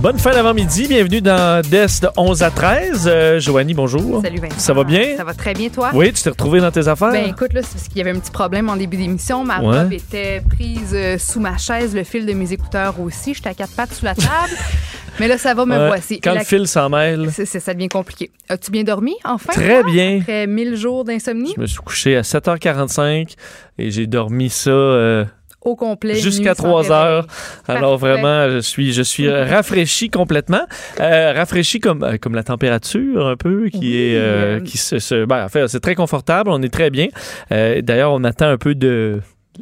Bonne fin d'avant-midi, bienvenue dans DES de 11 à 13. Euh, Joanie, bonjour. Salut Vincent. Ça va bien? Ça va très bien, toi? Oui, tu t'es retrouvé dans tes affaires? Ben écoute, là, c'est parce qu'il y avait un petit problème en début d'émission. Ma Ouais. robe était prise euh, sous ma chaise, le fil de mes écouteurs aussi. J'étais à quatre pattes sous la table. Mais là, ça va, me Ouais, voici. Quand La- le fil s'en mêle, ça devient compliqué. As-tu bien dormi, enfin? Très toi? bien. Après 1000 jours d'insomnie, je me suis couché à 7h45 et j'ai dormi ça euh, au complet. jusqu'à nuit sans 3 heures. réveil. Alors Parfait. vraiment, je suis, je suis rafraîchi complètement. Euh, rafraîchi comme, euh, comme la température un peu, qui Oui, est... euh, euh, qui se, se- ben, en fait, c'est très confortable, on est très bien. Euh, D'ailleurs, on attend un peu de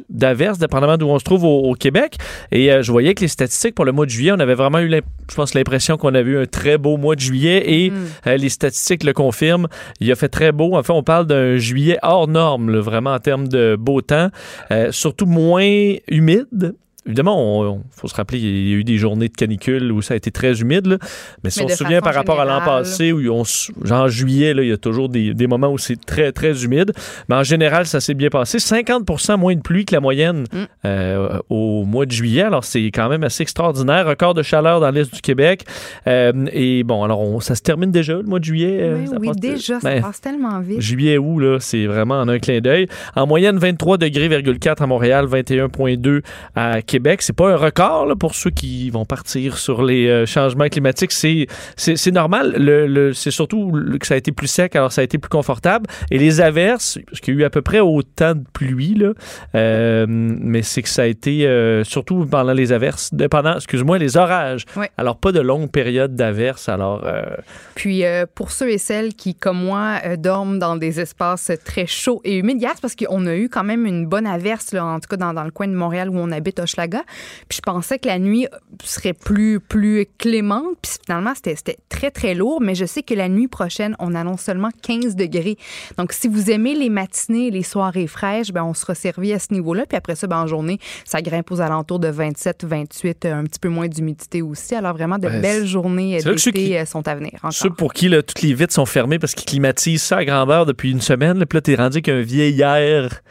d'averses, dépendamment d'où on se trouve au, au Québec. Et euh, je voyais que les statistiques pour le mois de juillet, on avait vraiment eu, je pense, l'impression qu'on avait eu un très beau mois de juillet et Mm. euh, les statistiques le confirment. Il a fait très beau. En fait, on parle d'un juillet hors norme, là, vraiment en termes de beau temps, Euh, surtout moins humide. Évidemment, il faut se rappeler, il y a eu des journées de canicule où ça a été très humide. là. Mais si Mais on se souvient par rapport à l'an passé, où on, en juillet, là, il y a toujours des, des moments où c'est très, très humide. Mais en général, ça s'est bien passé. 50% moins de pluie que la moyenne Mm. euh, au mois de juillet. Alors, c'est quand même assez extraordinaire. Record de chaleur dans l'est du Québec. Euh, et bon, alors, on- ça se termine déjà, le mois de juillet. euh, Oui, ça oui, passe- déjà, ça Ben, passe tellement vite. Juillet août là, c'est vraiment en un clin d'œil. En moyenne 23 degrés 4 à Montréal, 21.2 à Québec. C'est pas un record là, pour ceux qui vont partir sur les euh, changements climatiques. C'est normal. Le, le- c'est surtout que ça a été plus sec, alors ça a été plus confortable. Et les averses, parce qu'il y a eu à peu près autant de pluie là, euh, mais c'est que ça a été euh, surtout pendant les averses, pendant, excuse-moi, les orages. Ouais. Alors pas de longues périodes d'averses. Alors Puis pour ceux et celles qui, comme moi, dorment dans des espaces très chauds et humides, hier, parce qu'on a eu quand même une bonne averse, là, en tout cas dans, dans le coin de Montréal où on habite, Hochelaga. Puis je pensais que la nuit serait plus, plus clémente. Puis finalement, c'était très, très lourd. Mais je sais que la nuit prochaine, on annonce seulement 15 degrés. Donc, si vous aimez les matinées les soirées fraîches, ben, on sera servi à ce niveau-là. Puis après ça, ben, en journée, ça grimpe aux alentours de 27, 28, euh, un petit peu moins d'humidité aussi. Alors vraiment, de Ouais, belles journées euh, d'été qui- euh, sont à venir. encore. Ceux pour qui là, toutes les vitres sont fermées parce qu'ils climatisent ça à grandeur depuis une semaine, là, puis là, t'es rendu qu'un vieil air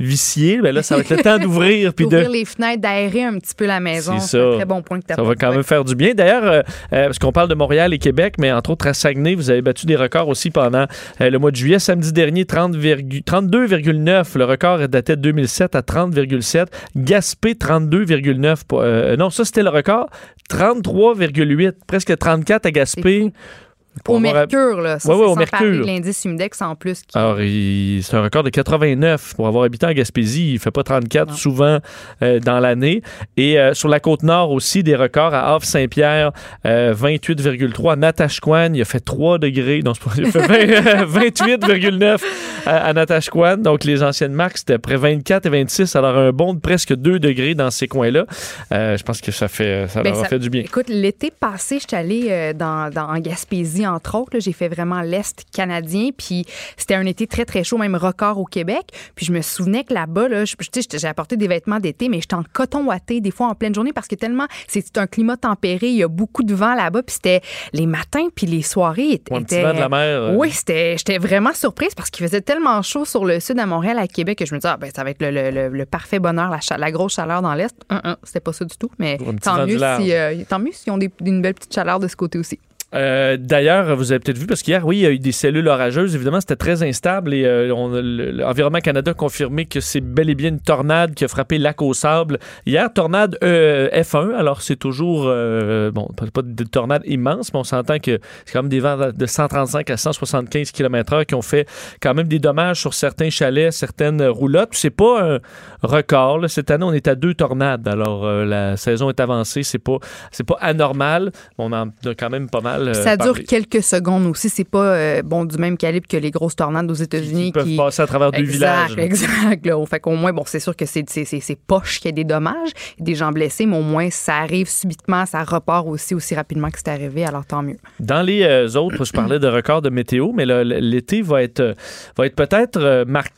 vicié, ben là, ça va être le temps d'ouvrir puis de. Les fenêtres, d'aérer un petit peu la maison. C'est C'est un ça. très bon point que tu as Ça va quand même faire du bien. D'ailleurs, euh, euh, parce qu'on parle de Montréal et Québec, mais entre autres à Saguenay, vous avez battu des records aussi pendant euh, le mois de juillet. Samedi dernier, 30 virgu- 32,9. Le record datait de 2007 à 30,7. Gaspé, 32,9. pour- euh, non, ça, c'était le record. 33,8. Presque 34 à Gaspé. Pour Au avoir- mercure, là. Ça, Ouais, ouais, c'est au sans parler mercure. de l'indice humidex en plus. Qui... Alors, il- c'est un record de 89 pour avoir habité en Gaspésie. Il fait pas 34 Non. souvent euh, dans l'année. Et euh, sur la côte nord aussi, des records à Havre-Saint-Pierre, euh, 28,3. À Natashquan, il a fait 3 degrés. Non, il a fait 20, 28,9 à, à Natashquan. Donc, les anciennes marques, c'était près 24 et 26. Alors, un bond de presque 2 degrés dans ces coins-là. Euh, je pense que ça, fait, ça Ben, leur a ça- fait du bien. Écoute, l'été passé, j'étais allée euh, dans, dans, en Gaspésie, entre autres. J'ai fait vraiment l'Est canadien. Puis c'était un été très, très chaud, même record au Québec. Puis je me souvenais que là-bas, là, j'ai apporté des vêtements d'été, mais j'étais en coton ouaté des fois en pleine journée parce que tellement c'est un climat tempéré, il y a beaucoup de vent là-bas. Puis c'était les matins puis les soirées étaient. Un petit vent de la mer. euh, Oui, c'était, j'étais vraiment surprise parce qu'il faisait tellement chaud sur le sud à Montréal, à Québec, que je me disais, ah, ben, ça va être le, le- le- le parfait bonheur, la, la grosse chaleur dans l'Est. C'était pas ça du tout, mais petit tant mieux, si, euh, tant mieux s'ils ont des, une belle petite chaleur de ce côté aussi. Euh, D'ailleurs, vous avez peut-être vu, parce qu'hier, oui, il y a eu des cellules orageuses. Évidemment, c'était très instable et euh, l'Environnement Canada a confirmé que c'est bel et bien une tornade qui a frappé Lac au Sable. Hier, tornade euh, F1. Alors, c'est toujours, bon, pas, de tornade immense, mais on s'entend que c'est quand même des vents de 135 à 175 km/h qui ont fait quand même des dommages sur certains chalets, certaines roulottes. C'est pas un record. Cette année, on est à deux tornades. Alors, la saison est avancée. C'est pas, pas anormal. On en a quand même pas mal. Euh, ça dure quelques secondes aussi. C'est pas euh, bon du même calibre que les grosses tornades aux États-Unis. Ils peuvent passer à travers deux villages. Exact, là. exact. Là. Fait qu'au moins, bon, c'est sûr que c'est, c'est, c'est, c'est poche qu'il y ait des dommages, des gens blessés, mais au moins, ça arrive subitement, ça repart aussi aussi rapidement que c'est arrivé, alors tant mieux. Dans les euh, autres, je parlais de records de météo, mais là, l'été va être, va être peut-être marqué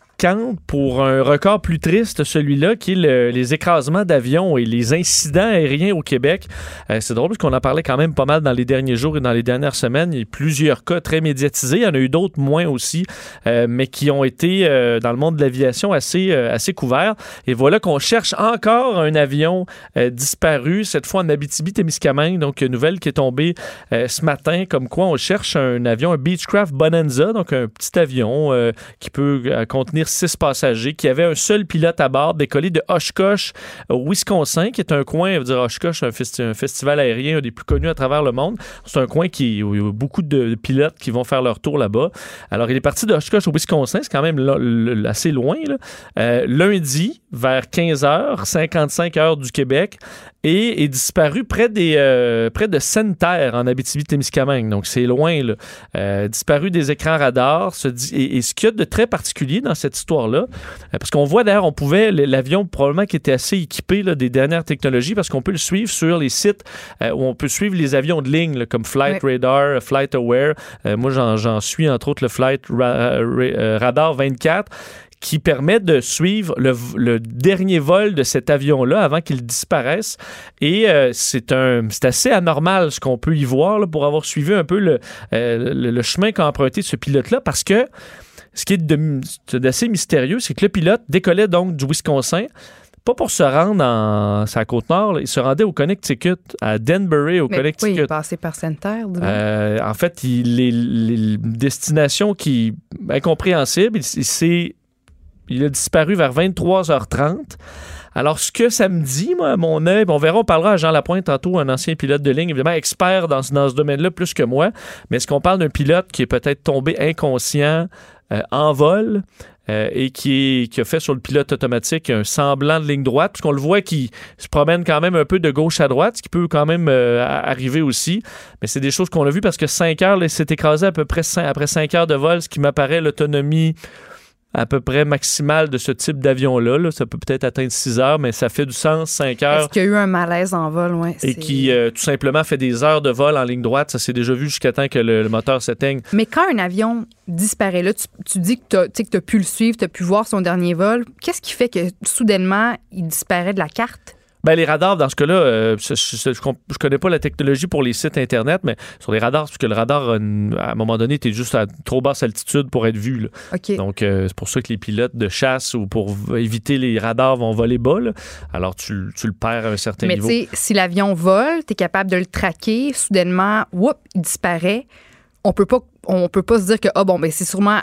pour un record plus triste, celui-là, qui est les écrasements d'avions et les incidents aériens au Québec. Euh, c'est drôle parce qu'on en parlait quand même pas mal dans les derniers jours et dans les dernières semaines. Il y a plusieurs cas très médiatisés. Il y en a eu d'autres moins aussi, euh, mais qui ont été euh, dans le monde de l'aviation assez, assez couverts. Et voilà qu'on cherche encore un avion disparu, cette fois en Abitibi-Témiscamingue. Donc, une nouvelle qui est tombée ce matin, comme quoi on cherche un avion, un Beechcraft Bonanza, donc un petit avion qui peut contenir six passagers, qui avait un seul pilote à bord, décollé de Oshkosh au Wisconsin, qui est un coin, on dire Oshkosh, un, un, festival aérien un des plus connus à travers le monde. C'est un coin qui, où il y a beaucoup de pilotes qui vont faire leur tour là-bas. Alors, il est parti de Oshkosh au Wisconsin, c'est quand même assez loin. Euh, lundi, vers 15h, 55 heures du Québec, et est disparu près, des, euh, près de Sainte-Terre en Abitibi-Témiscamingue. Donc, c'est loin. Là. Euh, disparu des écrans radars. et, et, ce qu'il y a de très particulier dans cette histoire-là, euh, parce qu'on voit d'ailleurs, on pouvait, l'avion probablement qui était assez équipé là, des dernières technologies, parce qu'on peut le suivre sur les sites où on peut suivre les avions de ligne, comme Flight Radar, Flight Aware. moi, j'en suis entre autres le Flight Radar 24 qui permet de suivre le, dernier vol de cet avion-là avant qu'il disparaisse. Et euh, c'est un, c'est assez anormal ce qu'on peut y voir là, pour avoir suivi un peu le, euh, le, chemin qu'a emprunté ce pilote-là, parce que ce qui est d'assez mystérieux, c'est que le pilote décollait donc du Wisconsin pas pour se rendre en sa côte nord, il se rendait au Connecticut, à Denbury, au Mais Connecticut. il est passé par Sainte-Terre? Euh, en fait, il, les, les destinations qui incompréhensible. Il, il, il a disparu vers 23h30. Alors, ce que ça me dit, moi, mon œil, on verra, on parlera à Jean Lapointe tantôt, un ancien pilote de ligne, évidemment expert dans, ce domaine-là plus que moi. Mais est-ce qu'on parle d'un pilote qui est peut-être tombé inconscient euh, en vol euh, et qui, a fait sur le pilote automatique un semblant de ligne droite, puisqu'on le voit qui se promène quand même un peu de gauche à droite, ce qui peut quand même euh, arriver aussi. Mais c'est des choses qu'on a vues parce que 5 heures, s'est écrasé à peu près après 5 heures de vol, ce qui m'apparaît l'autonomie à peu près maximale de ce type d'avion-là. Ça peut peut-être atteindre 6 heures, mais ça fait du sens, 5 heures. Est-ce qu'il y a eu un malaise en vol? Ouais, et qui, euh, tout simplement, fait des heures de vol en ligne droite. Ça s'est déjà vu jusqu'à temps que le, moteur s'éteigne. Mais quand un avion disparaît, là, tu, dis que tu as pu le suivre, tu as pu voir son dernier vol. Qu'est-ce qui fait que, soudainement, il disparaît de la carte? Ben, les radars, dans ce cas-là, euh, je, je, connais pas la technologie pour les sites Internet, mais sur les radars, parce que le radar, à un moment donné, tu es juste à trop basse altitude pour être vu. Donc, euh, c'est pour ça que les pilotes de chasse ou pour éviter les radars vont voler bas. Alors, tu, tu, le perds à un certain niveau. Mais tu sais, si l'avion vole, tu es capable de le traquer, soudainement, whoop, il disparaît. On peut pas on peut pas se dire que ah bon ben c'est sûrement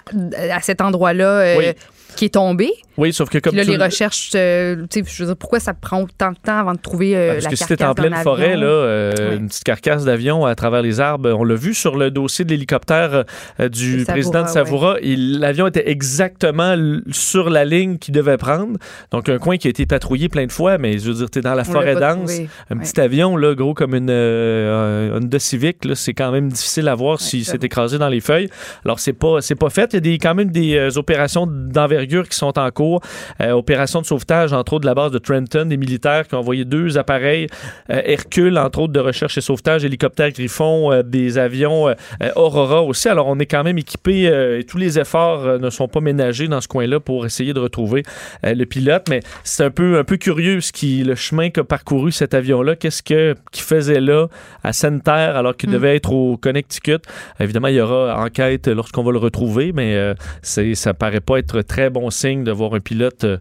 à cet endroit-là euh, qui est tombé. Oui, sauf que comme là, les recherches, euh, tu sais, je veux dire, pourquoi ça prend autant de temps avant de trouver euh, Parce la que si c'était en pleine forêt, là, euh, une petite carcasse d'avion à travers les arbres, on l'a vu sur le dossier de l'hélicoptère du président de Savoura. L'avion était exactement sur la ligne qu'il devait prendre. Donc, un coin qui a été patrouillé plein de fois, mais je veux dire, tu es dans la forêt dense. Un petit avion, là, gros comme une Honda Civic, c'est quand même difficile à voir s'il s'est écrasé dans les feuilles. Alors, c'est pas, pas fait. Il y a des, quand même des opérations d'envergure qui sont en cours euh, opération de sauvetage, entre autres, de la base de Trenton, des militaires qui ont envoyé deux appareils euh, Hercule, entre autres, de recherche et sauvetage, hélicoptères Griffon, euh, des avions Aurora aussi. Alors, on est quand même équipé et tous les efforts ne sont pas ménagés dans ce coin-là pour essayer de retrouver le pilote. Mais c'est un peu, un peu curieux ce qui, le chemin qu'a parcouru cet avion-là. Qu'est-ce que, qu'il faisait là, à Sainte-Terre, alors qu'il mm. devait être au Connecticut? Évidemment, il y aura enquête lorsqu'on va le retrouver, mais ça paraît pas être très bon signe de voir un pilote euh,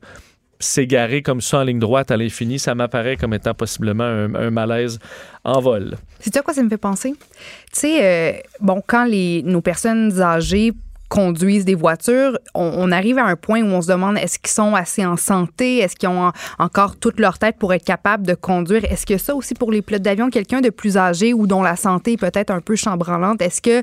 s'égarer comme ça en ligne droite à l'infini, ça m'apparaît comme étant possiblement un, malaise en vol. C'est à quoi ça me fait penser? Tu sais, euh, bon, quand les, nos personnes âgées conduisent des voitures, on, arrive à un point où on se demande est-ce qu'ils sont assez en santé, est-ce qu'ils ont encore toute leur tête pour être capables de conduire? Est-ce que ça aussi pour les pilotes d'avion, quelqu'un de plus âgé ou dont la santé est peut-être un peu chambranlante, est-ce que,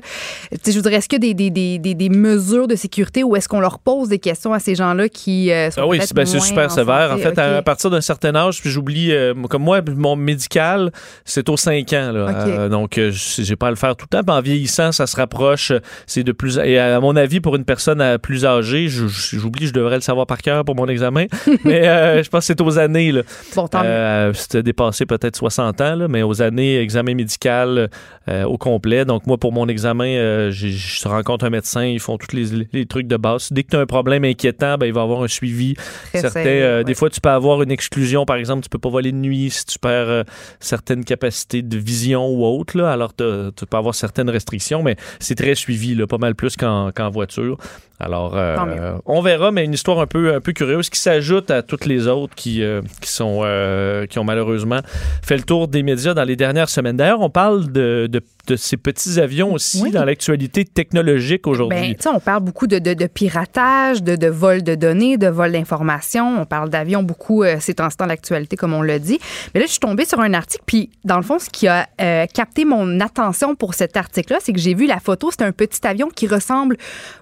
je voudrais, est-ce que des, des, des, des, mesures de sécurité ou est-ce qu'on leur pose des questions à ces gens-là qui euh, sont ah oui, ben, c'est super sévère. En fait, à, partir d'un certain âge, puis j'oublie, euh, comme moi, mon médical, c'est aux 5 ans. Là, euh, donc, j'ai pas à le faire tout le temps. En vieillissant, ça se rapproche. C'est de plus. Et à mon mon avis pour une personne plus âgée, j'oublie, je devrais le savoir par cœur pour mon examen, mais euh, je pense que c'est aux années. Là. Bon. Euh, C'était dépassé peut-être 60 ans, là, mais aux années examen médical euh, au complet. Donc, moi, pour mon examen, euh, je rencontre un médecin, ils font tous les, les trucs de base. Dès que tu as un problème inquiétant, ben, il va avoir un suivi. Certains, ouais. Des fois, tu peux avoir une exclusion, par exemple, tu peux pas voler de nuit si tu perds certaines capacités de vision ou autre. Là, alors, tu peux avoir certaines restrictions, mais c'est très suivi, là, pas mal plus qu'en voiture. Alors, euh, on verra, mais une histoire un peu, un peu curieuse qui s'ajoute à toutes les autres qui, euh, qui, sont, euh, qui ont malheureusement fait le tour des médias dans les dernières semaines. D'ailleurs, on parle de, de, de ces petits avions aussi Oui. dans l'actualité technologique aujourd'hui. Ben, tu sais, on parle beaucoup de, de, de piratage, de, de vol de données, de vol d'informations. On parle d'avions beaucoup euh, ces temps-ci dans l'actualité, comme on l'a dit. Mais là, je suis tombée sur un article, puis dans le fond, ce qui a euh, capté mon attention pour cet article-là, c'est que j'ai vu la photo. C'est un petit avion qui ressemble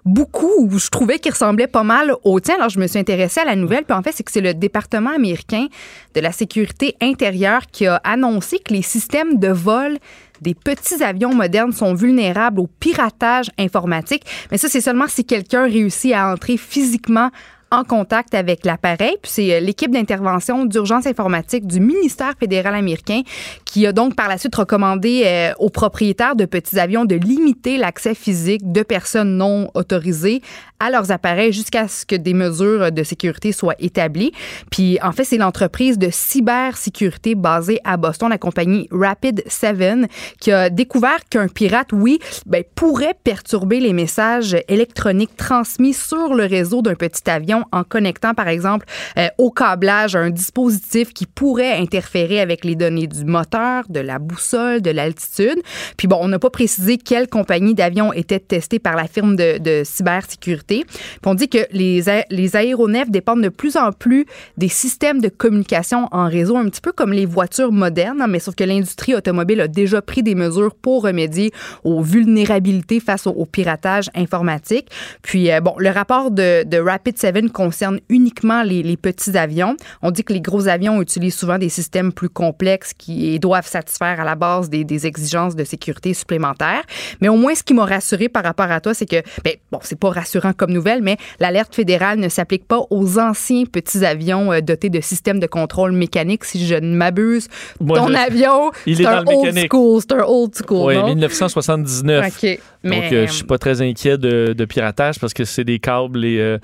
beaucoup, ou je trouvais qu'il ressemblait pas mal au tien. Alors, je me suis intéressée à la nouvelle, puis en fait, c'est que c'est le département américain de la sécurité intérieure qui a annoncé que les systèmes de vol des petits avions modernes sont vulnérables au piratage informatique. Mais ça, c'est seulement si quelqu'un réussit à entrer physiquement en contact avec l'appareil. Puis c'est euh, l'équipe d'intervention d'urgence informatique du ministère fédéral américain qui a donc par la suite recommandé euh, aux propriétaires de petits avions de limiter l'accès physique de personnes non autorisées à leurs appareils jusqu'à ce que des mesures de sécurité soient établies. Puis en fait, c'est l'entreprise de cybersécurité basée à Boston, la compagnie Rapid 7, qui a découvert qu'un pirate, oui, ben, pourrait perturber les messages électroniques transmis sur le réseau d'un petit avion en connectant, par exemple, euh, au câblage un dispositif qui pourrait interférer avec les données du moteur, de la boussole, de l'altitude. Puis bon, on n'a pas précisé quelle compagnie d'avion était testée par la firme de, de cybersécurité. Puis on dit que les, les aéronefs dépendent de plus en plus des systèmes de communication en réseau, un petit peu comme les voitures modernes, hein, mais sauf que l'industrie automobile a déjà pris des mesures pour remédier aux vulnérabilités face au, piratage informatique. Puis, euh, bon, le rapport de, de Rapid 7 concerne uniquement les, les petits avions. On dit que les gros avions utilisent souvent des systèmes plus complexes qui doivent satisfaire à la base des, des exigences de sécurité supplémentaires. Mais au moins, ce qui m'a rassuré par rapport à toi, c'est que, ben, bon, c'est pas rassurant comme nouvelle, mais l'alerte fédérale ne s'applique pas aux anciens petits avions euh, dotés de systèmes de contrôle mécanique, si je ne m'abuse. Moi, Ton je- avion, c'est un old school, c'est un old school, Oui, non? 1979. OK. Mais, Donc, euh, je suis pas très inquiet de, de piratage parce que c'est des câbles et, euh,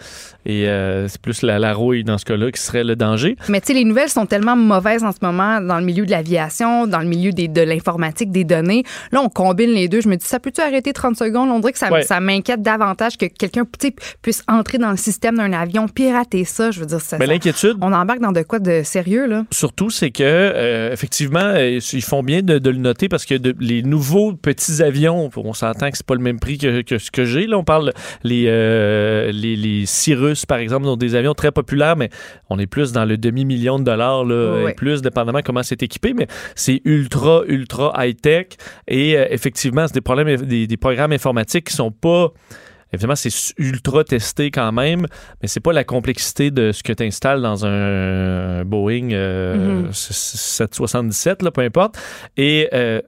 et euh, c'est plus la, la rouille dans ce cas-là qui serait le danger. Mais tu sais, les nouvelles sont tellement mauvaises en ce moment dans le milieu de l'aviation, dans le milieu des, de l'informatique, des données. Là, on combine les deux. Je me dis, ça peut-tu arrêter 30 secondes? On dirait que ça, Ouais. ça m'inquiète davantage que quelqu'un puisse entrer dans le système d'un avion, pirater ça. Je veux dire, ça, Mais ça- l'inquiétude, on embarque dans de quoi de sérieux, là? surtout, c'est que euh, effectivement, euh, ils font bien de, de le noter parce que de- les nouveaux petits avions, on s'entend que c'est pas le même prix que, que ce que j'ai. Là, on parle les, euh, les les Cirrus, par exemple, sont des avions très populaires, mais on est plus dans le demi-million de dollars là, et plus, dépendamment comment c'est équipé. Mais c'est ultra, ultra high-tech et euh, effectivement, c'est des problèmes, des, des programmes informatiques qui sont pas Évidemment, c'est ultra testé quand même, mais c'est pas la complexité de ce que tu installes dans un Boeing euh, Mhm. 777, là, peu importe. Et euh,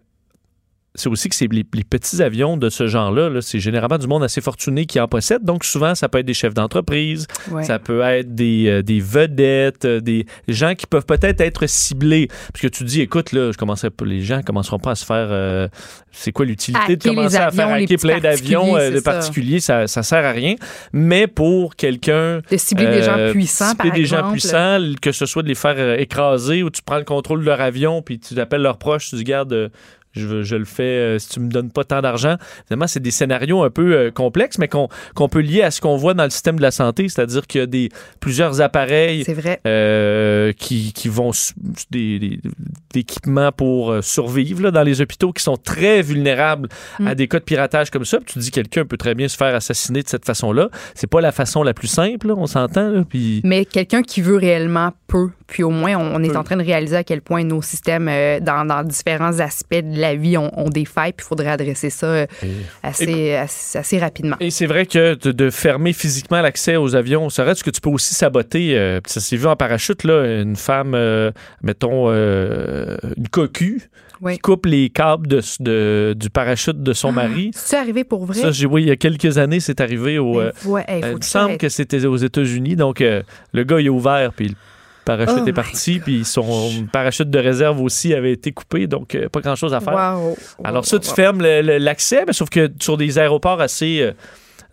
c'est aussi que c'est les, les petits avions de ce genre-là, là, c'est généralement du monde assez fortuné qui en possède. Donc, souvent, ça peut être des chefs d'entreprise, Ouais. ça peut être des, euh, des vedettes, euh, des gens qui peuvent peut-être être ciblés. Parce que tu dis, écoute, là, je commencerai les gens commenceront pas à se faire. euh, c'est quoi l'utilité de commencer à faire hacker plein d'avions euh, de ça. particuliers? Ça, ça sert à rien. Mais pour quelqu'un. De cibler des gens puissants, par cibler des gens puissants, que ce soit de les faire écraser ou tu prends le contrôle de leur avion puis tu appelles leurs proches, tu dis, garde. Je, le fais euh, si tu me donnes pas tant d'argent. Évidemment, c'est des scénarios un peu euh, complexes, mais qu'on peut lier à ce qu'on voit dans le système de la santé, c'est-à-dire qu'il y a des, plusieurs appareils vrai. euh, qui, qui vont des, des- des équipements pour survivre là, dans les hôpitaux qui sont très vulnérables Mm. à des cas de piratage comme ça. Puis tu dis quelqu'un peut très bien se faire assassiner de cette façon-là. C'est pas la façon la plus simple, là, on s'entend. Puis Mais quelqu'un qui veut réellement peut. Puis au moins, on, on est en train de réaliser à quel point nos systèmes, dans, dans différents aspects de la vie, ont, ont des failles. Puis il faudrait adresser ça euh, assez, assez, assez rapidement. Et c'est vrai que de, de fermer physiquement l'accès aux avions, ça reste que tu peux aussi saboter. euh, ça s'est vu en parachute, là, une femme, euh, mettons, euh, une cocu, Oui. qui coupe les câbles de, de- du parachute de son mari? C'est arrivé pour vrai? Ça, j'ai oui, il y a quelques années, c'est arrivé au. Euh, ouais, hey, euh, faut il me semble que c'était aux États-Unis. Donc, euh, le gars, il a ouvert, puis parachute Oh est parti, puis son parachute de réserve aussi avait été coupé. Donc, euh, pas grand-chose à faire. Wow. Alors ça, tu fermes l'accès, mais sauf que sur des aéroports assez... euh,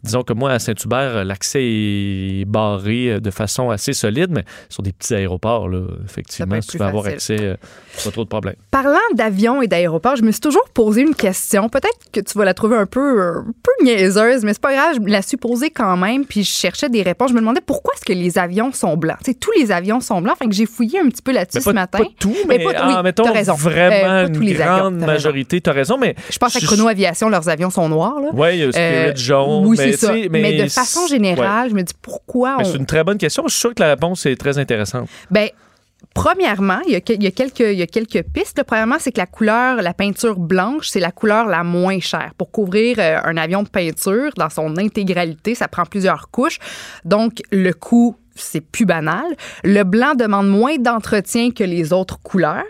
disons que moi, à Saint-Hubert, euh, l'accès est barré euh, de façon assez solide, mais sur des petits aéroports, là, effectivement, tu veux avoir accès, euh, pas trop de problèmes. Parlant d'avions et d'aéroports, je me suis toujours posé une question. Peut-être que tu vas la trouver un peu, un peu niaiseuse, mais c'est pas grave. Je me la suis posée quand même, puis je cherchais des réponses. Je me demandais pourquoi est-ce que les avions sont blancs? Tu sais, tous les avions sont blancs. Fait que j'ai fouillé un petit peu là-dessus ce matin. pas tout, mais, Mais pas- ah, oui, mettons raison. vraiment Euh, pas tous une les avions, grande raison. majorité. Tu as raison, mais... Je pense à Chrono Aviation, leurs avions sont noirs. Là. Oui, il y a Spirit Euh, jaune. oui, mais, ça. Mais, de façon ouais. générale, je me dis pourquoi on... C'est une très bonne question. Je suis sûr que la réponse est très intéressante. Ben, premièrement, il y a, il y a quelques, il y a quelques pistes. Premièrement, c'est que la couleur, la peinture blanche, c'est la couleur la moins chère. Pour couvrir euh, un avion de peinture dans son intégralité, ça prend plusieurs couches. Donc, le coût c'est plus banal. Le blanc demande moins d'entretien que les autres couleurs.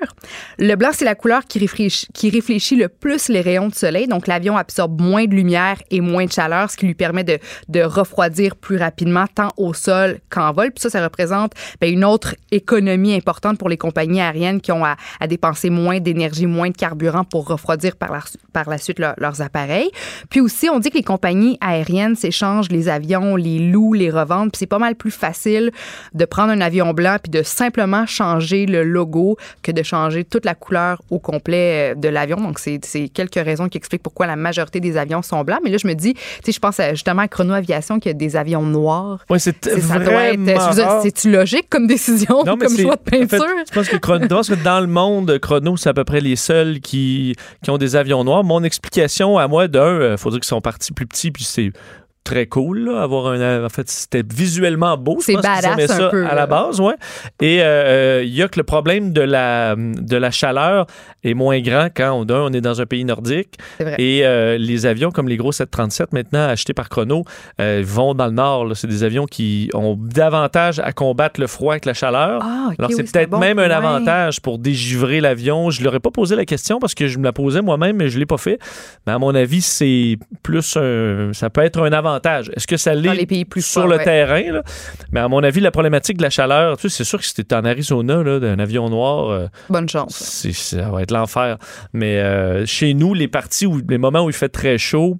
Le blanc, c'est la couleur qui réfléchit, le plus les rayons de soleil. Donc, l'avion absorbe moins de lumière et moins de chaleur, ce qui lui permet de, refroidir plus rapidement, tant au sol qu'en vol. Puis ça, ça représente ben, une autre économie importante pour les compagnies aériennes qui ont à, dépenser moins d'énergie, moins de carburant pour refroidir par la, suite leur- leurs appareils. Puis aussi, on dit que les compagnies aériennes s'échangent les avions, les louent, les revendent. Puis c'est pas mal plus facile de prendre un avion blanc puis de simplement changer le logo que de changer toute la couleur au complet euh, de l'avion. Donc, c'est quelques raisons qui expliquent pourquoi la majorité des avions sont blancs. Mais là, je me dis, tu sais, je pense à, justement à Chrono Aviation qui a des avions noirs. Oui, c'est C'est- Ça doit être. C'est-tu logique comme décision, Non, comme choix de en fait, peinture? je pense que, Chrono- je pense que dans le monde, Chrono, c'est à peu près les seuls qui, qui ont des avions noirs. Mon explication à moi, d'un, il faut dire qu'ils sont partis plus petits, puis c'est très cool, là, avoir un... En fait, c'était visuellement beau. C'est badass un ça peu, à la base, ouais. Et euh, il y a que le problème de la, de la chaleur est moins grand quand, on, est dans un pays nordique. Vrai. Et euh, les avions comme les gros 737, maintenant achetés par Chrono, euh, vont dans le nord. C'est des avions qui ont davantage à combattre le froid que la chaleur. Ah, Alors, c'est oui, peut-être bon même un avantage pour dégivrer l'avion. Je ne leur ai pas posé la question parce que je me la posais moi-même, mais je ne l'ai pas fait. Mais à mon avis, c'est plus un. Ça peut être un avantage. Est-ce que ça l'est sur le ouais. terrain? là? Mais à mon avis, la problématique de la chaleur, tu sais, c'est sûr que si tu en Arizona, là, d'un avion noir, euh, Bonne chance. ça va être l'enfer. Mais euh, chez nous, les parties où les moments où il fait très chaud,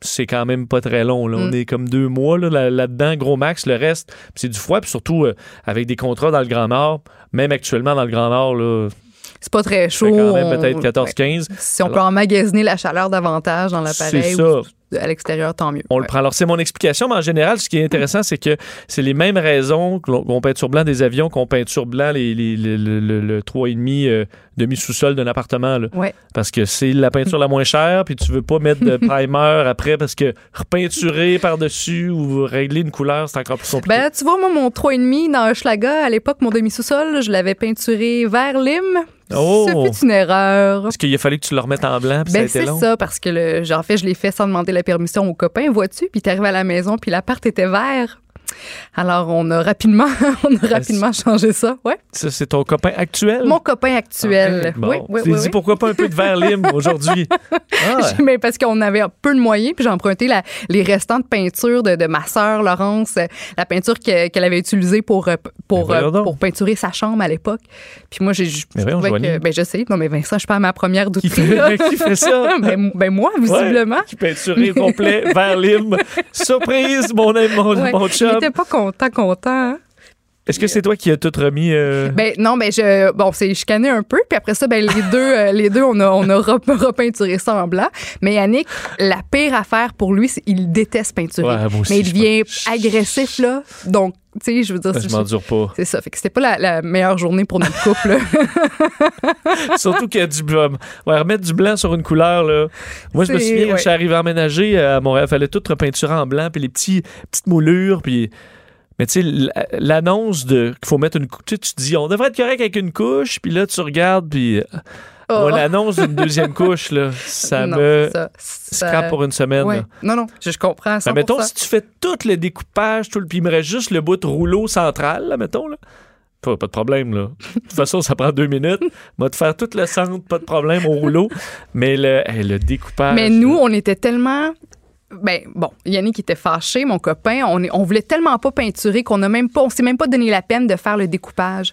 c'est quand même pas très long. Là. On Mm. est comme deux mois là, là- là-dedans, gros max. Le reste, c'est du froid. Puis surtout, euh, avec des contrats dans le Grand Nord, même actuellement dans le Grand Nord, là, C'est pas très chaud. quand même on- peut-être ouais. 14-15. Si on peut emmagasiner la chaleur davantage dans l'appareil C'est ça. À l'extérieur, tant mieux. On le prend. Alors, c'est mon explication, mais en général, ce qui est intéressant, c'est que c'est les mêmes raisons qu'on qu'on peinture blanc des avions, qu'on peinture blanc les, les- les- le, le- le 3,5 euh, demi-sous-sol d'un appartement. Là. Ouais. Parce que c'est la peinture la moins chère, puis tu veux pas mettre de primer après, parce que repeinturer par-dessus ou régler une couleur, c'est encore plus compliqué. Ben tu vois, moi, mon 3,5 dans Hochelaga, à l'époque, mon demi-sous-sol, je l'avais peinturé vert lime. Oh! Ce fut une erreur. Est-ce qu'il a fallu que tu le remettes en blanc, puis Ben, c'est ça, parce que le, genre, en fait, je l'ai fait sans demander la permission aux copains, vois-tu? Puis t'arrives à la maison, puis l'appart était vert. Alors, on a rapidement, on a rapidement changé ça. Ouais. Ça, c'est ton copain actuel? Mon copain actuel. Ok, Bon. Oui, oui, dit pourquoi pas un peu de verre lime aujourd'hui? Ah, Mais parce qu'on avait un peu de moyens, puis j'ai emprunté la- les restants de peinture de, de ma sœur Laurence, euh, la peinture que- qu'elle avait utilisée pour, euh, pour, euh, pour peinturer sa chambre à l'époque. Puis moi, j'ai je trouvais que, ben, je sais, non mais Vincent, je suis pas à ma première qui, fait, qui fait ça? ben, ben, moi, visiblement. Ouais, qui peinturé au complet, vert lime. Surprise, mon, ami, mon, Ouais. mon chum. Pas content, content. hein. Est-ce que c'est toi qui as tout remis? euh, Ben non, ben je bon, c'est chicané un peu, puis après ça, ben les deux, euh, les deux, on a on a rep- repeinturé ça en blanc. Mais Yannick, la pire affaire pour lui, c'est il déteste peinturer. Ouais, moi aussi, mais il devient pense- agressif là, donc tu sais, je veux dire, je c'est- m'endure pas. c'est ça. Fait que c'était pas la, la meilleure journée pour notre couple. Surtout qu'il y a du blanc. Ouais, remettre du blanc sur une couleur, là. Moi, je me souviens, quand ouais. je suis arrivé à emménager à Montréal, il fallait tout repeinturer en blanc, puis les petits, petites moulures, puis. Mais tu sais, l'annonce de qu'il faut mettre une couche, tu te dis, on devrait être correct avec une couche, puis là, tu regardes, puis. Oh. moi, l'annonce d'une deuxième couche, là, ça Non, me ça, ça- scrape pour une semaine. Ouais. Non, non, je, je comprends. Ben, mettons, 100%. si tu fais tout le découpage, tout le, puis il me reste juste le bout de rouleau central, là, mettons, là, Pas, pas de problème, là. De toute façon, ça prend deux minutes. Moi, de faire tout le centre, pas de problème au rouleau. Mais le, hey, le découpage. Mais nous, on était tellement. Ben, bon, Yannick était fâché, mon copain. On, est- on voulait tellement pas peinturer qu'on a même pas, on s'est même pas donné la peine de faire le découpage.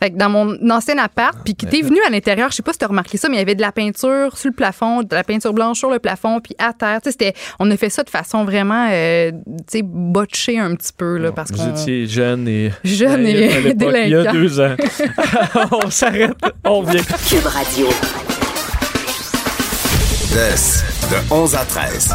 Fait que dans mon ancien appart, puis qui était venu à l'intérieur, je sais pas si tu as remarqué ça, mais il y avait de la peinture sur le plafond, de la peinture blanche sur le plafond, puis à terre. C'était, on a fait ça de façon vraiment, euh, tu sais, botchée un petit peu, là, parce Vous qu'on. étiez jeune et. Jeune et à l'époque, Il y a délinquant. deux ans. on s'arrête, on revient. Cube Radio. De 11 à 13.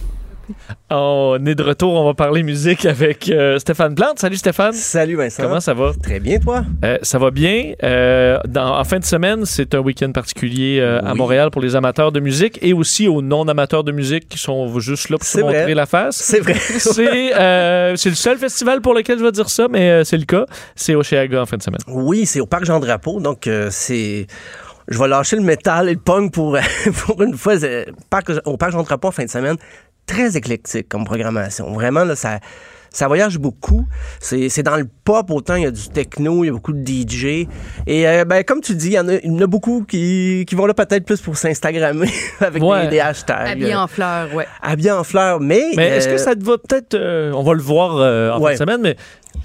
On est de retour, on va parler musique avec euh, Stéphane Plante. Salut Stéphane. Salut Vincent. Comment ça va? Très bien, toi? Euh, ça va bien. Euh, dans- en fin de semaine, c'est un week-end particulier à. Montréal pour les amateurs de musique et aussi aux non-amateurs de musique qui sont juste là pour se C'est vrai. montrer la face. C'est vrai. C'est le seul festival pour lequel je vais dire ça, mais c'est le cas. C'est au Cheaga en fin de semaine. Oui, c'est au Parc Jean-Drapeau, donc c'est... Je vais lâcher le métal et le punk pour, pour une fois. Parc- au Parc Jean-Drapeau en fin de semaine, très éclectique comme programmation. Vraiment, là, ça... Ça voyage beaucoup. C'est c'est dans le pop, autant il y a du techno, il y a beaucoup de DJ. Et euh, ben, comme tu dis, il y en a, il y en a beaucoup qui, qui vont là peut-être plus pour s'instagrammer avec Ouais. des, des hashtags. Habillé en fleurs, ouais. Habillé en fleurs. Mais, Mais est-ce euh, que ça te va peut-être. euh, on va le voir euh, en Ouais. fin de semaine, mais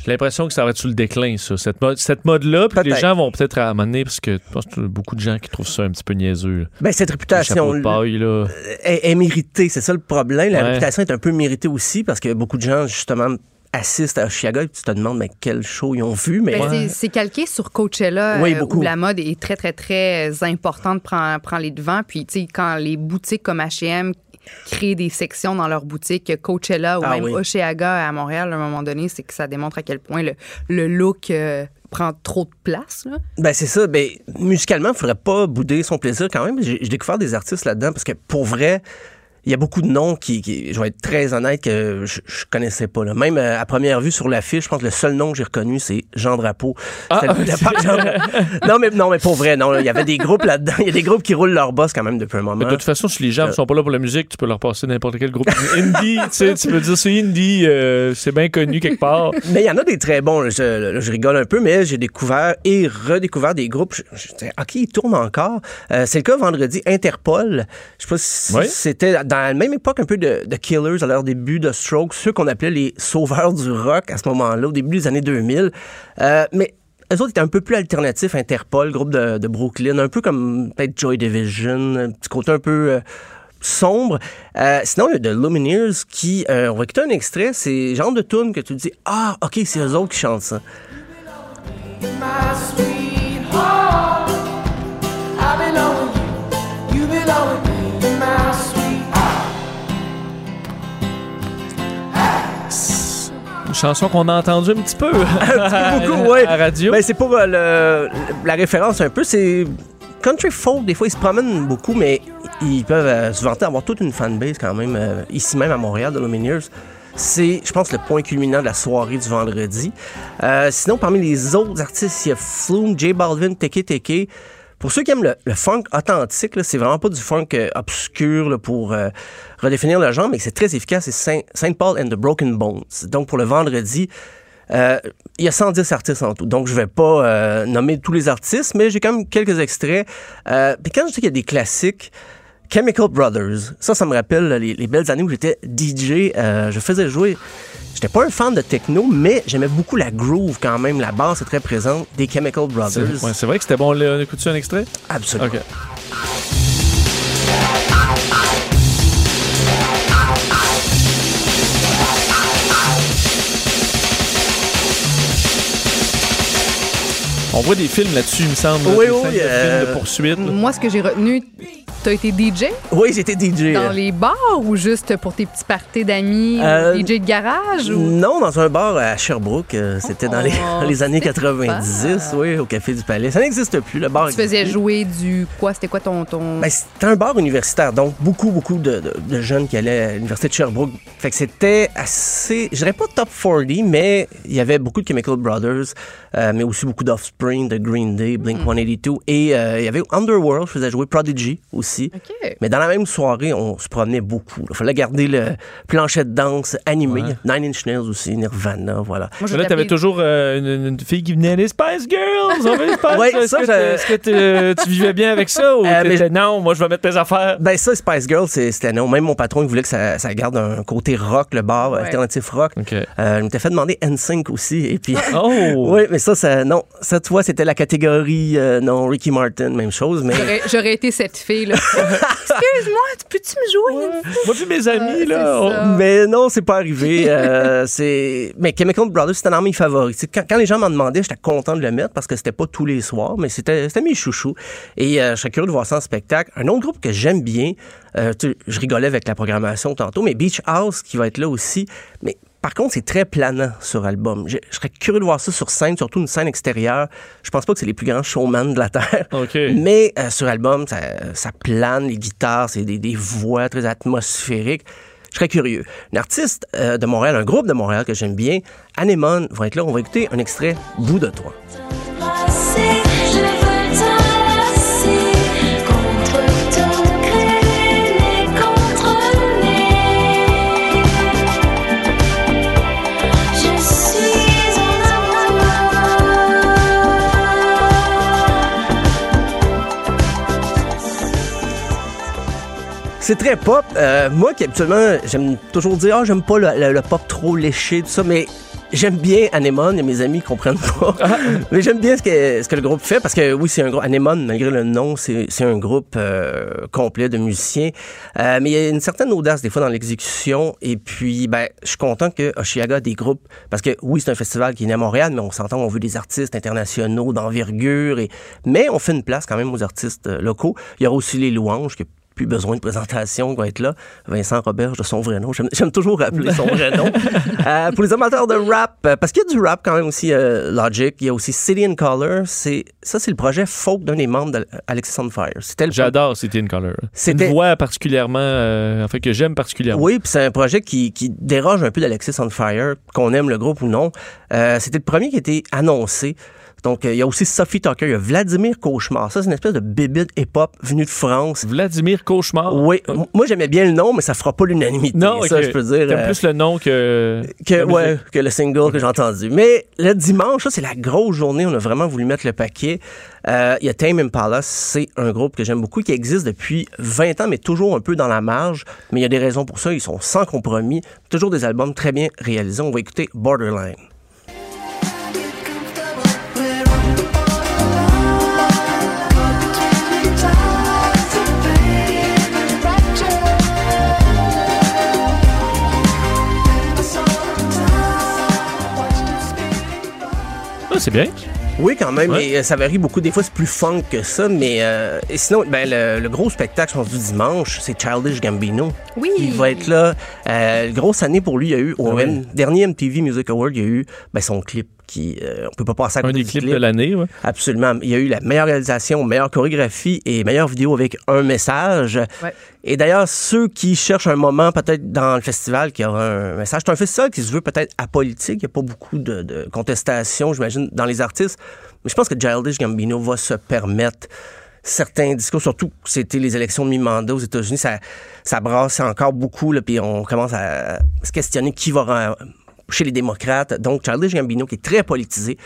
j'ai l'impression que ça va être sur le déclin, ça, cette mode- cette mode-là. Puis les gens vont peut-être à amener, parce que je pense qu'il y a beaucoup de gens qui trouvent ça un petit peu niaiseux. ben, cette Le réputation chapeau de paille, là. est, est méritée. C'est ça le problème. La Ouais. réputation est un peu méritée aussi parce que beaucoup de gens, justement, assistent à Chicago et tu te demandes, mais quel show ils ont vu. Mais Ben, c'est- C'est calqué sur Coachella, Oui, euh, beaucoup. où la mode est très, très, très euh, importante, prend, prend les devants. Puis, tu sais, quand les boutiques comme H&M créent des sections dans leurs boutiques, Coachella ou Ah même oui. Oceaga à Montréal, à un moment donné, c'est que ça démontre à quel point le, le look euh, prend trop de place. là. ben, c'est ça. Ben, musicalement, il faudrait pas bouder son plaisir quand même. J'ai découvert des artistes là-dedans parce que pour vrai, il y a beaucoup de noms qui, qui- je vais être très honnête, que je, je connaissais pas. Là. Même euh, à première vue sur l'affiche, je pense que le seul nom que j'ai reconnu, c'est Jean Drapeau. Ah, le- parc Jean non, mais, non, mais pour vrai, non. là, Il y avait des groupes là-dedans. Il y a des groupes qui roulent leur boss quand même depuis un moment. Mais de toute façon, si les gens ne Euh. sont pas là pour la musique, tu peux leur passer n'importe quel groupe indie. tu sais, tu peux dire c'est indie, euh, c'est bien connu quelque part. Mais il y en a des très bons. là. Je, rigole un peu, mais j'ai découvert et redécouvert des groupes. Je, je OK, ils tournent encore. Euh, c'est le cas vendredi. Interpol. Je sais pas si Oui. c'était dans la même époque un peu de, Killers à leur début, de Strokes, ceux qu'on appelait les sauveurs du rock à ce moment-là, au début des années 2000. Euh, mais eux autres étaient un peu plus alternatifs, Interpol, groupe de, Brooklyn, un peu comme peut-être Joy Division, un petit côté un peu... euh, sombre. Euh, sinon, il y a The Lumineers qui, on va écouter un extrait, c'est genre de tune que tu dis, ah, ok, c'est eux autres qui chantent ça. you. Chanson qu'on a entendue un petit peu beaucoup, ouais. à la radio. Ben, c'est pour euh, le- la référence un peu, c'est country folk, des fois ils se promènent beaucoup, mais ils peuvent euh, se vanter d'avoir toute une fanbase quand même, euh, ici même à Montréal, de Lumineers. C'est, je pense, le point culminant de la soirée du vendredi. Euh, sinon, parmi les autres artistes, il y a Flume, J Balvin, Teke Teke. Pour ceux qui aiment le, funk authentique, c'est vraiment pas du funk euh, obscur pour euh, redéfinir le genre, mais c'est très efficace. C'est Saint, Paul and the Broken Bones. Donc, pour le vendredi, euh, il y a 110 artistes en tout, donc je vais pas nommer tous les artistes, mais j'ai quand même quelques extraits. Puis quand je dis qu'il y a des classiques, Chemical Brothers, ça, ça me rappelle les, les belles années où j'étais DJ. euh, je faisais jouer. J'étais pas un fan de techno, mais j'aimais beaucoup la groove quand même. La basse est très présente des Chemical c'est Brothers. ouais, c'est vrai que c'était bon. On écoute un extrait? Absolument. On voit des films là-dessus, il me semble. là, Oui, oui, euh, de poursuite. Moi, ce que j'ai retenu, t'as été DJ Oui, j'étais DJ. dans les bars ou juste pour tes petits parties d'amis, Euh, DJ de garage ou... Non, dans un bar à Sherbrooke. euh, C'était dans, les, Oh, les années c'est 90, oui, au Café du Palais. Ça n'existe plus, le bar Tu faisais plus. jouer du quoi? C'était quoi ton... ton... Ben, c'était un bar universitaire, donc beaucoup, beaucoup de, de- de jeunes qui allaient à l'université de Sherbrooke. Fait que c'était assez, je dirais pas top 40, mais il y avait beaucoup de Chemical Brothers, euh, mais aussi beaucoup d'Offspring. Offspring, de Green Day, Blink 182. Et euh, il y avait Underworld, je faisais jouer Prodigy aussi. Mais dans la même soirée, on se promenait beaucoup. Il fallait garder le plancher de danse animé. Nine Inch Nails aussi, Nirvana, voilà. Moi, je Là, t'avais toujours euh, une, une fille qui venait les Spice Girls. On veut les Spice Ouais, Est-ce ça, que, je- t'es- est-ce que t'es- tu vivais bien avec ça ou Euh, mais non, moi je vais mettre mes affaires? Ben ça, Spice Girl, c'est- c'était non. Même mon patron, il voulait que ça, ça garde un côté rock, le bar, Ouais. alternatif rock. OK. Euh, il m'était fait demander NSYNC aussi. Et puis, Oh! oui, mais ça, ça, non. Ça, tu vois, c'était la catégorie, euh, non, Ricky Martin, même chose. Mais J'aurais été cette fille, là. Excuse-moi, peux-tu me jouer? Moi, puis mes amis, là. on-. Mais non, c'est pas arrivé. Euh, c'est... Mais Chemical Brothers, c'était dans mes favoris. Quand, quand les gens m'en demandaient, j'étais content de le mettre parce que c'était pas tous les soirs, mais c'était, c'était mes chouchous. Et euh, je serais curieux de voir ça en spectacle. Un autre groupe que j'aime bien, euh, tu sais, je rigolais avec la programmation tantôt, mais Beach House qui va être là aussi. Mais par contre, c'est très planant sur album. Je, je serais curieux de voir ça sur scène, surtout une scène extérieure. Je pense pas que c'est les plus grands showmen de la Terre. OK. Mais euh, sur album, ça, ça plane, les guitares, c'est des, des voix très atmosphériques. Je serais curieux. Une artiste euh, de Montréal, un groupe de Montréal que j'aime bien, Anemone, va être là. On va écouter un extrait Bout de toi. C'est très pop. Euh, moi qui habituellement, j'aime toujours dire, ah, j'aime pas le, le- le pop trop léché, tout ça, mais j'aime bien Anemone et mes amis comprennent pas. mais j'aime bien ce que, ce que le groupe fait parce que oui, c'est un groupe. Anemone, malgré le nom, c'est c'est un groupe euh, complet de musiciens. Euh, mais il y a une certaine audace des fois dans l'exécution. Et puis, ben, je suis content que Oshiaga a des groupes parce que oui, c'est un festival qui est né à Montréal, mais on s'entend, on veut des artistes internationaux d'envergure. Et... Mais on fait une place quand même aux artistes euh, locaux. Il y aura aussi les louanges qui plus besoin de présentation qui va être là. Vincent Roberge de son vrai nom. J'aime, toujours rappeler son vrai nom. Euh, pour les amateurs de rap, euh, parce qu'il y a du rap quand même aussi, euh, Logic. Il y a aussi City in Color. Ça, c'est le projet folk d'un des membres d'Alexis on Fire. J'adore City in Color. C'est une voix particulièrement, euh, en fait, que j'aime particulièrement. Oui, puis c'est un projet qui, qui déroge un peu d'Alexis on Fire, qu'on aime le groupe ou non. Euh, c'était le premier qui a été annoncé. Donc, euh, il y a aussi Sophie Tucker, il y a Vladimir Cauchemar. Ça, c'est une espèce de bébé hip-hop venu de France. Vladimir Cauchemar? Oui, m- moi j'aimais bien le nom, mais ça fera pas l'unanimité. Non, ça, je peux dire. T'aimes euh, plus le nom que. que, ouais, que le single que j'ai entendu. Mais le dimanche, ça, c'est la grosse journée. On a vraiment voulu mettre le paquet. Euh, Il y a Tame Impala, c'est un groupe que j'aime beaucoup, qui existe depuis 20 ans, mais toujours un peu dans la marge. Mais il y a des raisons pour ça. Ils sont sans compromis. Toujours des albums très bien réalisés. On va écouter Borderline. Ah, c'est bien. Oui, quand même, Ouais. mais euh, ça varie beaucoup. Des fois, c'est plus funk que ça, mais euh, et sinon, ben, le, le gros spectacle, je pense, du dimanche, c'est Childish Gambino. Oui. Il va être là. Euh, grosse année pour lui, il y a eu, au Ah ouais. M- dernier MTV Music Award, il y a eu ben, son clip qui, euh, on peut pas passer à Un côté des du clips clip. de l'année, ouais. Absolument. Il y a eu la meilleure réalisation, meilleure chorégraphie et meilleure vidéo avec un message. Ouais. Et d'ailleurs, ceux qui cherchent un moment peut-être dans le festival qui aura un message, c'est un festival qui se veut peut-être apolitique. Il n'y a pas beaucoup de, de contestations, j'imagine, dans les artistes. Mais je pense que Childish Gambino va se permettre certains discours, surtout que c'était les élections de mi-mandat aux États-Unis, ça, ça brasse encore beaucoup, là, puis on commence à se questionner qui va chez les démocrates. Donc, Childish Gambino, qui est très politisé,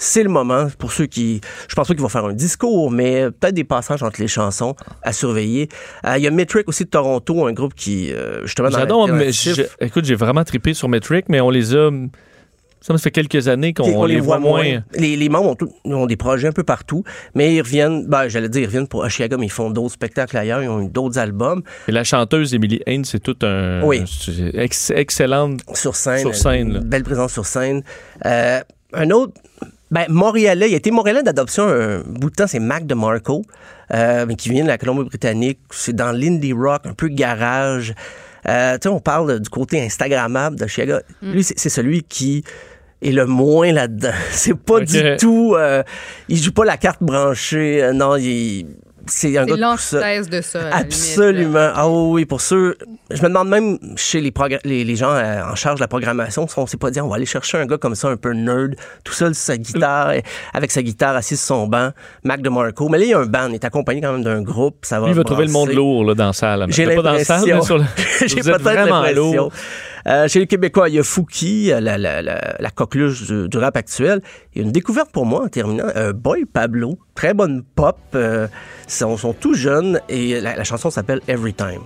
c'est le moment pour ceux qui. Je pense pas qu'il va faire un discours, mais peut-être des passages entre les chansons à surveiller. Euh, Il y a Metric aussi de Toronto, un groupe qui, euh, justement, dans J'adore. mais l'alternatif, j'ai- Écoute, j'ai vraiment trippé sur Metric, mais on les a. Ça me fait quelques années qu'on on les voit moins. Les, les membres ont, ont des projets un peu partout, mais ils reviennent, ben, j'allais dire, ils reviennent pour Oshiaga, mais ils font d'autres spectacles ailleurs, ils ont eu d'autres albums Et la chanteuse Emily Haynes, c'est tout un. Oui. ex- excellente. sur scène. Sur scène, une. Belle présence sur scène. Euh, un autre, ben, Montréalais, il a été Montréalais d'adoption un bout de temps, c'est Mac DeMarco, euh, qui vient de la Colombie-Britannique. C'est dans l'indie rock, un peu garage. Euh, tu sais, on parle du côté Instagrammable de Chiaga. Lui, c'est celui qui est le moins là-dedans. C'est pas du tout... euh, il joue pas la carte branchée. Euh, non, il... c'est un gars tout seul. l'antithèse de ça. Absolument. Ah oui, oui, pour ceux. Je me demande même chez les, progr- les, les gens euh, en charge de la programmation, si on s'est pas dit, on va aller chercher un gars comme ça, un peu nerd, tout seul sur sa guitare, et- avec sa guitare assis sur son banc, Mac DeMarco. Mais là, il y a un band, il est accompagné quand même d'un groupe. Ça va Lui, il va trouver le monde lourd là, dans la salle. J'ai Peut-être pas dans la salle, mais sur le... J'ai peut-être vraiment l'impression. Euh, chez les Québécois, il y a Fouki, euh, la, coqueluche du, rap actuel. Il y a une découverte pour moi en terminant. Euh, Boy Pablo, très bonne pop. Ils sont, tout jeunes et la, chanson s'appelle Every Time.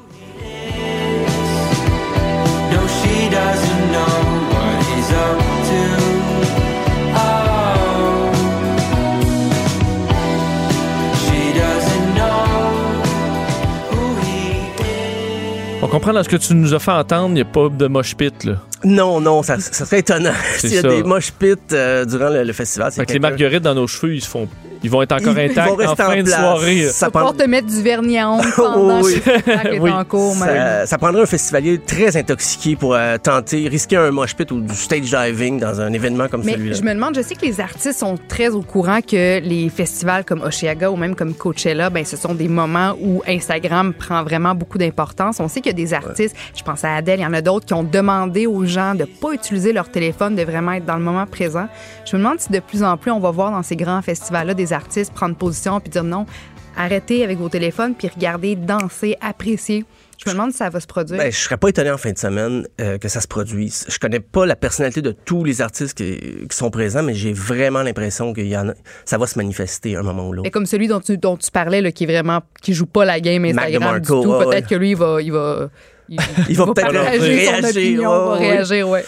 Comprend dans ce que tu nous as fait entendre, il n'y a pas de mosh pit. Là. Non, non, ça, ça serait étonnant s'il y a ça. des mosh pits euh, durant le, le festival. c'est Fait que les marguerites dans nos cheveux, ils, se font... ils vont être encore Ils- ils intacts vont en rester en fin de place. soirée. Ça Ça prend- pour te mettre du vernis à ongles pendant Oui. que le spectacle est Oui. en cours. Ça, ça prendrait un festivalier très intoxiqué pour euh, tenter, risquer un mosh pit ou du stage diving dans un événement comme Mais celui-là. je me demande, je sais que les artistes sont très au courant que les festivals comme Osheaga ou même comme Coachella, ben ce sont des moments où Instagram prend vraiment beaucoup d'importance. On sait qu'il y a des artistes, je pense à Adele, il y en a d'autres qui ont demandé aux gens de pas utiliser leur téléphone, de vraiment être dans le moment présent. Je me demande si de plus en plus on va voir dans ces grands festivals-là des artistes prendre position puis dire non, arrêtez avec vos téléphones puis regardez, danser, apprécier. Je me demande si ça va se produire. Ben, je serais pas étonné en fin de semaine euh, que ça se produise. Je connais pas la personnalité de tous les artistes qui, qui sont présents, mais j'ai vraiment l'impression a, ça va se manifester à un moment ou l'autre. Mais comme celui dont tu, dont tu parlais, là, qui est vraiment, qui joue pas la game Instagram du tout, peut-être ouais. que lui, il va, il va, il, Il va peut-être partager son réagir, va réagir, ouais.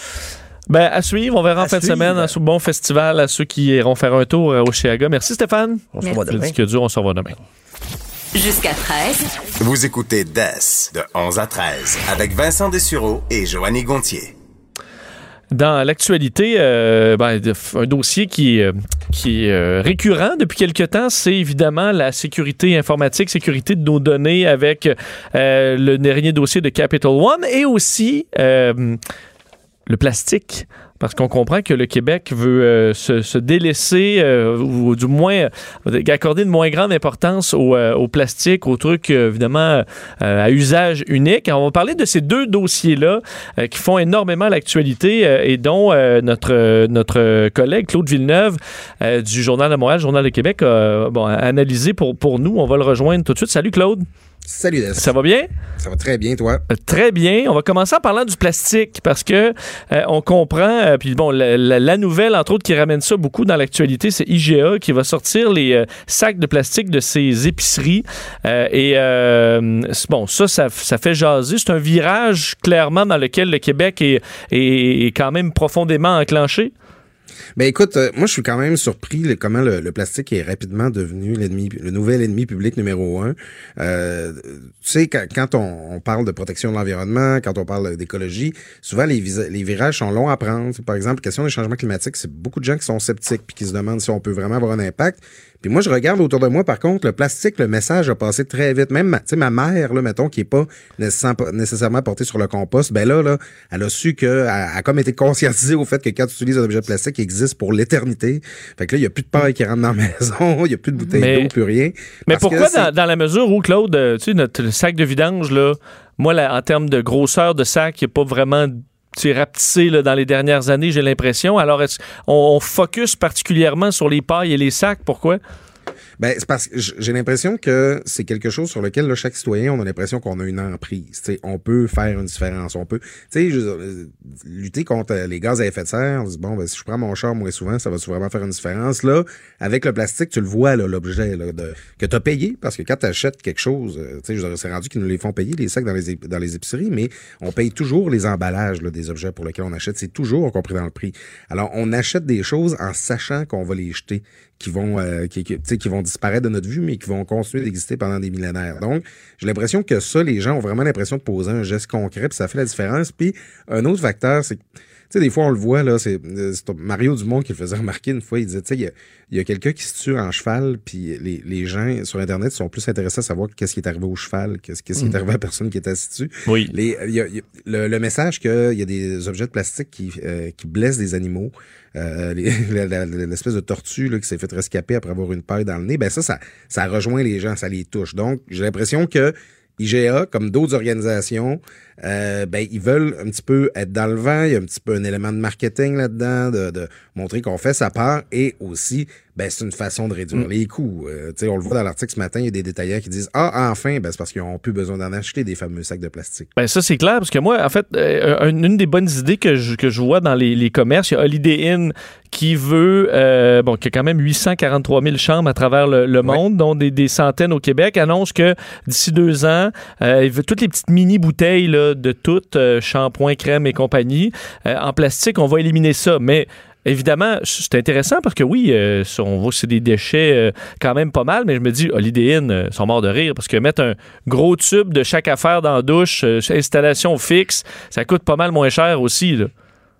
Ben, à suivre, on verra en fin de semaine un bon festival à ceux qui iront faire un tour euh, au Chiaga. Merci Stéphane. On se revoit demain. disque dur, on se revoit demain. Jusqu'à 13. Vous écoutez DES de 11 à 13 avec Vincent Dessureau et Joanny Gontier. Dans l'actualité, euh, ben, un dossier qui, est, euh, qui est euh, récurrent depuis quelque temps, c'est évidemment la sécurité informatique, sécurité de nos données avec euh, le dernier dossier de Capital One et aussi euh, le plastique. Parce qu'on comprend que le Québec veut euh, se, se délaisser, euh, ou du moins euh, accorder une moins grande importance au, euh, au plastique, aux trucs euh, évidemment à usage unique. Alors, on va parler de ces deux dossiers-là qui font énormément l'actualité et dont notre, notre collègue Claude Villeneuve du Journal de Montréal, Journal de Québec, a bon, analysé pour, pour nous. On va le rejoindre tout de suite. Salut Claude, Salut Des. ça va bien? Ça va très bien, toi? Euh, Très bien. On va commencer en parlant du plastique parce que euh, on comprend. euh, puis bon, la, la- la nouvelle, entre autres, qui ramène ça beaucoup dans l'actualité, c'est IGA qui va sortir les sacs de plastique de ses épiceries. Et bon, ça, ça, ça fait jaser. C'est un virage clairement dans lequel le Québec est, est, est quand même profondément enclenché. Ben écoute, euh, moi je suis quand même surpris là, comment le, le plastique est rapidement devenu l'ennemi, le nouvel ennemi public numéro un. Euh, tu sais, quand, quand on, on parle de protection de l'environnement, quand on parle d'écologie, souvent les, les virages sont longs à prendre. Par exemple, question des changements climatiques, c'est beaucoup de gens qui sont sceptiques puis qui se demandent si on peut vraiment avoir un impact. Puis moi, je regarde autour de moi, par contre, le plastique, le message a passé très vite. Même, ma, tu sais, ma mère, là, mettons, qui est pas nécessairement, portée sur le compost, ben là, là, elle a su que, elle a comme été conscientisée au fait que quand tu utilises un objet de plastique, il existe pour l'éternité. Fait que là, il y a plus de paille qui rentre dans la maison, il y a plus de bouteilles Mais- d'eau, plus rien. Mais pourquoi, dans, dans la mesure où, Claude, euh, tu sais, notre sac de vidange, là, moi, là, en termes de grosseur de sac, il n'est pas vraiment tu sais, rapetissé là, dans les dernières années, j'ai l'impression. Alors, on, on focus particulièrement sur les pailles et les sacs? Pourquoi? Ben, c'est parce que j'ai l'impression que c'est quelque chose sur lequel là, chaque citoyen, on a l'impression qu'on a une emprise. T'sais, on peut faire une différence. On peut, tu sais, je euh, lutter contre euh, les gaz à effet de serre. On se dit bon, ben, si je prends mon char moins souvent, ça va vraiment faire une différence. Là, avec le plastique, tu le vois là, l'objet de, que tu as payé, parce que quand tu achètes quelque chose, euh, tu sais, je c'est rendu qu'ils nous les font payer les sacs dans les dans les épiceries, mais on paye toujours les emballages là, des objets pour lesquels on achète. C'est toujours compris dans le prix. Alors, on achète des choses en sachant qu'on va les jeter qui vont euh, qui, vont disparaître de notre vue, mais qui vont continuer d'exister pendant des millénaires. Donc, j'ai l'impression que ça, les gens ont vraiment l'impression de poser un geste concret, puis ça fait la différence. Puis, un autre facteur, c'est que sais, des fois, on le voit, là, c'est euh, Mario Dumont qui le faisait remarquer une fois. Il disait, tu sais, il y a, il y a quelqu'un qui se tue en cheval, puis les, les gens sur Internet sont plus intéressés à savoir qu'est-ce qui est arrivé au cheval, qu'est-ce qui est arrivé à la personne qui est assise dessus. Oui. Les, il y a- il y a- le, le message qu'il y a des objets de plastique qui, euh, qui blessent des animaux, euh, l'espèce de tortue là, qui s'est fait rescaper après avoir une paille dans le nez, ben ça, ça, ça rejoint les gens, ça les touche. Donc, j'ai l'impression que IGA, comme d'autres organisations, euh, ben, ils veulent un petit peu être dans le vent. Il y a un petit peu un élément de marketing là-dedans, de, de montrer qu'on fait sa part. Et aussi, ben, c'est une façon de réduire les coûts. Euh, tu sais, on le voit dans l'article ce matin, il y a des détaillants qui disent Ah, enfin, ben, c'est parce qu'ils n'ont plus besoin d'en acheter des fameux sacs de plastique. Ben ça, c'est clair, parce que moi, en fait, euh, une, une des bonnes idées que je, que je vois dans les, les commerces, il y a Holiday Inn qui veut, euh, bon, qui a quand même 843 000 chambres à travers le, le monde, dont des, des centaines au Québec, annonce que d'ici deux ans, euh, il veut toutes les petites mini-bouteilles là, de toutes, euh, shampoing, crème et compagnie, euh, en plastique, on va éliminer ça. Mais Évidemment, c'est intéressant parce que oui, euh, on voit que c'est des déchets quand même pas mal, mais je me dis, Inn euh, sont morts de rire parce que mettre un gros tube de chaque affaire dans la douche, installation fixe, ça coûte pas mal moins cher aussi.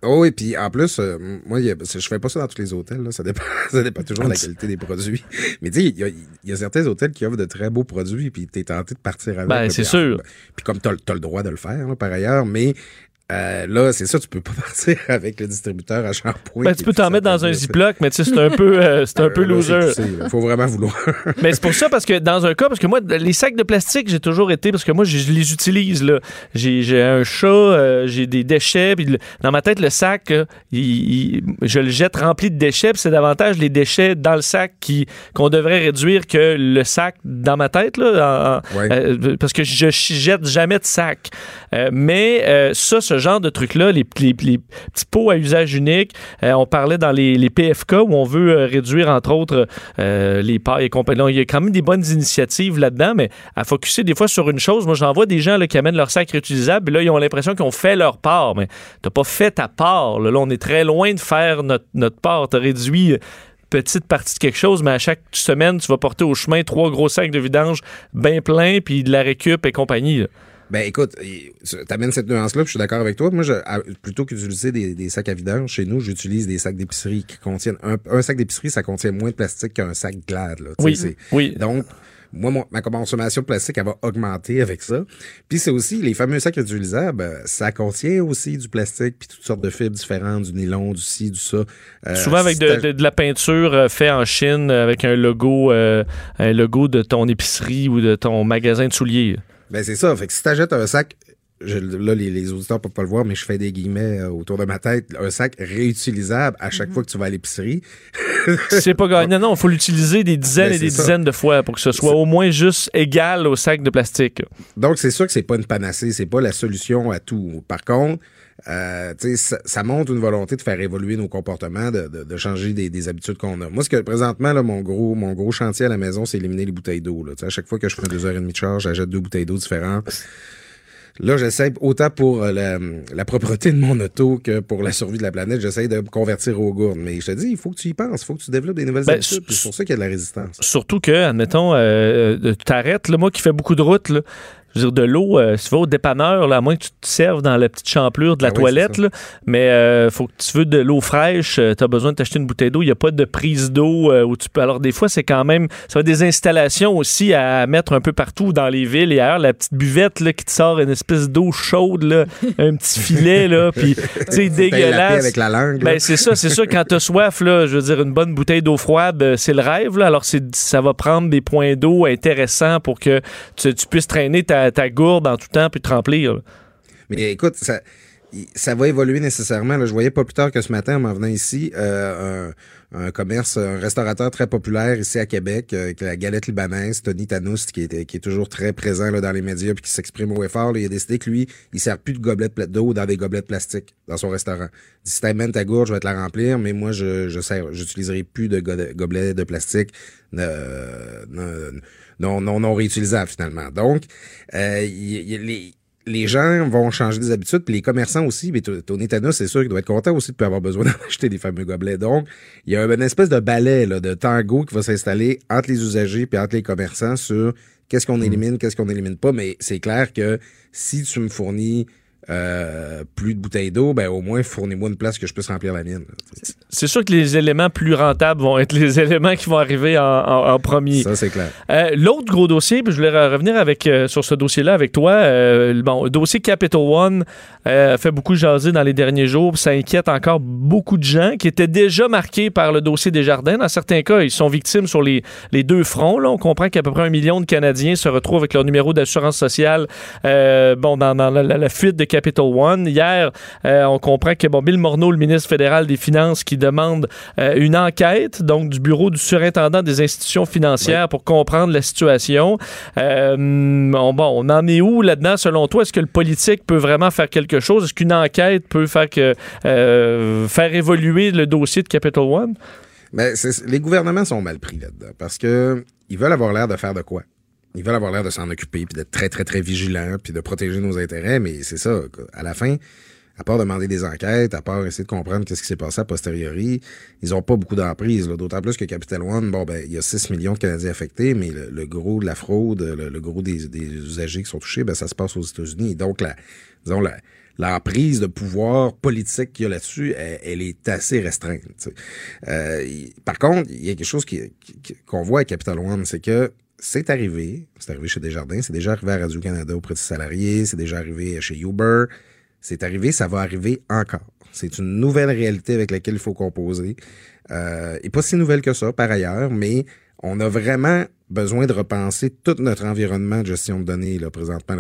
Oh, et puis en plus, euh, moi, il y a- je fais pas ça dans tous les hôtels. Là, ça, dépend, ça dépend toujours de la qualité des produits. Mais tu sais, il y a, il y a certains hôtels qui offrent de très beaux produits, puis tu es tenté de partir avec. Ben, c'est sûr. Puis comme tu as, le droit de le faire, là, par ailleurs, mais euh, là, c'est ça, tu peux pas partir avec le distributeur à shampoing. Ben, tu peux t'en mettre dans un Ziploc, mais tu sais, c'est un peu, euh, c'est un peu Euh, là, loser. là. faut vraiment vouloir. Mais c'est pour ça, parce que dans un cas, parce que moi, les sacs de plastique, j'ai toujours été, parce que moi, je, les utilise, là. J'ai un chat, j'ai des déchets, puis le- dans ma tête, le sac, il- il- je le jette rempli de déchets, puis c'est davantage les déchets dans le sac qui qu'on devrait réduire que le sac dans ma tête, là, en- en- Ouais. parce que je jette jamais de sac. Mais ça, ce genre de truc-là, les, petits pots à usage unique, euh, on parlait dans les, PFK où on veut euh, réduire, entre autres, euh, les pailles et compagnie. Il y a quand même des bonnes initiatives là-dedans, mais à focuser des fois sur une chose. Moi, j'en vois des gens qui amènent leur sac réutilisable, puis là, ils ont l'impression qu'ils ont fait leur part, mais t'as pas fait ta part. Là, on est très loin de faire notre, notre part. T'as réduit petite partie de quelque chose, mais à chaque semaine, tu vas porter au chemin trois gros sacs de vidange bien pleins, puis de la récup et compagnie. Ben écoute, tu amènes cette nuance-là, puis je suis d'accord avec toi. Moi, je, plutôt qu'utiliser des, des sacs à vidange, chez nous, j'utilise des sacs d'épicerie qui contiennent un, un sac d'épicerie, ça contient moins de plastique qu'un sac Glad. Là, Oui, oui. Donc, moi, mon- ma consommation de plastique, elle va augmenter avec ça. Puis c'est aussi, les fameux sacs réutilisables, euh, ça contient aussi du plastique, puis toutes sortes de fibres différentes, du nylon, du ci, du ça. Euh, Souvent avec de, t'as- de- de la peinture euh, fait en Chine avec un logo, euh, un logo de ton épicerie ou de ton magasin de souliers. Ben c'est ça. Fait que si t'achètes un sac, je- là les, les auditeurs peuvent pas le voir, mais je fais des guillemets euh, autour de ma tête, un sac réutilisable à chaque fois que tu vas à l'épicerie. C'est pas gagnant. Non, il faut l'utiliser des dizaines Ben, et des ça. dizaines de fois pour que ce soit au moins juste égal au sac de plastique. Donc c'est sûr que c'est pas une panacée, c'est pas la solution à tout. Par contre, euh, ça, ça montre une volonté de faire évoluer nos comportements, de, de- de changer des, des habitudes qu'on a. Moi, ce que présentement, là, mon gros, mon gros chantier à la maison, c'est éliminer les bouteilles d'eau. À chaque fois que je fais deux heures et demie de charge, j'achète deux bouteilles d'eau différentes. Là, j'essaie, autant pour euh, la, la propreté de mon auto que pour la survie de la planète, j'essaie de me convertir aux gourdes. Mais je te dis, il faut que tu y penses, il faut que tu développes des nouvelles Ben, habitudes. C'est pour ça qu'il y a de la résistance. Surtout que, admettons, euh, euh, tu t'arrêtes, là, moi qui fais beaucoup de routes, je veux dire, de l'eau, euh, si tu vas au dépanneur, là, à moins que tu te serves dans la petite champlure de la Ah toilette, c'est ça. là, mais euh, faut que tu veux de l'eau fraîche, tu as besoin de t'acheter une bouteille d'eau, il n'y a pas de prise d'eau euh, où tu peux. Alors, des fois, c'est quand même. Ça va être des installations aussi à mettre un peu partout dans les villes et ailleurs. La petite buvette là, qui te sort une espèce d'eau chaude, là, un petit filet, là, puis, tu paix dégueulasse. avec la langue. Ben, c'est ça, c'est sûr, quand t'as soif, là, je veux dire, une bonne bouteille d'eau froide, euh, c'est le rêve, là. Alors, c'est, ça va prendre des points d'eau intéressants pour que tu, tu puisses traîner ta, ta gourde en tout temps puis te remplir. Mais écoute, ça, ça va évoluer nécessairement. Je voyais pas plus tard que ce matin, en m'en venant ici, euh, un, commerce, un restaurateur très populaire ici à Québec, euh, la galette libanaise, Tony Tanous, qui est, qui est toujours très présent là, dans les médias puis qui s'exprime haut et fort. là. il a décidé que lui, il sert plus de gobelettes pla- d'eau dans des gobelettes plastiques dans son restaurant. Il dit, si t'amènes ta gourde, je vais te la remplir, mais moi, je, je plus de go- gobelets de plastique euh, non, non, non réutilisables finalement. Donc, euh, les les gens vont changer des habitudes, puis les commerçants aussi. Mais T- Tony Thanos, c'est sûr qu'il doit être content aussi de pas avoir besoin d'acheter des fameux gobelets. Donc, il y a une espèce de balai là, de tango qui va s'installer entre les usagers puis entre les commerçants sur qu'est-ce qu'on élimine, qu'est-ce qu'on élimine pas. Mais c'est clair que si tu me fournis euh, plus de bouteilles d'eau, ben au moins fournez-moi une place que je puisse remplir la mienne. C'est sûr que les éléments plus rentables vont être les éléments qui vont arriver en, en- en premier. Ça, c'est clair. Euh, L'autre gros dossier, puis je voulais re- revenir avec, euh, sur ce dossier-là avec toi. Bon, le dossier Capital One fait beaucoup jaser dans les derniers jours. Ça inquiète encore beaucoup de gens qui étaient déjà marqués par le dossier des jardins. Dans certains cas, ils sont victimes sur les, les deux fronts. Là. On comprend qu'à peu près un million de Canadiens se retrouvent avec leur numéro d'assurance sociale bon, dans, dans la, la- la fuite de Capital One. Hier, euh, on comprend que bon, Bill Morneau, le ministre fédéral des Finances, qui demande euh, une enquête donc du bureau du surintendant des institutions financières pour comprendre la situation. Euh, on, bon, on en est où là-dedans selon toi? Est-ce que le politique peut vraiment faire quelque chose? Est-ce qu'une enquête peut faire, que, faire évoluer le dossier de Capital One? C'est- les gouvernements sont mal pris là-dedans parce que ils veulent avoir l'air de faire de quoi? Ils veulent avoir l'air de s'en occuper, puis d'être très, très, très vigilants, puis de protéger nos intérêts, mais c'est ça. À la fin, à part demander des enquêtes, à part essayer de comprendre qu'est-ce qui s'est passé a posteriori, ils ont pas beaucoup d'emprise. D'autant plus que Capital One, bon, ben, il y a 6 millions de Canadiens affectés, mais le, gros de la fraude, le, gros des, usagers qui sont touchés, ben, ça se passe aux États-Unis. Donc, la, disons, la, l'emprise de pouvoir politique qu'il y a là-dessus, elle, est assez restreinte. Euh, par contre, il y a quelque chose qui- qui- qu'on voit à Capital One, c'est que c'est arrivé, c'est arrivé chez Desjardins, c'est déjà arrivé à Radio-Canada auprès de ses salariés, c'est déjà arrivé chez Uber, c'est arrivé, ça va arriver encore. C'est une nouvelle réalité avec laquelle il faut composer. Euh, et pas si nouvelle que ça, par ailleurs, mais on a vraiment besoin de repenser tout notre environnement de gestion de données, là, présentement.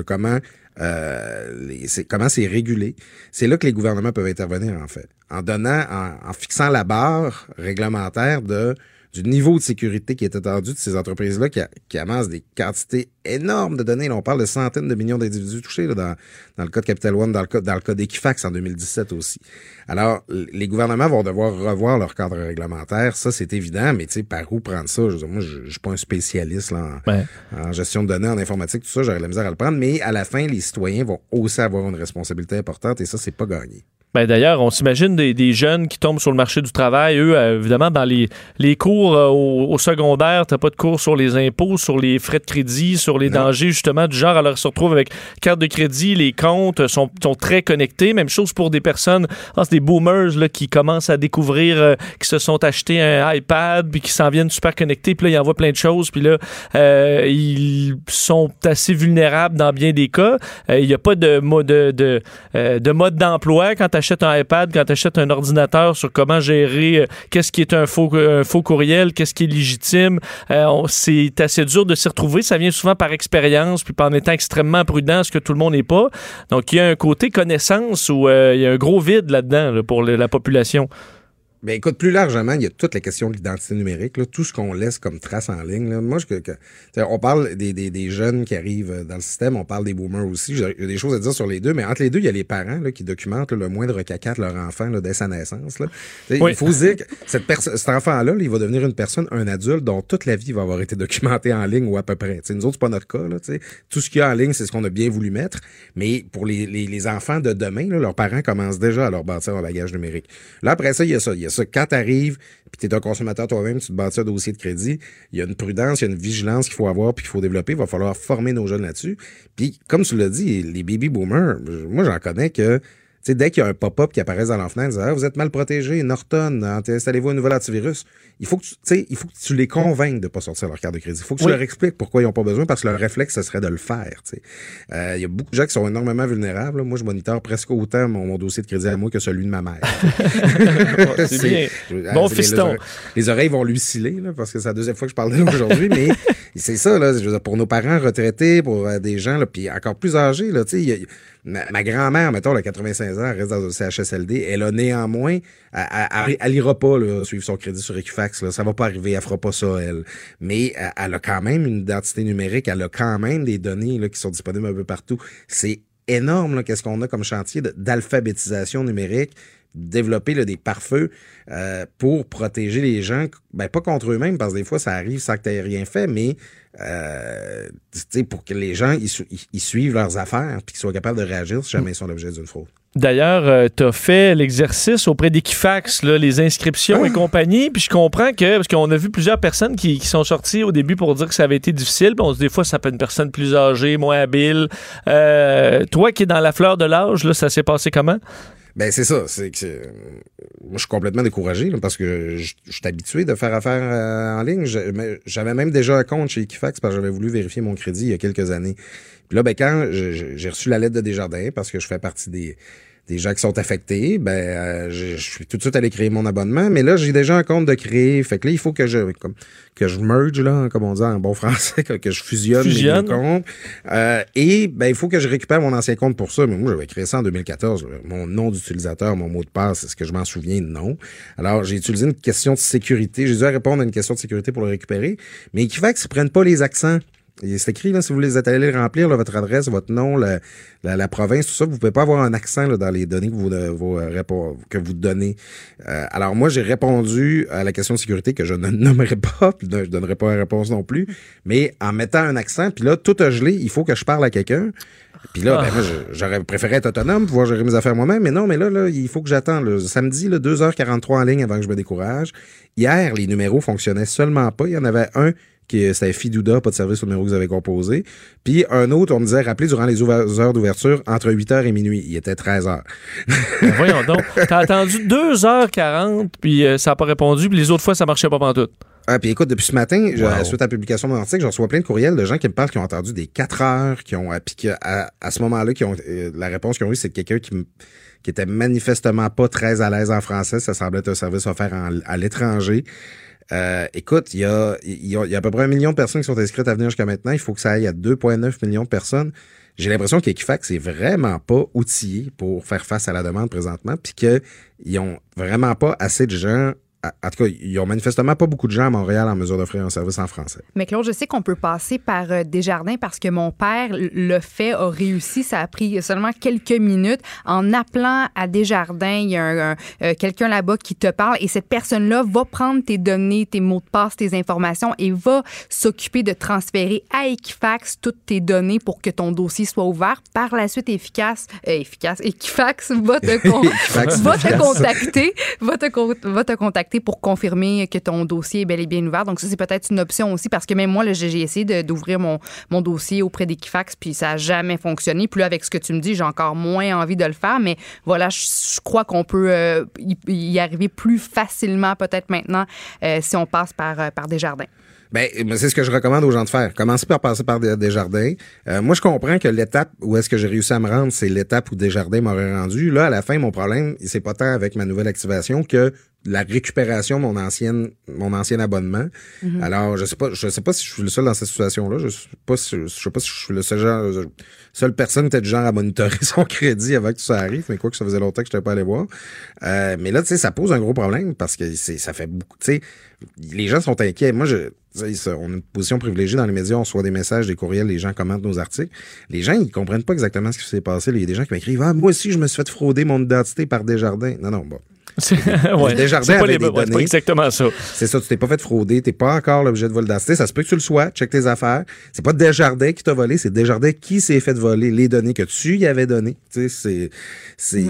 euh, comment c'est régulé. C'est là que les gouvernements peuvent intervenir, en fait. En donnant, en fixant la barre réglementaire de du niveau de sécurité qui est attendu de ces entreprises-là qui, amassent des quantités énormes de données. Là, on parle de centaines de millions d'individus touchés là, dans, dans le cas de Capital One, dans le cas, dans le cas d'Equifax en 2017 aussi. Alors, les gouvernements vont devoir revoir leur cadre réglementaire. Ça, c'est évident, mais tu sais, par où prendre ça? Je veux dire, moi, je, je suis pas un spécialiste là, en, Ouais. en gestion de données, en informatique, tout ça, j'aurais la misère à le prendre, mais à la fin, les citoyens vont aussi avoir une responsabilité importante et ça, c'est pas gagné. Ben D'ailleurs, on s'imagine des, des jeunes qui tombent sur le marché du travail. Eux, euh, évidemment, dans les, les cours euh, au, au secondaire, t'as pas de cours sur les impôts, sur les frais de crédit, sur les Non. dangers, justement, du genre. Alors, ils se retrouvent avec carte de crédit, les comptes euh, sont, sont très connectés. Même chose pour des personnes, ah, c'est des boomers là, qui commencent à découvrir, euh, qui se sont achetés un iPad, puis qui s'en viennent super connectés, puis là, ils envoient plein de choses, puis là, euh, ils sont assez vulnérables dans bien des cas. Il n'y a pas de, mode de, de, de mode d'emploi quand tu achètes un iPad, quand tu achètes un ordinateur sur comment gérer euh, qu'est-ce qui est un faux, un faux courriel, qu'est-ce qui est légitime. Euh, c'est assez dur de s'y retrouver. Ça vient souvent par expérience, puis en étant extrêmement prudent, ce que tout le monde n'est pas. Donc, il y a un côté connaissance où euh, il y a un gros vide là-dedans là, pour la population. Ben écoute, plus largement, il y a toute la question de l'identité numérique, là, tout ce qu'on laisse comme trace en ligne. Là. Moi, je, que, on parle des, des, des jeunes qui arrivent euh, dans le système, on parle des boomers aussi. J'ai des choses à dire sur les deux, mais entre les deux, il y a les parents là, qui documentent là, le moindre caca de leur enfant là, dès sa naissance. Oui. Il faut se dire que cette cet enfant-là, là, il va devenir une personne, un adulte dont toute la vie va avoir été documentée en ligne ou à peu près. T'sais, nous autres, c'est pas notre cas. Tout ce qu'il y a en ligne, c'est ce qu'on a bien voulu mettre. Mais pour les, les, les enfants de demain, là, leurs parents commencent déjà à leur bâtir un bagage numérique. Là, après ça, il y a ça. Il y a Quand t'arrives, puis tu es un consommateur toi-même, tu te bâtis un dossier de crédit, il y a une prudence, il y a une vigilance qu'il faut avoir puis qu'il faut développer. Il va falloir former nos jeunes là-dessus. Puis, comme tu l'as dit, les baby boomers, moi, j'en connais que tu sais, dès qu'il y a un pop-up qui apparaît dans leur fenêtre, ah, vous êtes mal protégé, Norton, installez-vous un nouvel antivirus. Il faut que tu, il faut que tu les convainques de pas sortir leur carte de crédit. Il faut que tu Oui. leur expliques pourquoi ils n'ont pas besoin, parce que leur réflexe, ce serait de le faire. Euh, Il y a beaucoup de gens qui sont énormément vulnérables. là. Moi, je monitore presque autant mon, mon dossier de crédit à moi que celui de ma mère. c'est bien. Bon fiston. Les, oreilles- les oreilles vont lui sciller, là, parce que c'est la deuxième fois que je parle d'elle aujourd'hui, mais c'est ça, là, je veux dire, pour nos parents retraités, pour euh, des gens, là, puis encore plus âgés, là, tu sais, ma, grand-mère, mettons, elle a 85 ans, elle reste dans un CHSLD, elle a néanmoins, elle, elle, elle- elle ira pas, là, suivre son crédit sur Equifax, là, ça va pas arriver, elle fera pas ça, elle. Mais elle, elle a quand même une identité numérique, elle a quand même des données, là, qui sont disponibles un peu partout. C'est énorme, qu'est-ce qu'on a comme chantier d'alphabétisation numérique, développer là, des pare-feux euh, pour protéger les gens, ben, pas contre eux-mêmes, parce que des fois, ça arrive sans que tu rien fait, mais euh, pour que les gens ils, su- ils- ils suivent leurs affaires puis qu'ils soient capables de réagir si jamais ils sont l'objet d'une fraude. D'ailleurs, tu as fait l'exercice auprès d'Equifax, les inscriptions Ah. et compagnie. Puis je comprends que, parce qu'on a vu plusieurs personnes qui, qui sont sorties au début pour dire que ça avait été difficile. Puis on se dit, des fois, ça peut être une personne plus âgée, moins habile. Euh, toi qui es dans la fleur de l'âge, ça s'est passé comment? Ben c'est ça, c'est que moi je suis complètement découragé parce que je suis habitué de faire affaire euh, en ligne. J'avais même déjà un compte chez Equifax parce que j'avais voulu vérifier mon crédit il y a quelques années. Puis là, ben quand j'ai reçu la lettre de Desjardins parce que je fais partie des des gens qui sont affectés, ben euh, je, je suis tout de suite allé créer mon abonnement, mais là j'ai déjà un compte de créer, fait que là il faut que je comme, que je merge là, comme on dit en bon français, que, que je fusionne, Fusionne. mes deux comptes. Euh, et ben il faut que je récupère mon ancien compte pour ça, mais moi j'avais créé ça en 2014, là. mon nom d'utilisateur, mon mot de passe, est-ce que je m'en souviens? Non. Alors j'ai utilisé une question de sécurité, j'ai dû répondre à une question de sécurité pour le récupérer, mais Equifax ils prennent pas les accents. C'est écrit, là, si vous les êtes allés remplir, là, votre adresse, votre nom, la, la, la province, tout ça, vous pouvez pas avoir un accent là, dans les données que vous, euh, euh, que vous donnez. Euh, alors moi, j'ai répondu à la question de sécurité que je ne nommerai pas, puis je donnerai pas la réponse non plus, mais en mettant un accent, puis là, tout a gelé, il faut que je parle à quelqu'un. Puis là, ben, j'aurais préféré être autonome, pouvoir gérer mes affaires moi-même, mais non, mais là, là, il faut que j'attende. Samedi, là, 2h43 en ligne avant que je me décourage. Hier, les numéros fonctionnaient seulement pas. Il y en avait un qui c'était Fidouda, pas de service au numéro que vous avez composé. Puis un autre, on me disait, rappelez durant les heures d'ouverture entre 8h et minuit. Il était 13h. Ben, voyons donc. T'as attendu 2h40, puis euh, ça n'a pas répondu, puis les autres fois, ça marchait pas pantoute. Ah, puis écoute, depuis ce matin, Wow. suite à la publication de mon article, je reçois plein de courriels de gens qui me parlent qui ont entendu des 4 heures, qui ont, puis que à, à ce moment-là, qui ont, euh, la réponse qu'ils ont eue, c'est quelqu'un qui, me- qui était manifestement pas très à l'aise en français. Ça semblait être un service offert en- à l'étranger. Euh, écoute, il y a, y a à peu près un million de personnes qui sont inscrites à venir jusqu'à maintenant. Il faut que ça aille à 2,9 millions de personnes. J'ai l'impression qu'Equifax est vraiment pas outillé pour faire face à la demande présentement, puis qu'ils ont vraiment pas assez de gens. En tout cas, ils ont manifestement pas beaucoup de gens à Montréal en mesure d'offrir un service en français. Mais Claude, je sais qu'on peut passer par euh, Desjardins parce que mon père le fait, a réussi. Ça a pris seulement quelques minutes. En appelant à Desjardins, il y a euh, quelqu'un là-bas qui te parle et cette personne-là va prendre tes données, tes mots de passe, tes informations et va s'occuper de transférer à Equifax toutes tes données pour que ton dossier soit ouvert. Par la suite, efficace, euh, efficace, Equifax va te, con- va te contacter, va te, va te contacter pour confirmer que ton dossier est bel et bien ouvert. Donc ça, c'est peut-être une option aussi parce que même moi, j'ai essayé d'ouvrir mon, dossier auprès d'Equifax puis ça n'a jamais fonctionné. Puis là, avec ce que tu me dis, j'ai encore moins envie de le faire. Mais voilà, je, crois qu'on peut euh, y, arriver plus facilement peut-être maintenant euh, si on passe par, euh, par Desjardins. Ben, ben, c'est ce que je recommande aux gens de faire. Commencez par passer par des, Desjardins. Euh, moi, je comprends que l'étape où est-ce que j'ai réussi à me rendre, c'est l'étape où Desjardins m'aurait rendu. Là, à la fin, mon problème, c'est pas tant avec ma nouvelle activation que la récupération de mon ancienne, mon ancien abonnement. Alors, je sais pas, je sais pas si je suis le seul dans cette situation-là. Je sais pas si, je sais pas si je suis le seul genre, je- seule personne peut-être du genre à monitorer son crédit avant que tout ça arrive, mais quoi que ça faisait longtemps que je n'étais pas allé voir. Euh, mais là, tu sais, ça pose un gros problème parce que c'est, ça fait beaucoup, tu sais, les gens sont inquiets. Moi, je, on a une position privilégiée dans les médias, on reçoit des messages, des courriels, les gens commentent nos articles. Les gens, ils comprennent pas exactement ce qui s'est passé. Il y a des gens qui m'écrivent, ah, moi aussi, je me suis fait frauder mon identité par Desjardins. Non, non, bon. C'est ouais, Desjardins c'est pas, avait les- des ouais, pas exactement ça. C'est ça, tu t'es pas fait frauder, t'es pas encore l'objet de vol d'identité. Ça se peut que tu le sois, check tes affaires. C'est pas Desjardins qui t'a volé, c'est Desjardins qui s'est fait voler les données que tu y avais données. Tu sais, c'est, c'est,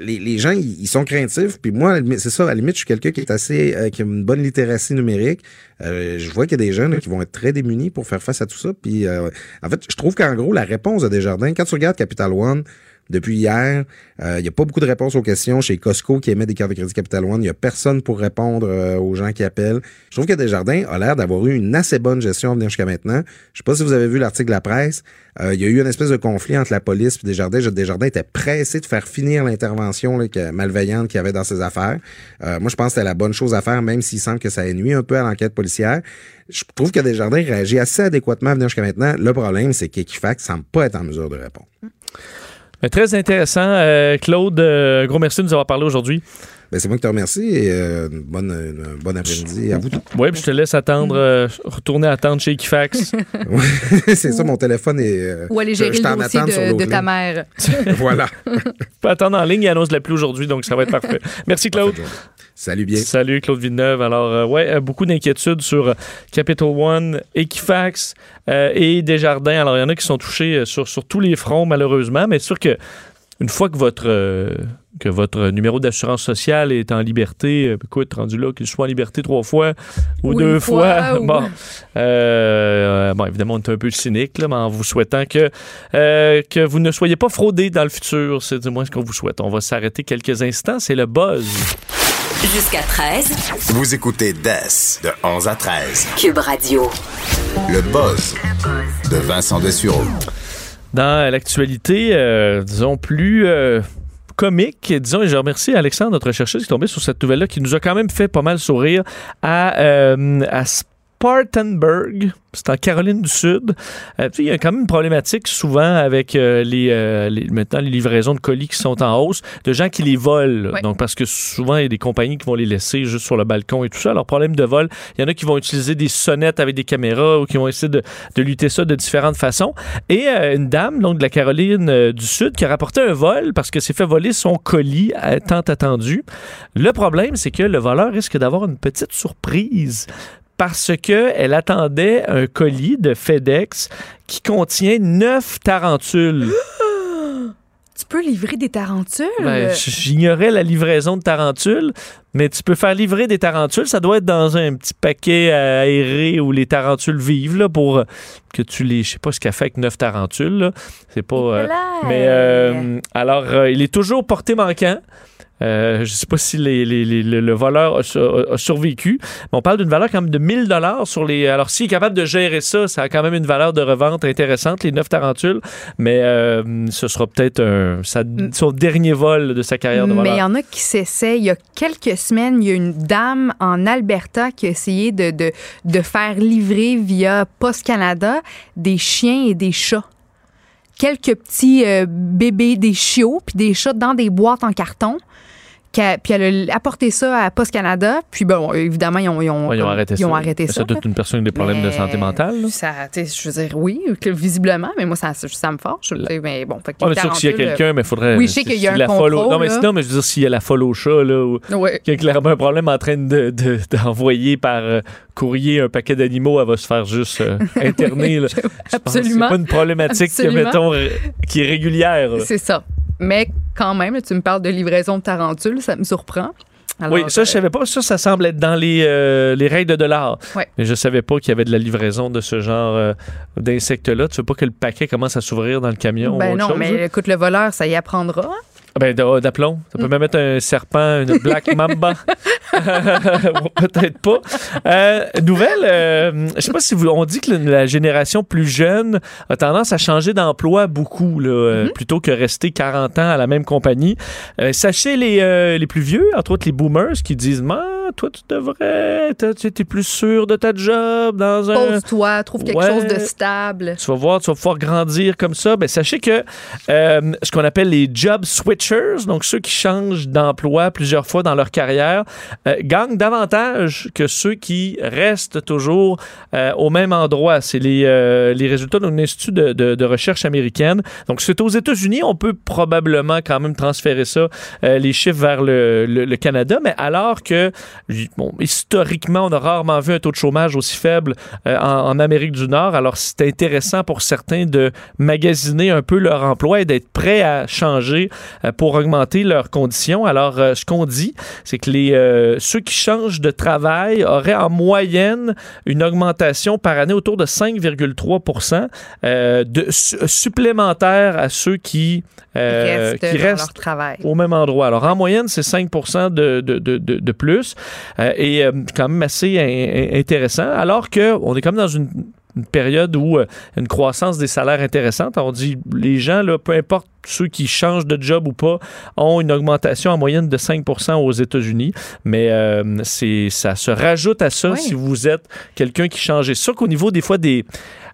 les, les gens, ils, sont craintifs. Puis moi, c'est ça, à la limite, je suis quelqu'un qui est assez, euh, qui a une bonne littératie numérique. Euh, je vois qu'il y a des jeunes là, qui vont être très démunis pour faire face à tout ça. Puis, euh, en fait, je trouve qu'en gros, la réponse de Desjardins, quand tu regardes Capital One, depuis hier, il n'y a pas beaucoup de réponses aux questions chez Costco qui émet des cartes de crédit Capital One. Il n'y a personne pour répondre euh, aux gens qui appellent. Je trouve que Desjardins a l'air d'avoir eu une assez bonne gestion à venir jusqu'à maintenant. Je sais pas si vous avez vu l'article de la presse. Euh, Il y a eu une espèce de conflit entre la police et Desjardins. Desjardins était pressé de faire finir l'intervention malveillante qu'il y avait dans ses affaires. Euh, moi, je pense que c'était la bonne chose à faire, même s'il semble que ça nuit un peu à l'enquête policière. Je trouve que Desjardins réagit assez adéquatement à venir jusqu'à maintenant. Le problème, c'est qu'Equifax semble pas être en mesure de répondre. Mais très intéressant. Euh, Claude, euh, gros merci de nous avoir parlé aujourd'hui. Ben, c'est moi qui te remercie et euh, bonne, une bonne après-midi à vous tous. Oui, puis je te laisse attendre, euh, retourner attendre chez Equifax. Ouais, c'est ça, mon téléphone est. euh, Ou aller je- gérer je suis le dossier de, ta mère. voilà. Pas attendre en ligne, il annonce de la pluie aujourd'hui, donc ça va être parfait. Merci Claude. Salut bien. Salut Claude Villeneuve. Alors, euh, ouais, euh, beaucoup d'inquiétudes sur euh, Capital One, Equifax euh, et Desjardins. Alors, il y en a qui sont touchés euh, sur, sur tous les fronts, malheureusement, mais c'est sûr que une fois que votre, euh, que votre numéro d'assurance sociale est en liberté, euh, écoute, rendu là, qu'il soit en liberté trois fois ou, Ou deux fois, fois, ou- bon, euh, bon, évidemment, on est un peu cynique, là, mais en vous souhaitant que, euh, que vous ne soyez pas fraudé dans le futur, c'est du moins ce qu'on vous souhaite. On va s'arrêter quelques instants, c'est le buzz. Jusqu'à 13, Vous écoutez DES de 11 à 13. Cube Radio. Le buzz de Vincent Dessureau. dans l'actualité, euh, disons, plus euh, comique, disons, et je remercie Alexandre, notre chercheur, qui est tombé sur cette nouvelle-là, qui nous a quand même fait pas mal sourire, à, euh, à Spartanburg, c'est en Caroline du Sud. Euh, il y a quand même une problématique souvent avec euh, les, euh, les- maintenant les livraisons de colis qui sont en hausse, de gens qui les volent. Donc, parce que souvent, il y a des compagnies qui vont les laisser juste sur le balcon et tout ça. Alors, problème de vol, il y en a qui vont utiliser des sonnettes avec des caméras ou qui vont essayer de, de lutter ça de différentes façons. Et une dame, donc de la Caroline du Sud, qui a rapporté un vol parce que s'est fait voler son colis tant attendu. Le problème, c'est que le voleur risque d'avoir une petite surprise parce que elle attendait un colis de FedEx qui contient neuf tarentules. Tu peux livrer des tarentules? Ben, J'ignorais la livraison de tarentules, mais tu peux faire livrer des tarentules. Ça doit être dans un petit paquet aéré où les tarentules vivent là, pour que tu les. Je sais pas ce qu'elle fait avec neuf tarentules. C'est pas. euh, mais euh, alors, euh, il est toujours porté manquant. Euh, je sais pas si les- les- les- le, le voleur a, su- a- a survécu. Mais on parle d'une valeur quand même de 1000 dollars sur les. Alors, s'il est capable de gérer ça, ça a quand même une valeur de revente intéressante, les neuf tarentules. Mais euh, ce sera peut-être un- sa- son dernier vol de sa carrière de Mais il y voleur. en a qui s'essaient. Il y a quelques semaines, il y a une dame en Alberta qui a essayé de, de, de faire livrer via Post Canada des chiens et des chats. Quelques petits euh, bébés, des chiots, puis des chats dans des boîtes en carton. Puis elle a apporté ça à Post Canada. Puis bon, évidemment, ils ont, ils ont, Ouais, ils ont comme- arrêté ils ça. ont arrêté ça. Ça doit être une personne avec des problèmes de santé mentale. là. Ça, je veux dire, oui, visiblement, mais moi, ça, ça me sais, Mais bon, fait que sûr que s'il y a quelqu'un, mais il faudrait. Oui, je sais qu'il y a si un contrôle, Non, mais sinon, mais je veux dire, s'il y a la folle au chat, là, ou qui a clairement un problème en train de- de- d'envoyer par euh, courrier un paquet d'animaux, elle va se faire juste euh, interner. là. Je Absolument. C'est pas une problématique que, mettons, euh, qui est régulière. C'est ça. Mais quand même, là, tu me parles de livraison de tarentules, ça me surprend. Alors, oui, ça, je euh, savais pas. Ça, ça semble être dans les, euh, les règles de l'art. Ouais. Mais je savais pas qu'il y avait de la livraison de ce genre euh, d'insectes-là. Tu veux pas que le paquet commence à s'ouvrir dans le camion ou Ben autre non, chose, mais là? écoute, le voleur, ça y apprendra. Ah Ben, d'a- d'aplomb. Ça peut même être un serpent, une black mamba. Peut-être pas. Euh, nouvelle, euh, je sais pas si vous, on dit que la génération plus jeune a tendance à changer d'emploi beaucoup, là, euh, plutôt que rester 40 ans à la même compagnie. Euh, sachez les, euh, les plus vieux, entre autres les boomers, qui disent, Toi, tu devrais, tu es plus sûr de ta job dans un... Pose-toi, trouve quelque Ouais. chose de stable. Tu vas voir, tu vas pouvoir grandir comme ça. Ben, sachez que euh, ce qu'on appelle les job switchers, donc ceux qui changent d'emploi plusieurs fois dans leur carrière, euh, gagnent davantage que ceux qui restent toujours euh, au même endroit. C'est les, les résultats d'un institut de, de- de recherche américaine. Donc, c'est aux États-Unis. On peut probablement quand même transférer ça, les chiffres vers le, le- le Canada, mais alors que, bon, historiquement, on a rarement vu un taux de chômage aussi faible euh, en, en Amérique du Nord. Alors, c'est intéressant pour certains de magasiner un peu leur emploi et d'être prêts à changer euh, pour augmenter leurs conditions. Alors, euh, ce qu'on dit, c'est que les, ceux qui changent de travail auraient en moyenne une augmentation par année autour de 5,3 euh, de, su- supplémentaire à ceux qui, restent qui au même endroit. Alors, en moyenne, c'est 5 de, de, de, de, plus et euh, quand même assez in- in- intéressant. Alors qu'on est comme dans une, une période où euh, une croissance des salaires intéressante. On dit les gens, là, peu importe ceux qui changent de job ou pas, ont une augmentation en moyenne de 5% aux États-Unis. Mais euh, c'est ça se rajoute à ça Oui. si vous êtes quelqu'un qui change. Et ça qu'au niveau des fois des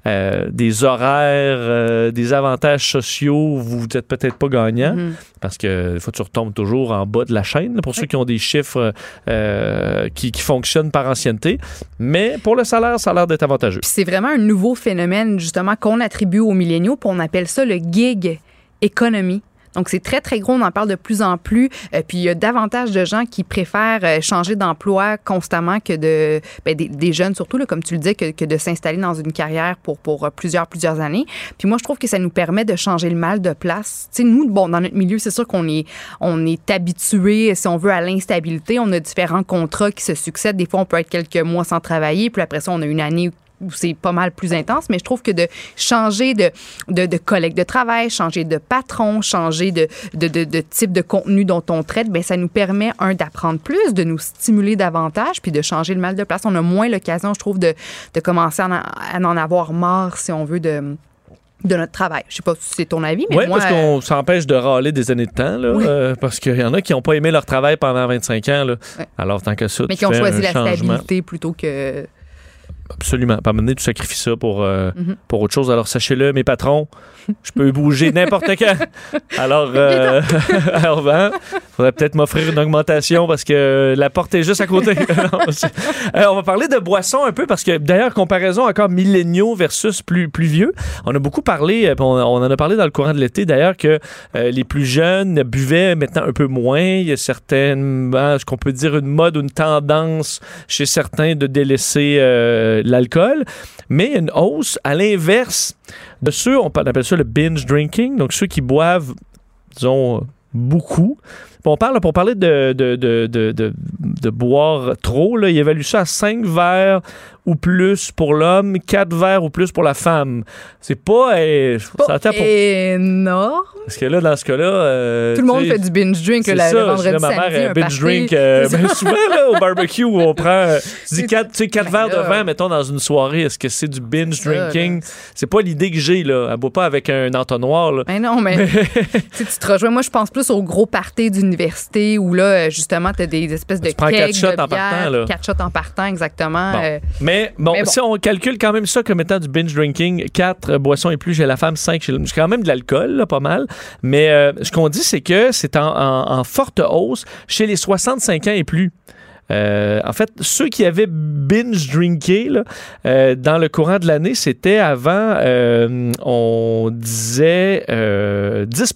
euh, des horaires, euh, des avantages sociaux, vous n'êtes peut-être pas gagnant Mhm. parce que des fois, tu retombes toujours en bas de la chaîne là, pour ceux qui ont des chiffres euh, qui, qui fonctionnent par ancienneté. Mais pour le salaire, ça a l'air d'être avantageux. C'est vraiment un nouveau phénomène, justement, qu'on attribue aux milléniaux, puis on appelle ça le gig economy. Donc, c'est très, très gros. On en parle de plus en plus. Euh, puis, il y a davantage de gens qui préfèrent euh, changer d'emploi constamment que de. ben, des, des jeunes, surtout, là, comme tu le dis, que, que de s'installer dans une carrière pour, pour euh, plusieurs, plusieurs années. Puis, moi, je trouve que ça nous permet de changer le mal de place. Tu sais, nous, bon, dans notre milieu, c'est sûr qu'on est, on est habitué, si on veut, à l'instabilité. On a différents contrats qui se succèdent. Des fois, on peut être quelques mois sans travailler. Puis après ça, on a une année c'est pas mal plus intense, mais je trouve que de changer de, de, de collègue de travail, changer de patron, changer de, de, type de contenu dont on traite, ben ça nous permet, un, d'apprendre plus, de nous stimuler davantage, puis de changer le mal de place. On a moins l'occasion, je trouve, de, de commencer à en, à en avoir marre, si on veut, de de notre travail. Je sais pas si c'est ton avis, mais Oui, moi... parce qu'on s'empêche de râler des années de temps, là, Oui. euh, parce qu'il y en a qui n'ont pas aimé leur travail pendant 25 ans. Là. Alors, tant que ça, mais qui ont choisi la stabilité plutôt que... Absolument. Pas amener, tu sacrifies ça pour, euh, Mhm. pour autre chose. Alors, sachez-le, mes patrons, je peux bouger n'importe quand. Alors, euh, alors ben, faudrait peut-être m'offrir une augmentation parce que la porte est juste à côté. Euh, on va parler de boissons un peu parce que, d'ailleurs, comparaison encore milléniaux versus plus, plus vieux, on a beaucoup parlé, euh, on, on en a parlé dans le courant de l'été d'ailleurs, que euh, les plus jeunes buvaient maintenant un peu moins. Il y a certaines, hein, ce qu'on peut dire une mode ou une tendance chez certains de délaisser euh, l'alcool. Mais une hausse à l'inverse de ceux, on appelle ça le binge drinking, donc ceux qui boivent, disons, beaucoup. On parle, pour parler de, de, de- de boire trop, là, il évalue ça à 5 verres ou plus pour l'homme, 4 verres ou plus pour la femme. C'est pas... euh, ça attend pour- énorme. Parce que là, dans ce cas-là... euh, Tout le monde fait du binge drink là, ça, le vendredi, ma mère, samedi, elle un binge party. drink euh, ben, ça. souvent là, au barbecue où on prend euh, tu dis quatre, tu sais, quatre Ben verres de vin, mettons, dans une soirée. Est-ce que c'est du binge ça, drinking? C'est pas l'idée que j'ai, là. Elle boit pas avec un entonnoir, là. Ben non, mais tu sais, tu te rejoins. Moi, je pense plus au gros party d'université où là, justement, tu as des espèces de Tu prends quatre shots en partant, là. Quatre shots en partant, exactement. Bon. Euh, Mais bon, Mais bon. si on calcule quand même ça comme étant du binge drinking, 4 boissons et plus chez la femme, 5 chez l'homme, c'est quand même de l'alcool, là, pas mal. Mais euh, ce qu'on dit, c'est que c'est en, en- en forte hausse chez les 65 ans et plus. Euh, en fait, ceux qui avaient binge drinké là, euh, dans le courant de l'année, c'était avant, euh, on disait euh, 10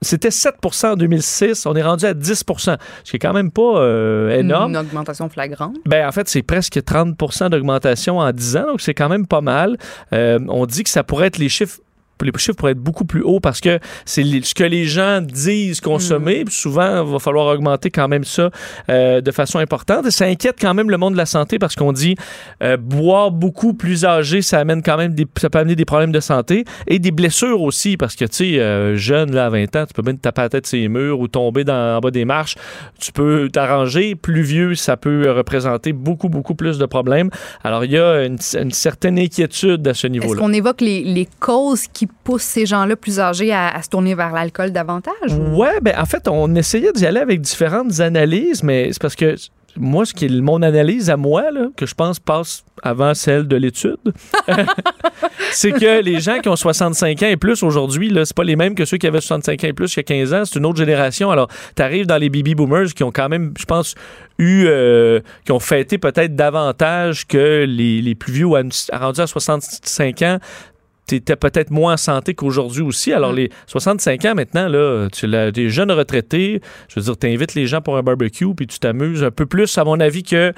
C'était 7% en 2006. On est rendu à 10 ce qui est quand même pas euh, énorme. Une augmentation flagrante. Ben, en fait, c'est presque 30% d'augmentation en 10 ans, donc c'est quand même pas mal. Euh, on dit que ça pourrait être les chiffres. Les chiffres pourraient être beaucoup plus hauts parce que c'est ce que les gens disent consommer. Puis souvent, il va falloir augmenter quand même ça euh, de façon importante. Et ça inquiète quand même le monde de la santé parce qu'on dit euh, boire beaucoup plus âgé, ça amène quand même des, ça peut amener des problèmes de santé et des blessures aussi parce que tu sais, euh, jeune là à 20 ans, tu peux même te taper la tête sur les murs ou tomber dans, en bas des marches. Tu peux t'arranger. Plus vieux, ça peut représenter beaucoup beaucoup plus de problèmes. Alors il y a une, une certaine inquiétude à ce Est-ce niveau-là. qu'on évoque les, les causes qui poussent ces gens-là plus âgés à, se tourner vers l'alcool davantage? Ouais, ben en fait, on essayait d'y aller avec différentes analyses, mais c'est parce que moi, ce qui est mon analyse à moi, là, que je pense passe avant celle de l'étude, c'est que les gens qui ont 65 ans et plus aujourd'hui, c'est pas les mêmes que ceux qui avaient 65 ans et plus il y a 15 ans. C'est une autre génération. Alors, tu arrives dans les baby boomers qui ont quand même, je pense, eu, euh, qui ont fêté peut-être davantage que les, plus vieux ou à, à rendu à 65 ans t'étais peut-être moins en santé qu'aujourd'hui aussi. Alors, Mm. les 65 ans maintenant, là, tu as des jeunes retraités. Je veux dire, t'invites les gens pour un barbecue puis tu t'amuses un peu plus, à mon avis, que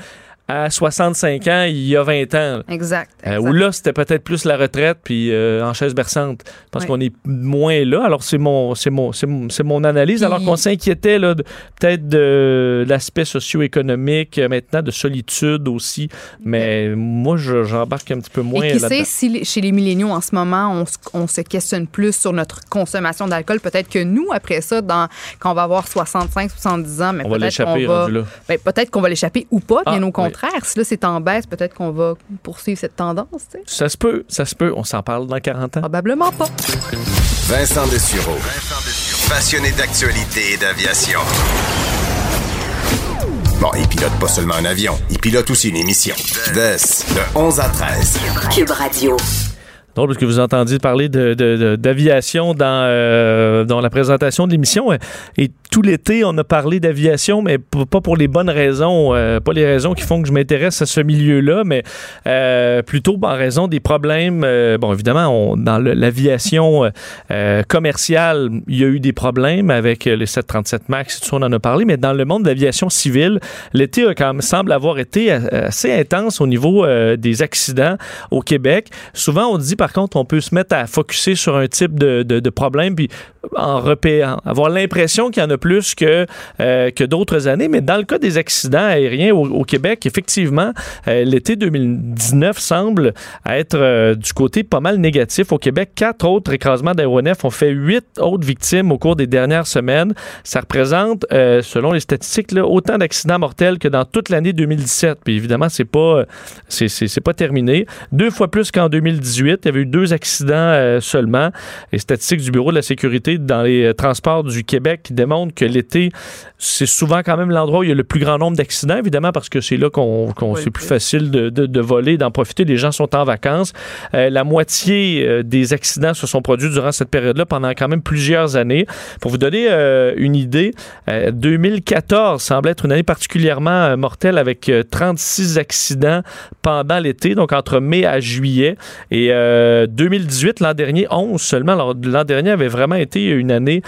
à 65 ans, il y a 20 ans. Exact. Euh, exact. où là, c'était peut-être plus la retraite puis euh, en chaise berçante. Parce qu'on est moins là. Alors, c'est mon, c'est mon, c'est mon, analyse. Puis- Alors qu'on s'inquiétait de- peut-être de l'aspect socio-économique, euh, maintenant de solitude aussi. Mais moi, je- j'embarque un petit peu moins Et qui sait si chez les milléniaux en ce moment, on, se- on se questionne plus sur notre consommation d'alcool. Peut-être que nous, après ça, dans, quand on va avoir 65, 70 ans, mais On va peut-être qu'on va, ben, peut-être qu'on va l'échapper ou pas, bien Ah, au contraire. Si là, c'est en baisse, peut-être qu'on va poursuivre cette tendance. tu sais. Ça se peut, ça se peut. On s'en parle dans 40 ans. Probablement pas. Vincent Dessureau. Passionné d'actualité et d'aviation. Bon, il pilote pas seulement un avion, il pilote aussi une émission. The, de 11 à 13. Cube Radio. drôle parce que vous entendiez parler de- de- de- d'aviation dans, euh, dans la présentation de l'émission. Et tout l'été, on a parlé d'aviation, mais pas pour les bonnes raisons, euh, pas les raisons qui font que je m'intéresse à ce milieu-là, mais euh, plutôt en raison des problèmes. euh, bon, évidemment, dans l'aviation commerciale, il y a eu des problèmes avec les 737 MAX, tout ça, on en a parlé, mais dans le monde de l'aviation civile, l'été semble avoir été assez intense au niveau des accidents au Québec. Souvent, on dit par contre, on peut se mettre à focuser sur un type de, de, problème, puis en repéant, avoir l'impression qu'il y en a plus que, euh, que d'autres années. Mais dans le cas des accidents aériens au, Québec, effectivement, euh, l'été 2019 semble être euh, du côté pas mal négatif. Au Québec, quatre autres écrasements d'aéronefs ont fait huit autres victimes au cours des dernières semaines. Ça représente, selon les statistiques, autant d'accidents mortels que dans toute l'année 2017. Puis évidemment, c'est pas, pas terminé. Deux fois plus qu'en 2018. Il y avait eu deux accidents seulement. Les statistiques du Bureau de la sécurité dans les transports du Québec qui que l'été, c'est souvent quand même l'endroit où il y a le plus grand nombre d'accidents, évidemment, parce que c'est là qu'on, qu'on c'est plus facile de, de, de voler, d'en profiter. Les gens sont en vacances. Euh, la moitié euh, des accidents se sont produits durant cette période-là pendant quand même plusieurs années. Pour vous donner euh, une idée, euh, 2014 semble être une année particulièrement mortelle avec euh, 36 accidents pendant l'été, donc entre mai à juillet. Et euh, 2018, l'an dernier, 11 seulement. Alors, l'an dernier avait vraiment été une année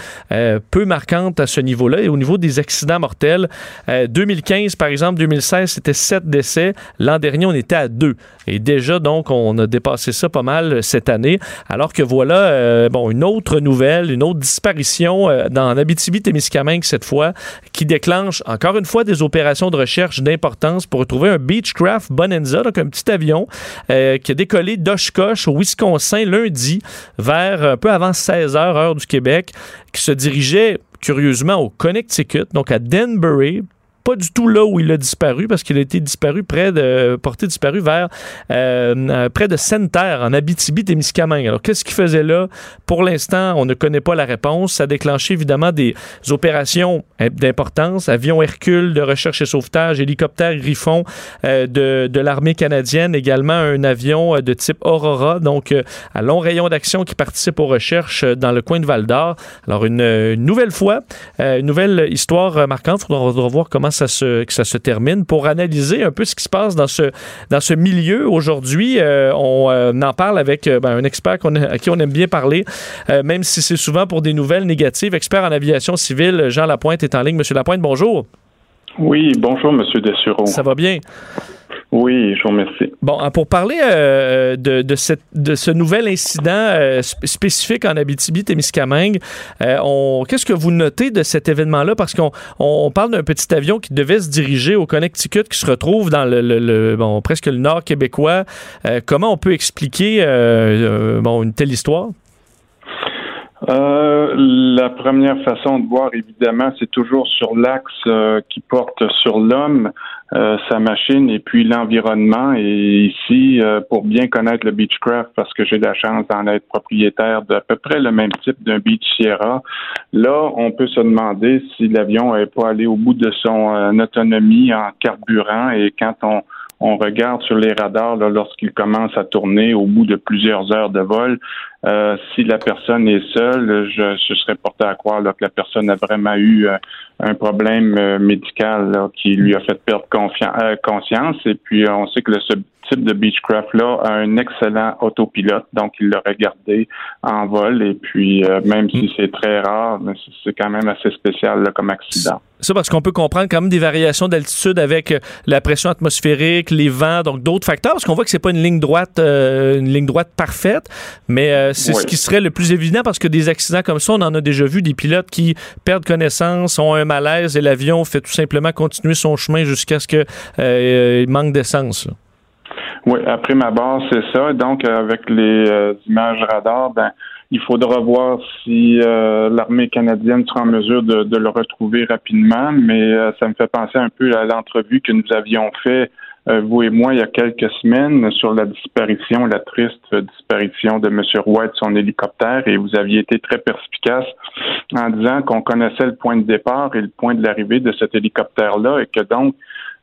peu marquante à ce niveau-là. Et au niveau des accidents mortels, euh, 2015, par exemple, 2016, c'était 7 décès. L'an dernier, on était à 2. Et déjà, donc, on a dépassé ça pas mal cette année. Alors que voilà, euh, bon, une autre nouvelle, une autre disparition euh, dans Abitibi-Témiscamingue cette fois, qui déclenche encore une fois des opérations de recherche d'importance pour retrouver un Beechcraft Bonanza, donc un petit avion euh, qui a décollé d'Oshkosh au Wisconsin lundi vers un peu avant 16 heures, heure du Québec, qui se dirigeait curieusement au Connecticut, donc à Danbury, pas du tout là où il a disparu parce qu'il a été disparu près de porté disparu vers euh, euh, près de Sainte-Terre en Abitibi-Témiscamingue. Alors qu'est-ce qu'il faisait là? Pour l'instant, on ne connaît pas la réponse. Ça a déclenché évidemment des opérations d'importance, avions Hercule de recherche et sauvetage, hélicoptères Griffon euh, de, de l'armée canadienne, également un avion euh, de type Aurora, donc à long rayon d'action qui participe aux recherches dans le coin de Val d'Or. Alors une, nouvelle fois, une nouvelle histoire marquante. Il faudra voir comment ça se, que ça se termine pour analyser un peu ce qui se passe dans ce, dans ce milieu. Aujourd'hui, euh, on euh, en parle avec euh, ben, un expert à qui on aime bien parler, même si c'est souvent pour des nouvelles négatives. Expert en aviation civile, Jean Lapointe est en ligne. Monsieur Lapointe, bonjour. Oui, bonjour, Monsieur Dessureau. Ça va bien? Oui, je vous remercie. Bon, hein, pour parler euh, de, de, cette- de ce nouvel incident euh, sp- spécifique en Abitibi-Témiscamingue, euh, qu'est-ce que vous notez de cet événement-là? Parce qu'on on, parle d'un petit avion qui devait se diriger au Connecticut, qui se retrouve dans le, le- le- bon, presque le nord québécois. Comment on peut expliquer bon, une telle histoire? Euh, la première façon de voir, évidemment, c'est toujours sur l'axe euh, qui porte sur l'homme, euh, sa machine et puis l'environnement. Et ici, pour bien connaître le Beechcraft, parce que j'ai la chance d'en être propriétaire d'à peu près le même type d'un Beach Sierra, là, on peut se demander si l'avion n'est pas allé au bout de son autonomie en carburant. Et quand on on regarde sur les radars lorsqu'il commence à tourner au bout de plusieurs heures de vol. Euh, si la personne est seule, je, je serais porté à croire là, que la personne a vraiment eu euh, un problème euh, médical là, qui lui a fait perdre euh, conscience. Et puis, on sait que le, ce type de Beechcraft-là a un excellent autopilote, donc il l'a regardé en vol. Et puis, euh, même si c'est très rare, mais c'est- c'est quand même assez spécial là, comme accident. Ça, parce qu'on peut comprendre quand même des variations d'altitude avec euh, la pression atmosphérique, les vents, donc d'autres facteurs, parce qu'on voit que c'est pas une ligne droite, euh, une ligne droite parfaite, mais euh, c'est ce qui serait le plus évident parce que des accidents comme ça, on en a déjà vu, des pilotes qui perdent connaissance, ont un malaise et l'avion fait tout simplement continuer son chemin jusqu'à ce que euh, il manque d'essence. Oui, après ma base, c'est ça. Donc, avec les images radar, ben, il faudra voir si euh, l'armée canadienne sera en mesure de, de le retrouver rapidement. Mais euh, ça me fait penser un peu à l'entrevue que nous avions fait euh, vous et moi, il y a quelques semaines, sur la disparition, la triste disparition de M. Roy et de son hélicoptère, et vous aviez été très perspicace en disant qu'on connaissait le point de départ et le point de l'arrivée de cet hélicoptère-là, et que donc,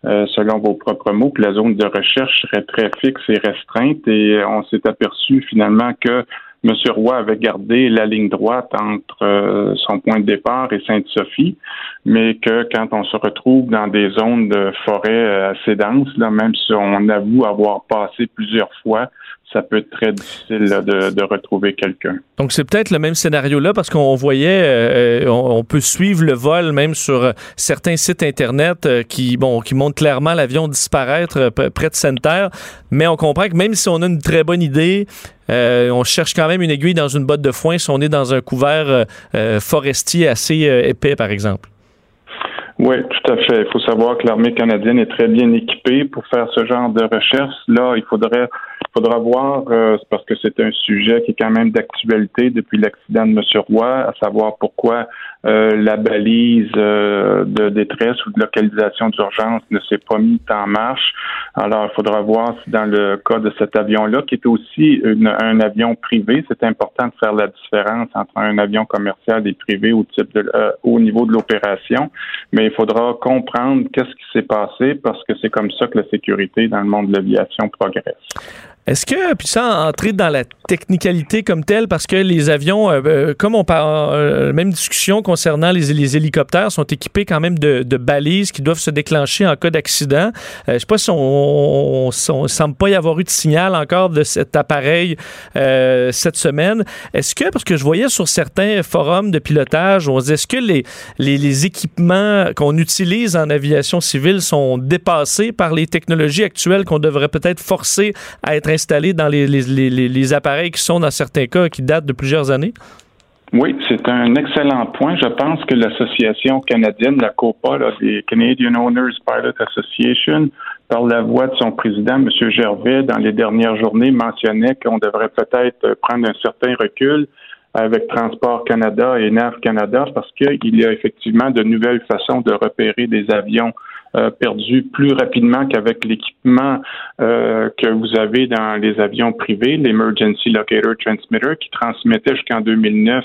euh, selon vos propres mots, que la zone de recherche serait très fixe et restreinte, et on s'est aperçu finalement que M. Roy avait gardé la ligne droite entre euh, son point de départ et Sainte-Sophie, mais que quand on se retrouve dans des zones de forêt euh, assez denses, là, même si on avoue avoir passé plusieurs fois, ça peut être très difficile là, de, de retrouver quelqu'un. Donc, c'est peut-être le même scénario-là parce qu'on voyait, euh, on, on peut suivre le vol même sur euh, certains sites Internet euh, qui, bon, qui montrent clairement l'avion disparaître euh, près de Sainte-Terre. Mais on comprend que même si on a une très bonne idée, euh, on cherche quand même une aiguille dans une botte de foin si on est dans un couvert euh, euh, forestier assez euh, épais, par exemple. Oui, tout à fait. Il faut savoir que l'armée canadienne est très bien équipée pour faire ce genre de recherche. Là, il faudrait faudra voir, euh, parce que c'est un sujet qui est quand même d'actualité depuis l'accident de M. Roy, à savoir pourquoi euh, la balise euh, de détresse ou de localisation d'urgence ne s'est pas mise en marche. Alors, il faudra voir si dans le cas de cet avion-là, qui est aussi un avion privé, c'est important de faire la différence entre un avion commercial et privé au type de, euh, au niveau de l'opération. Mais il faudra comprendre qu'est-ce qui s'est passé parce que c'est comme ça que la sécurité dans le monde de l'aviation progresse. Est-ce que, puis sans entrer dans la technicalité comme telle, parce que les avions, euh, euh, comme on parle, euh, même discussion concernant les, hélicoptères, sont équipés quand même de, balises qui doivent se déclencher en cas d'accident. Je sais pas si on, on semble pas y avoir eu de signal encore de cet appareil cette semaine. Est-ce que, parce que je voyais sur certains forums de pilotage, on dit, est-ce que les, les, les équipements qu'on utilise en aviation civile sont dépassés par les technologies actuelles qu'on devrait peut-être forcer à être installés dans les, appareils qui sont, dans certains cas, qui datent de plusieurs années? Oui, c'est un excellent point. Je pense que l'association canadienne, la COPA, là, des Canadian Owners Pilot Association, par la voix de son président, M. Gervais, dans les dernières journées, mentionnait qu'on devrait peut-être prendre un certain recul avec Transport Canada et NAV Canada parce qu'il y a effectivement de nouvelles façons de repérer des avions euh, perdus plus rapidement qu'avec l'équipement euh, que vous avez dans les avions privés, l'Emergency Locator Transmitter, qui transmettait jusqu'en 2009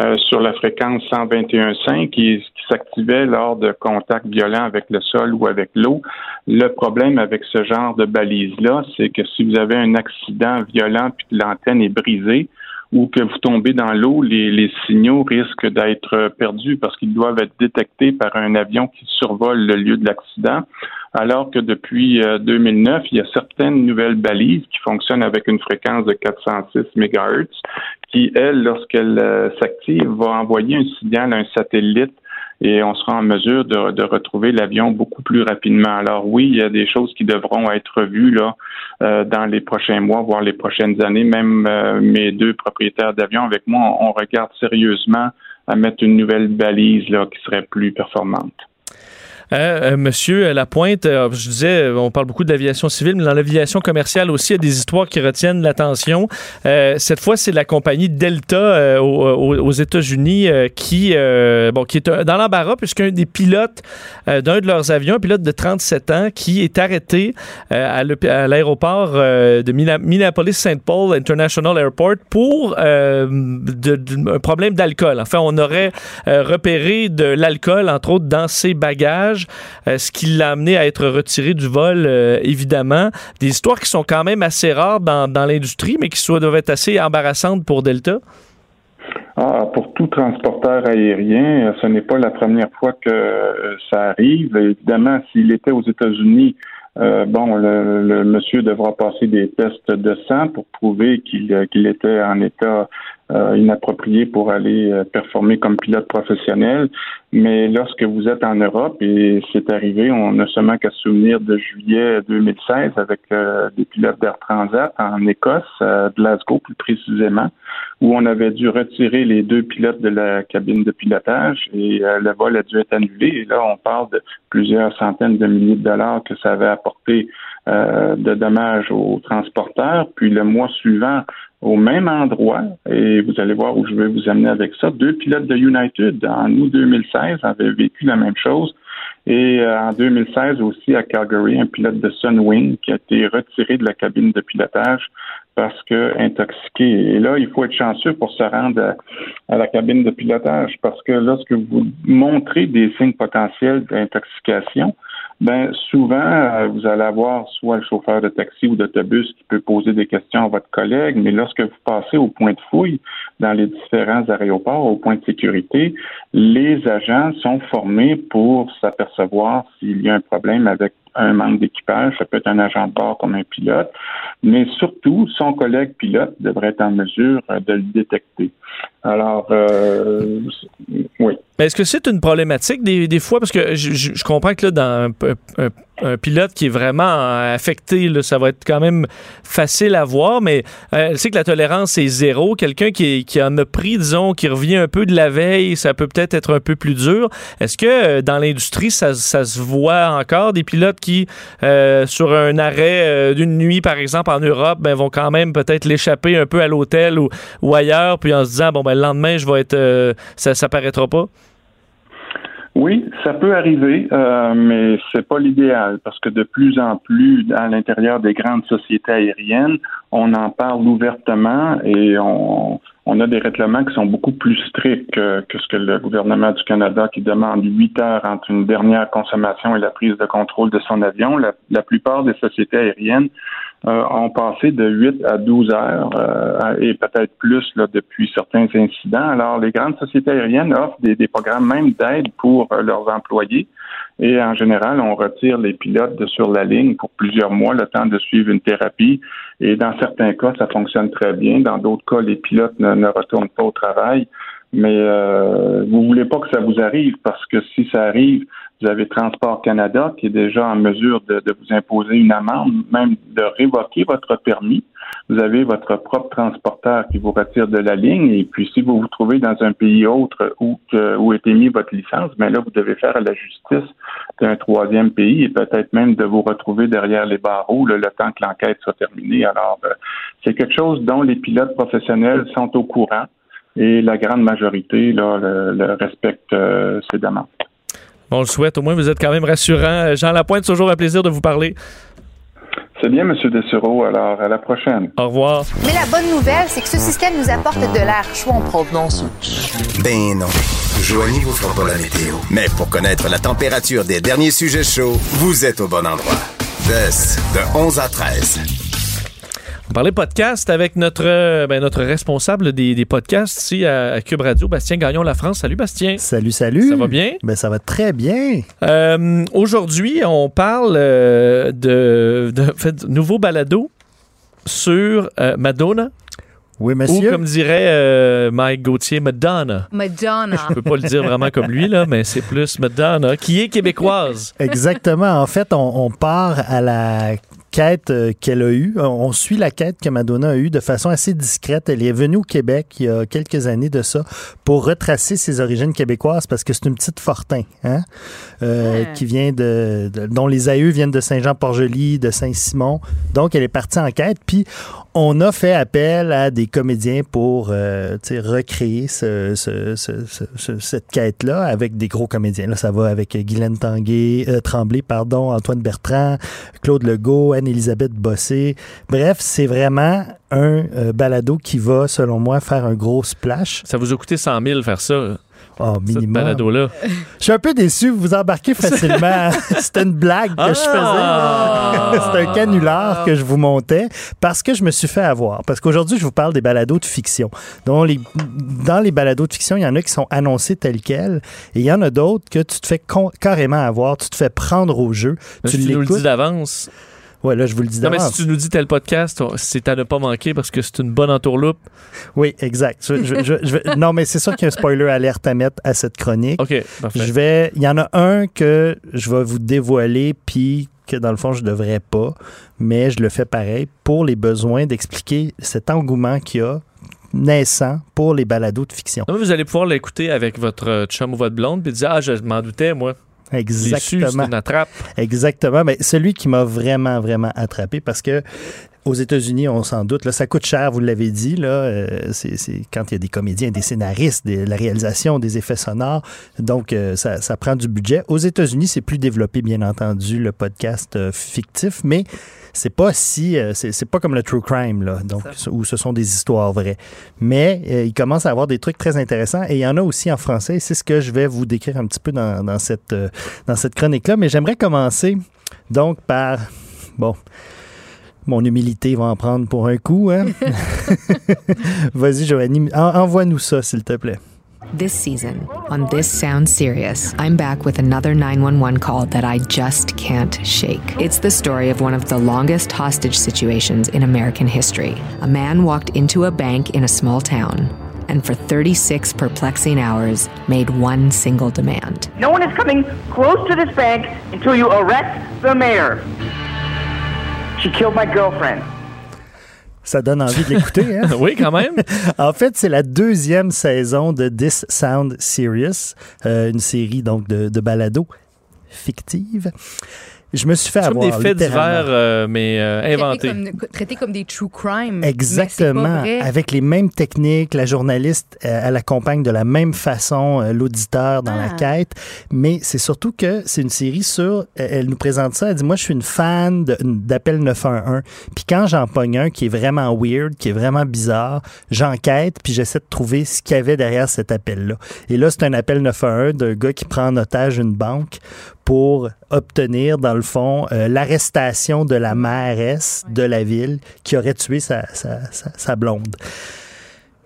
euh, sur la fréquence 121.5 qui, qui s'activait lors de contacts violents avec le sol ou avec l'eau. Le problème avec ce genre de balise-là, c'est que si vous avez un accident violent puis que l'antenne est brisée, ou que vous tombez dans l'eau, les, signaux risquent d'être perdus parce qu'ils doivent être détectés par un avion qui survole le lieu de l'accident. Alors que depuis euh, 2009, il y a certaines nouvelles balises qui fonctionnent avec une fréquence de 406 MHz qui, elle, lorsqu'elle euh, s'active, va envoyer un signal à un satellite et on sera en mesure de, retrouver l'avion beaucoup plus rapidement. Alors oui, il y a des choses qui devront être vues là euh, dans les prochains mois, voire les prochaines années. Même euh, mes deux propriétaires d'avions avec moi, on, on regarde sérieusement à mettre une nouvelle balise là qui serait plus performante. Euh, euh, monsieur Lapointe, euh, je disais, on parle beaucoup de l'aviation civile, mais dans l'aviation commerciale aussi, il y a des histoires qui retiennent l'attention. Euh, cette fois, c'est la compagnie Delta euh, aux, aux- États-Unis qui, bon, qui est dans l'embarras puisqu'un des pilotes d'un de leurs avions, un pilote de 37 ans, qui est arrêté à l'aéroport de Minneapolis-St. Paul International Airport pour de- un problème d'alcool. Enfin, on aurait repéré de l'alcool, entre autres, dans ses bagages, euh, ce qui l'a amené à être retiré du vol, euh, évidemment. Des histoires qui sont quand même assez rares dans, l'industrie, mais qui soit, doivent être assez embarrassantes pour Delta. Ah, pour tout transporteur aérien, euh, ce n'est pas la première fois que ça arrive. Évidemment, s'il était aux États-Unis, bon, le, monsieur devra passer des tests de sang pour prouver qu'il était en état euh, inapproprié pour aller euh, performer comme pilote professionnel. Mais lorsque vous êtes en Europe, et c'est arrivé, on n'a seulement qu'à se souvenir de juillet 2016 avec euh, des pilotes d'Air Transat en Écosse, à Glasgow plus précisément, où on avait dû retirer les deux pilotes de la cabine de pilotage et euh, le vol a dû être annulé. Et là, on parle de plusieurs centaines de milliers de dollars que ça avait apporté euh, de dommages aux transporteurs. Puis le mois suivant, au même endroit, et vous allez voir où je vais vous amener avec ça, deux pilotes de United en août 2016 avaient vécu la même chose. Et euh, en 2016 aussi à Calgary, un pilote de Sunwing qui a été retiré de la cabine de pilotage parce que intoxiqué. Et là, il faut être chanceux pour se rendre à, à la cabine de pilotage parce que lorsque vous montrez des signes potentiels d'intoxication, ben souvent, euh, vous allez avoir soit le chauffeur de taxi ou d'autobus qui peut poser des questions à votre collègue, mais lorsque vous passez au point de fouille dans les différents aéroports, au point de sécurité, les agents sont formés pour s'apercevoir s'il y a un problème avec un manque d'équipage, ça peut être un agent de bord comme un pilote, mais surtout, son collègue pilote devrait être en mesure de le détecter. Alors, euh, oui. Est-ce que c'est une problématique des, fois? Parce que je, comprends que là, dans un, pilote qui est vraiment euh, affecté, là, ça va être quand même facile à voir, mais euh, sait que la tolérance est zéro. Quelqu'un qui, en a pris, disons, qui revient un peu de la veille, ça peut peut-être être un peu plus dur. Est-ce que euh, dans l'industrie, ça, se voit encore? Des pilotes qui, sur un arrêt d'une nuit, par exemple, en Europe, ben, vont quand même peut-être l'échapper un peu à l'hôtel ou, ou ailleurs, puis en se disant, bon, ben, le lendemain, je vais être, euh, ça, ça paraîtra pas? Oui, ça peut arriver, euh, mais c'est pas l'idéal parce que de plus en plus, à l'intérieur des grandes sociétés aériennes, on en parle ouvertement et on, a des règlements qui sont beaucoup plus stricts que, ce que le gouvernement du Canada qui demande huit heures entre une dernière consommation et la prise de contrôle de son avion. La plupart des sociétés aériennes euh, ont passé de 8 à 12 heures euh, et peut-être plus depuis certains incidents. Alors, les grandes sociétés aériennes offrent des, programmes même d'aide pour euh, leurs employés. Et en général, on retire les pilotes de sur la ligne pour plusieurs mois, le temps de suivre une thérapie. Et dans certains cas, ça fonctionne très bien. Dans d'autres cas, les pilotes ne retournent pas au travail. Mais euh, vous voulez pas que ça vous arrive parce que si ça arrive, vous avez Transport Canada qui est déjà en mesure de, de vous imposer une amende, même de révoquer votre permis. Vous avez votre propre transporteur qui vous retire de la ligne. Et puis, si vous vous trouvez dans un pays autre où, où est émis votre licence, ben là, vous devez faire à la justice d'un troisième pays et peut-être même de vous retrouver derrière les barreaux là, le temps que l'enquête soit terminée. Alors, euh, c'est quelque chose dont les pilotes professionnels sont au courant et la grande majorité là, le, le respecte euh, ces demandes. On le souhaite. Au moins, vous êtes quand même rassurant. Jean Lapointe, toujours un plaisir de vous parler. C'est bien, M. Dessureau. Alors, à la prochaine. Au revoir. Mais la bonne nouvelle, c'est que ce système nous apporte de l'air chaud en provenance. Ben non. Joanie vous fera pas la météo. Mais pour connaître la température des derniers sujets chauds, vous êtes au bon endroit. DES, de 11 à 13. On parlait podcast avec notre, euh, ben, notre responsable des, des podcasts ici à, à Cube Radio, Bastien Gagnon La France. Salut Bastien. Salut, salut. Ça va bien? Ben, ça va très bien. Euh, Aujourd'hui, on parle euh, de, de, en fait, nouveau balado sur euh, Madonna. Oui, Ou monsieur. comme dirait euh, Mike Gauthier, Madonna. Madonna. Je peux pas le dire vraiment comme lui, là, mais c'est plus Madonna, qui est québécoise. Exactement. En fait, on, on part à la quête euh, qu'elle a eue. On- On suit la quête que Madonna a eue de façon assez discrète. Elle est venue au Québec il y a quelques années de ça pour retracer ses origines québécoises parce que c'est une petite Fortin, hein, euh, qui vient de, de- dont les aïeux viennent de Saint-Jean-Port-Joli, de Saint-Simon. Donc, elle est partie en quête. Puis, on a fait appel à des comédiens pour euh, recréer ce- ce- cette quête-là avec des gros comédiens. Là, ça va avec Guylaine Tanguay, euh, Tremblay, pardon, Antoine Bertrand, Claude Legault, Anne-Élisabeth Bossé. Bref, c'est vraiment un euh, balado qui va, selon moi, faire un gros splash. Ça vous a coûté 100 000 faire ça, Oh, minimum. balado-là. Je suis un peu déçu, vous embarquez facilement. C'était une blague que je Ah! faisais. C'est un canular que je vous montais parce que je me suis fait avoir. Parce qu'aujourd'hui, je vous parle des balados de fiction. Les, dans les balados de fiction, il y en a qui sont annoncés tels quels et il y en a d'autres que tu te fais carrément avoir, tu te fais prendre au jeu. Mais tu tu nous le dis d'avance. Ouais, là, je vous le dis Non, mais si tu nous dis tel podcast, c'est à ne pas manquer parce que c'est une bonne entourloupe. Oui, exact. Je- je- je- je vais- non, mais c'est sûr qu'il y a un spoiler alerte à mettre à cette chronique. OK, parfait. Je vais. Il y en a un que je vais vous dévoiler, puis que dans le fond, je devrais pas, mais je le fais pareil pour les besoins d'expliquer cet engouement qu'il y a naissant pour les balados de fiction. Non, vous allez pouvoir l'écouter avec votre euh, chum ou votre blonde puis dire Ah, je m'en doutais, moi. Exactement. une attrape. Exactement. Mais celui qui m'a vraiment, vraiment attrapé parce que Aux États-Unis, on s'en doute. Là, ça coûte cher, vous l'avez dit. Là, euh, c'est, c'est quand il y a des comédiens, des scénaristes, des- la réalisation, des effets sonores. Donc, euh, ça, ça prend du budget. Aux États-Unis, c'est plus développé, bien entendu, le podcast euh, fictif, mais c'est pas si, c'est, pas comme le true crime, là, donc où ce sont des histoires vraies. Mais il commence à avoir des trucs très intéressants et il y en a aussi en français. C'est ce que je vais vous décrire un petit peu dans, dans cette, dans cette chronique-là. Mais j'aimerais commencer donc par, bon. Mon humilité va en prendre pour un coup. Hein? Vas-y, Joanie, en- envoie-nous ça, s'il te plaît. This season, on This Sounds Serious, I'm back with another 911 call that I just can't shake. It's the story of one of the longest hostage situations in American history. A man walked into a bank in a small town and for 36 perplexing hours made one single demand. No one is coming close to this bank until you arrest the mayor. She killed my girlfriend. Ça donne envie de l'écouter, hein? oui, quand même. en fait, c'est la deuxième saison de This Sound Serious, euh, une série donc de, de balado fictive. Je me suis fait avoir. des faits littéralement. divers, euh, mais euh, Traité inventés. comme, traité comme des true crime. Exactement. Mais c'est pas vrai. Avec les mêmes techniques, la journaliste, euh, elle accompagne de la même façon euh, l'auditeur dans la Ah. quête. Mais c'est surtout que c'est une série sur. Elle, elle nous présente ça. Elle dit Moi, je suis une fan d'appel 911. Puis quand j'en pogne un qui est vraiment weird, qui est vraiment bizarre, j'enquête, puis j'essaie de trouver ce qu'il y avait derrière cet appel-là. Et là, c'est un appel 911 d'un gars qui prend en otage une banque pour obtenir, dans le fond, euh, l'arrestation de la mairesse de la ville qui aurait tué sa, blonde.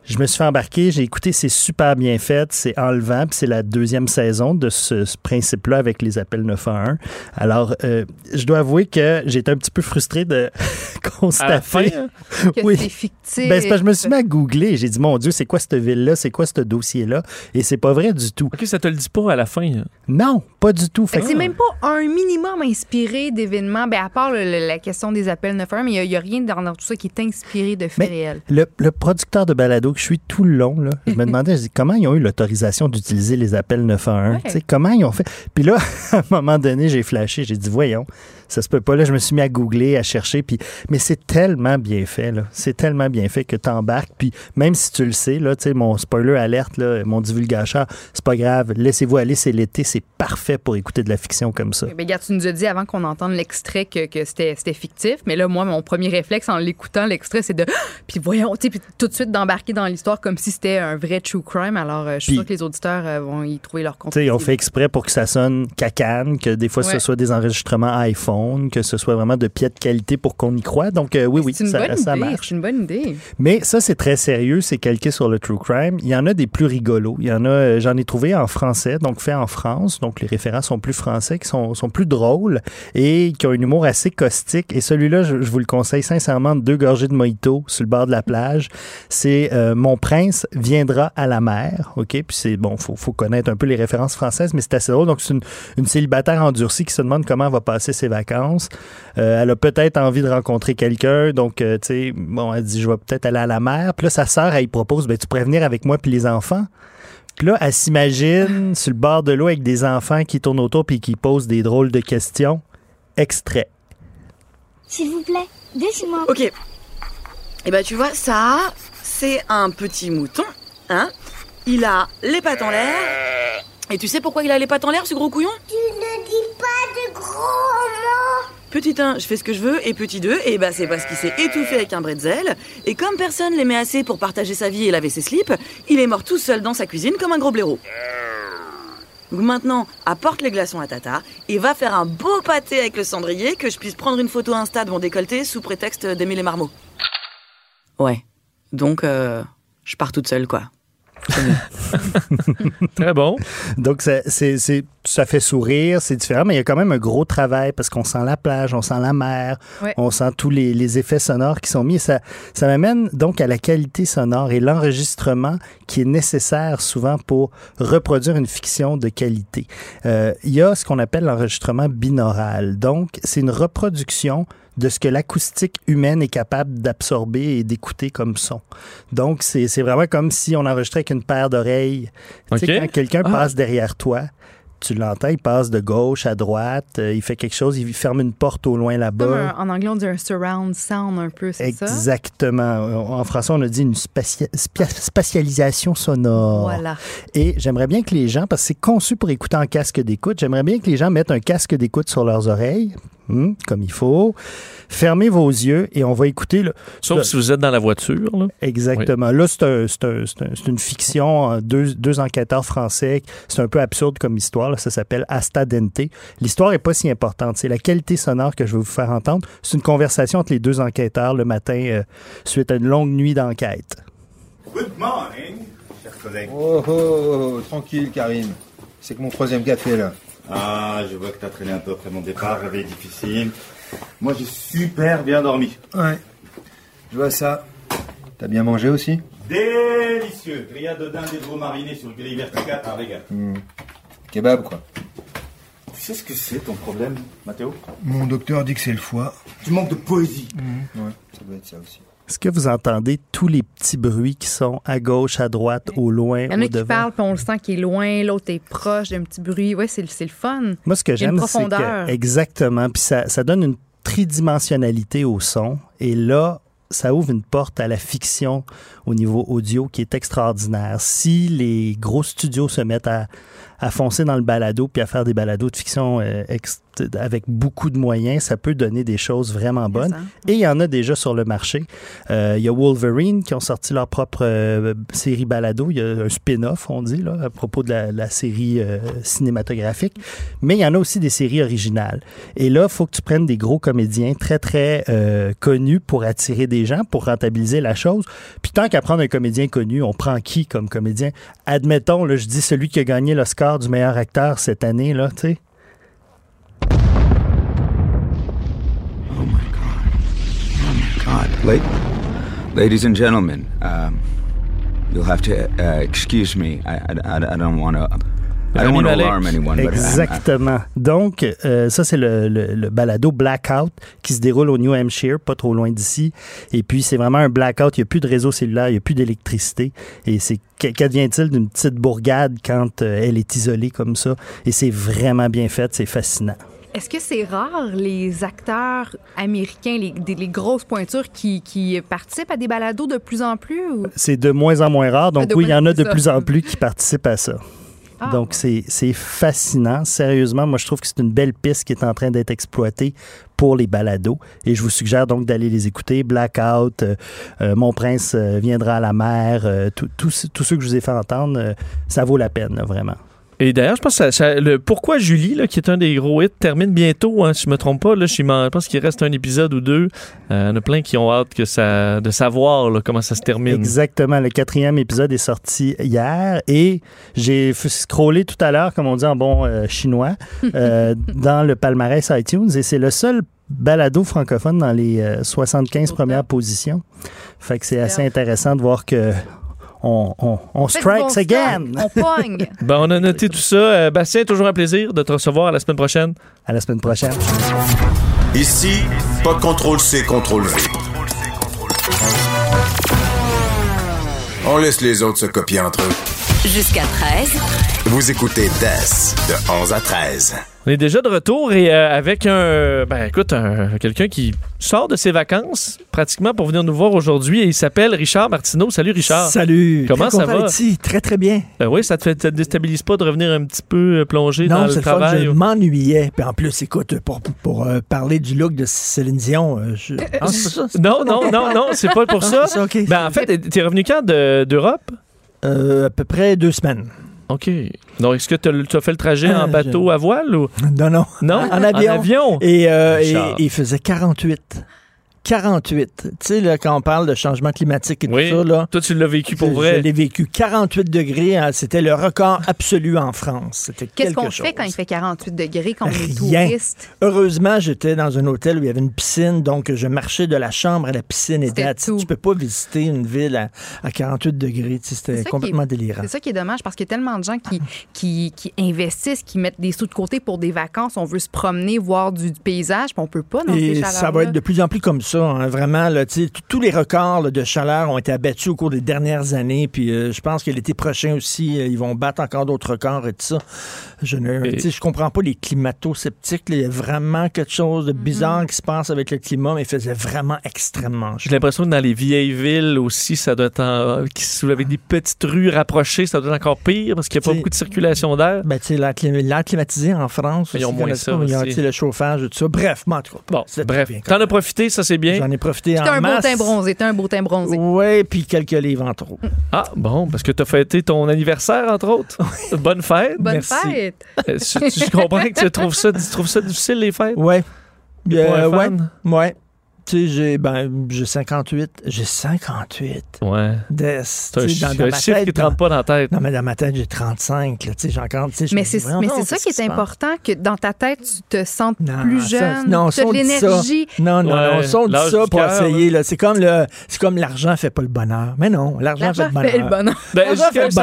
Je me suis fait embarquer, j'ai écouté, c'est super bien fait, c'est enlevant, puis c'est la deuxième saison de ce, ce principe-là avec les appels 911. Alors, euh, je dois avouer que j'ai été un petit peu frustré de constater fin, hein? Que oui. c'est fictif. Ben, c'est parce que je me suis mis à googler. J'ai dit, mon Dieu, c'est quoi cette ville-là? C'est quoi ce dossier-là? Et c'est pas vrai du tout. OK, ça te le dit pas à la fin. hein? Non, pas du tout. Fait que c'est même pas un minimum inspiré d'événements, ben, à part le- le- la question des appels 911, mais il n'y a, rien dans, dans tout ça qui est inspiré de faits Mais réels. le, le producteur de balado que je suis tout le long, là, je me demandais, je dis, comment ils ont eu l'autorisation d'utiliser les appels 911? Ouais. Tu sais, Comment ils ont fait? Puis là, à un moment donné, j'ai flashé, j'ai dit, voyons, ça se peut pas. Là, je me suis mis à googler, à chercher, puis, mais c'est tellement bien fait, là. C'est tellement bien fait que t'embarques, puis même si tu le sais, là, tu sais, mon spoiler alerte, là, mon divulgateur, c'est pas grave, laissez-vous aller, c'est l'été, c'est parfait pour écouter de la fiction comme ça. Ben, regarde, tu nous as dit avant qu'on entende l'extrait que, que c'était c'était fictif, mais là, moi, mon premier réflexe en l'écoutant, l'extrait, c'est de. Puis voyons, tu sais, puis tout de suite d'embarquer dans l'histoire comme si c'était un vrai true crime. Alors, euh, je suis sûre que les auditeurs euh, vont y trouver leur compte. Tu sais, on fait exprès pour que ça sonne cacane, que des fois Ouais. ce soit des enregistrements iPhone, que ce soit vraiment de pied de qualité pour qu'on y croit. Donc euh, oui, oui, ça, ça marche. C'est une bonne idée. Mais ça, c'est très sérieux, c'est calqué sur le true crime. Il y en a des plus rigolos. Il y en a, euh, j'en ai trouvé en français, donc fait en France. Donc les référents sont plus français, qui sont, sont plus drôles et qui ont un humour assez caustique. Et celui-là, je, je vous le conseille sincèrement, deux gorgées de mojito sur le bord de la plage. C'est euh, Mon prince viendra à la mer. OK? Puis c'est bon, faut, faut connaître un peu les références françaises, mais c'est assez drôle. Donc c'est une, une célibataire endurcie qui se demande comment elle va passer ses vacances. Euh, elle a peut-être envie de rencontrer quelqu'un, donc euh, tu sais, bon, elle dit je vais peut-être aller à la mer. Puis là, sa sœur, elle lui propose, ben tu pourrais venir avec moi puis les enfants. Puis là, elle s'imagine sur le bord de l'eau avec des enfants qui tournent autour puis qui posent des drôles de questions. Extrait. S'il vous plaît, dites-moi. Ok. Eh ben, tu vois, ça, c'est un petit mouton, hein Il a les pattes en l'air. Et tu sais pourquoi il a les pattes en l'air, ce gros couillon? Tu ne dis pas de gros mots. Petit 1, je fais ce que je veux, et petit 2, eh ben c'est parce qu'il s'est étouffé avec un bretzel, et comme personne l'aimait assez pour partager sa vie et laver ses slips, il est mort tout seul dans sa cuisine comme un gros blaireau. Donc maintenant, apporte les glaçons à Tata, et va faire un beau pâté avec le cendrier, que je puisse prendre une photo Insta de mon décolleté sous prétexte d'aimer les marmots. Ouais. Donc, euh, je pars toute seule, quoi. Très bon. Donc, ça, c'est, c'est- ça fait sourire, c'est différent, mais il y a quand même un gros travail parce qu'on sent la plage, on sent la mer, Ouais. on sent tous les, les effets sonores qui sont mis. Et ça, ça m'amène donc à la qualité sonore et l'enregistrement qui est nécessaire souvent pour reproduire une fiction de qualité. Euh, il y a ce qu'on appelle l'enregistrement binaural. Donc, c'est une reproduction de ce que l'acoustique humaine est capable d'absorber et d'écouter comme son. Donc, c'est c'est vraiment comme si on enregistrait avec une paire d'oreilles. Tu sais, OK. Quand quelqu'un Ah. passe derrière toi, tu l'entends, il passe de gauche à droite, euh, il fait quelque chose, il ferme une porte au loin là-bas. en anglais, on dit un surround sound un peu, c'est ça? Exactement. En français, on a dit une spatia- spatialisation sonore. Voilà. Et j'aimerais bien que les gens, parce que c'est conçu pour écouter en casque d'écoute, j'aimerais bien que les gens mettent un casque d'écoute sur leurs oreilles, hmm, comme il faut. Fermez vos yeux et on va écouter. Le, Sauf le- si vous êtes dans la voiture. Là. Exactement. Là, c'est un- c'est un- c'est un- c'est une fiction. euh, Deux, deux enquêteurs français. C'est un peu absurde comme histoire. là. Ça s'appelle Asta Dente. L'histoire est pas si importante. C'est la qualité sonore que je vais vous faire entendre. C'est une conversation entre les deux enquêteurs le matin euh, suite à une longue nuit d'enquête. Good morning, chers collègues. Oh, oh, oh, tranquille, Karim. C'est que mon troisième café, là. Ah, je vois que t'as traîné un peu après mon départ, réveil difficile. Moi, j'ai super bien dormi. Ouais. Je vois ça. T'as bien mangé aussi? Délicieux. Grillade de dinde et de veau mariné sur le grill vertical, un régal. Hmm. Kebab, quoi. Tu sais ce que c'est ton problème, Mathéo? Mon docteur dit que c'est le foie. Tu manques de poésie. Ouais, ça doit être ça aussi. Est-ce que vous entendez tous les petits bruits qui sont à gauche, à droite, au loin, Il y en a qui devant? parlent, puis on le sent qu'il est loin, l'autre est proche, il y a un petit bruit. Ouais, c'est le- fun. Moi, ce que j'aime, c'est profondeur. que exactement, puis ça, ça donne une tridimensionnalité au son. Et là, ça ouvre une porte à la fiction au niveau audio qui est extraordinaire. Si les gros studios se mettent à, à foncer dans le balado puis à faire des balados de fiction euh, ex- avec beaucoup de moyens, ça peut donner des choses vraiment bonnes. Et il y en a déjà sur le marché. Euh, il y a Wolverine qui ont sorti leur propre euh, série balado. Il y a un spin-off, on dit, là, à propos de la, la série euh, cinématographique. Mais il y en a aussi des séries originales. Et là, il faut que tu prennes des gros comédiens très, très connus pour attirer des gens, pour rentabiliser la chose. Puis tant qu'à prendre un comédien connu, on prend qui comme comédien? Admettons, là, je dis celui qui a gagné l'Oscar du meilleur acteur cette année, là, tu sais. God. La- ladies and gentlemen, um, you'll have to uh, excuse me. I, I, I don't want to. I don't want to Rami Malek. alarm anyone, but I'm- I'm- Exactement. Donc, euh, ça, c'est le, le- le balado Blackout qui se déroule au New Hampshire, pas trop loin d'ici. Et puis, c'est vraiment un blackout. Il n'y a plus de réseau cellulaire, il n'y a plus d'électricité. Et c'est qu- qu'advient-il d'une petite bourgade quand euh, elle est isolée comme ça? Et c'est vraiment bien fait, c'est fascinant. Est-ce que c'est rare les acteurs américains, les, grosses pointures qui, qui participent à des balados de plus en plus? Ou... C'est de moins en moins rare. Donc, de oui, il y en a de ça. plus en plus qui participent à ça. Ah. Donc, c'est fascinant. Sérieusement, moi, je trouve que c'est une belle piste qui est en train d'être exploitée pour les balados. Et je vous suggère donc d'aller les écouter. Blackout, euh, euh, Mon Prince euh, viendra à la mer, euh, tous ceux que je vous ai fait entendre, ça vaut la peine, là, vraiment. Et d'ailleurs, je pense que ça- ça- le Pourquoi Julie, là, qui est un des gros hits, termine bientôt, hein, si je me trompe pas. Là, je, pense qu'il reste un épisode ou deux. Euh, il y en a plein qui ont hâte que ça, de savoir là, comment ça se termine. Exactement. Le quatrième épisode est sorti hier et j'ai scrollé tout à l'heure, comme on dit en bon euh, chinois, euh, dans le palmarès iTunes et c'est le seul balado francophone dans les euh, 75 premières positions. Fait que c'est assez intéressant de voir que on, on, on strikes bon again. stock, On pogne. Ben, on a noté tout ça. Euh, Bastien, toujours un plaisir de te recevoir à la semaine prochaine. À la semaine prochaine. Ici, pas de contrôle C, contrôle V. On laisse les autres se copier entre eux. Jusqu'à 13. Vous écoutez DES de 11 à 13. On est déjà de retour et euh, avec un, ben écoute, un- quelqu'un qui sort de ses vacances pratiquement pour venir nous voir aujourd'hui et il s'appelle Richard Martineau. Salut Richard. Salut. Comment Très ça va? ici. Très, très bien. Ben oui, ça te fait, ça te déstabilise pas de revenir un petit peu euh, plongé dans Non, le c'est le fun. travail? Je m'ennuyais. Puis en plus, écoute, pour, pour euh, parler du look de Céline Dion, euh, je... Ah, ça? Non, non, non, non, c'est pas pour Ah, ça. Ben en fait, t'es revenu quand de- d'Europe? À peu près deux semaines. OK. Donc, est-ce que tu as fait le trajet Ah, en bateau je- à voile ou? Non, non. Non? En avion. En avion? Et, euh, et il faisait 48. 48. Tu sais, là, quand on parle de changement climatique et Oui. tout ça, là. Toi, tu l'as vécu pour vrai. Je l'ai vécu. 48 degrés, hein, c'était le record absolu en France. C'était Qu'est-ce quelque qu'on chose. fait quand il fait 48 degrés, quand on est Rien. touriste? Heureusement, j'étais dans un hôtel où il y avait une piscine, donc je marchais de la chambre à la piscine et tout. Tu peux pas visiter une ville à, à 48 degrés. Tu sais, C'est C'était complètement est- délirant. C'est ça qui est dommage parce qu'il y a tellement de gens qui, qui, qui investissent, qui mettent des sous de côté pour des vacances. On veut se promener, voir du, du paysage, puis on peut pas dans Et ça va être de plus en plus comme ça. Ça. hein. Vraiment, là, tous les records là, de chaleur ont été abattus au cours des dernières années. Puis euh, je pense que l'été prochain aussi, euh, ils vont battre encore d'autres records et tout ça. Je ne Et- je comprends pas les climato-sceptiques. Il y a vraiment quelque chose de bizarre qui se passe avec le climat, mais il faisait vraiment extrêmement chaud. J'ai l'impression que dans les vieilles villes aussi, ça doit être en- qui sont avec des petites rues rapprochées, ça doit être encore pire parce qu'il n'y a pas beaucoup de circulation d'air. Ben, tu sais, l'air clim- l'air climatisé en France, Ils ont moins ça pas, ils ont, le chauffage et tout ça. Bref, mais en tout cas, Bon, bref, bien. t'en as profité, ça c'est bien. J'en ai profité T'as en un beau teint bronzé, t'as un beau teint bronzé. Oui, puis quelques livres en trop. Ah, bon, parce que t'as fêté ton anniversaire, entre autres. Bonne fête. Bonne Merci. fête! Euh, tu, tu comprends que tu trouves ça, tu trouves ça difficile, les fêtes? Un Euh, ouais. fan? Ouais. Tu sais, j'ai ben, j'ai 58. J'ai 58. Ouais. Des, C'est un, dans, dans un ma chiffre tête, qui te rentre pas dans la tête. Non, mais dans ma tête, j'ai 35. Là, tu sais, j'ai encore. tu sais, je Mais c'est mais c'est ça qui est important, que dans ta tête, tu te sentes Non, plus ça, jeune, non, tu as ça, de on dit ça. l'énergie. Non, non, Ouais, non, on dit ça pour cœur, essayer. là. C'est comme le, c'est comme l'argent fait pas le bonheur. Mais non, l'argent fait L'argent le fait le bonheur. Ben, L'argent jusqu'à fait le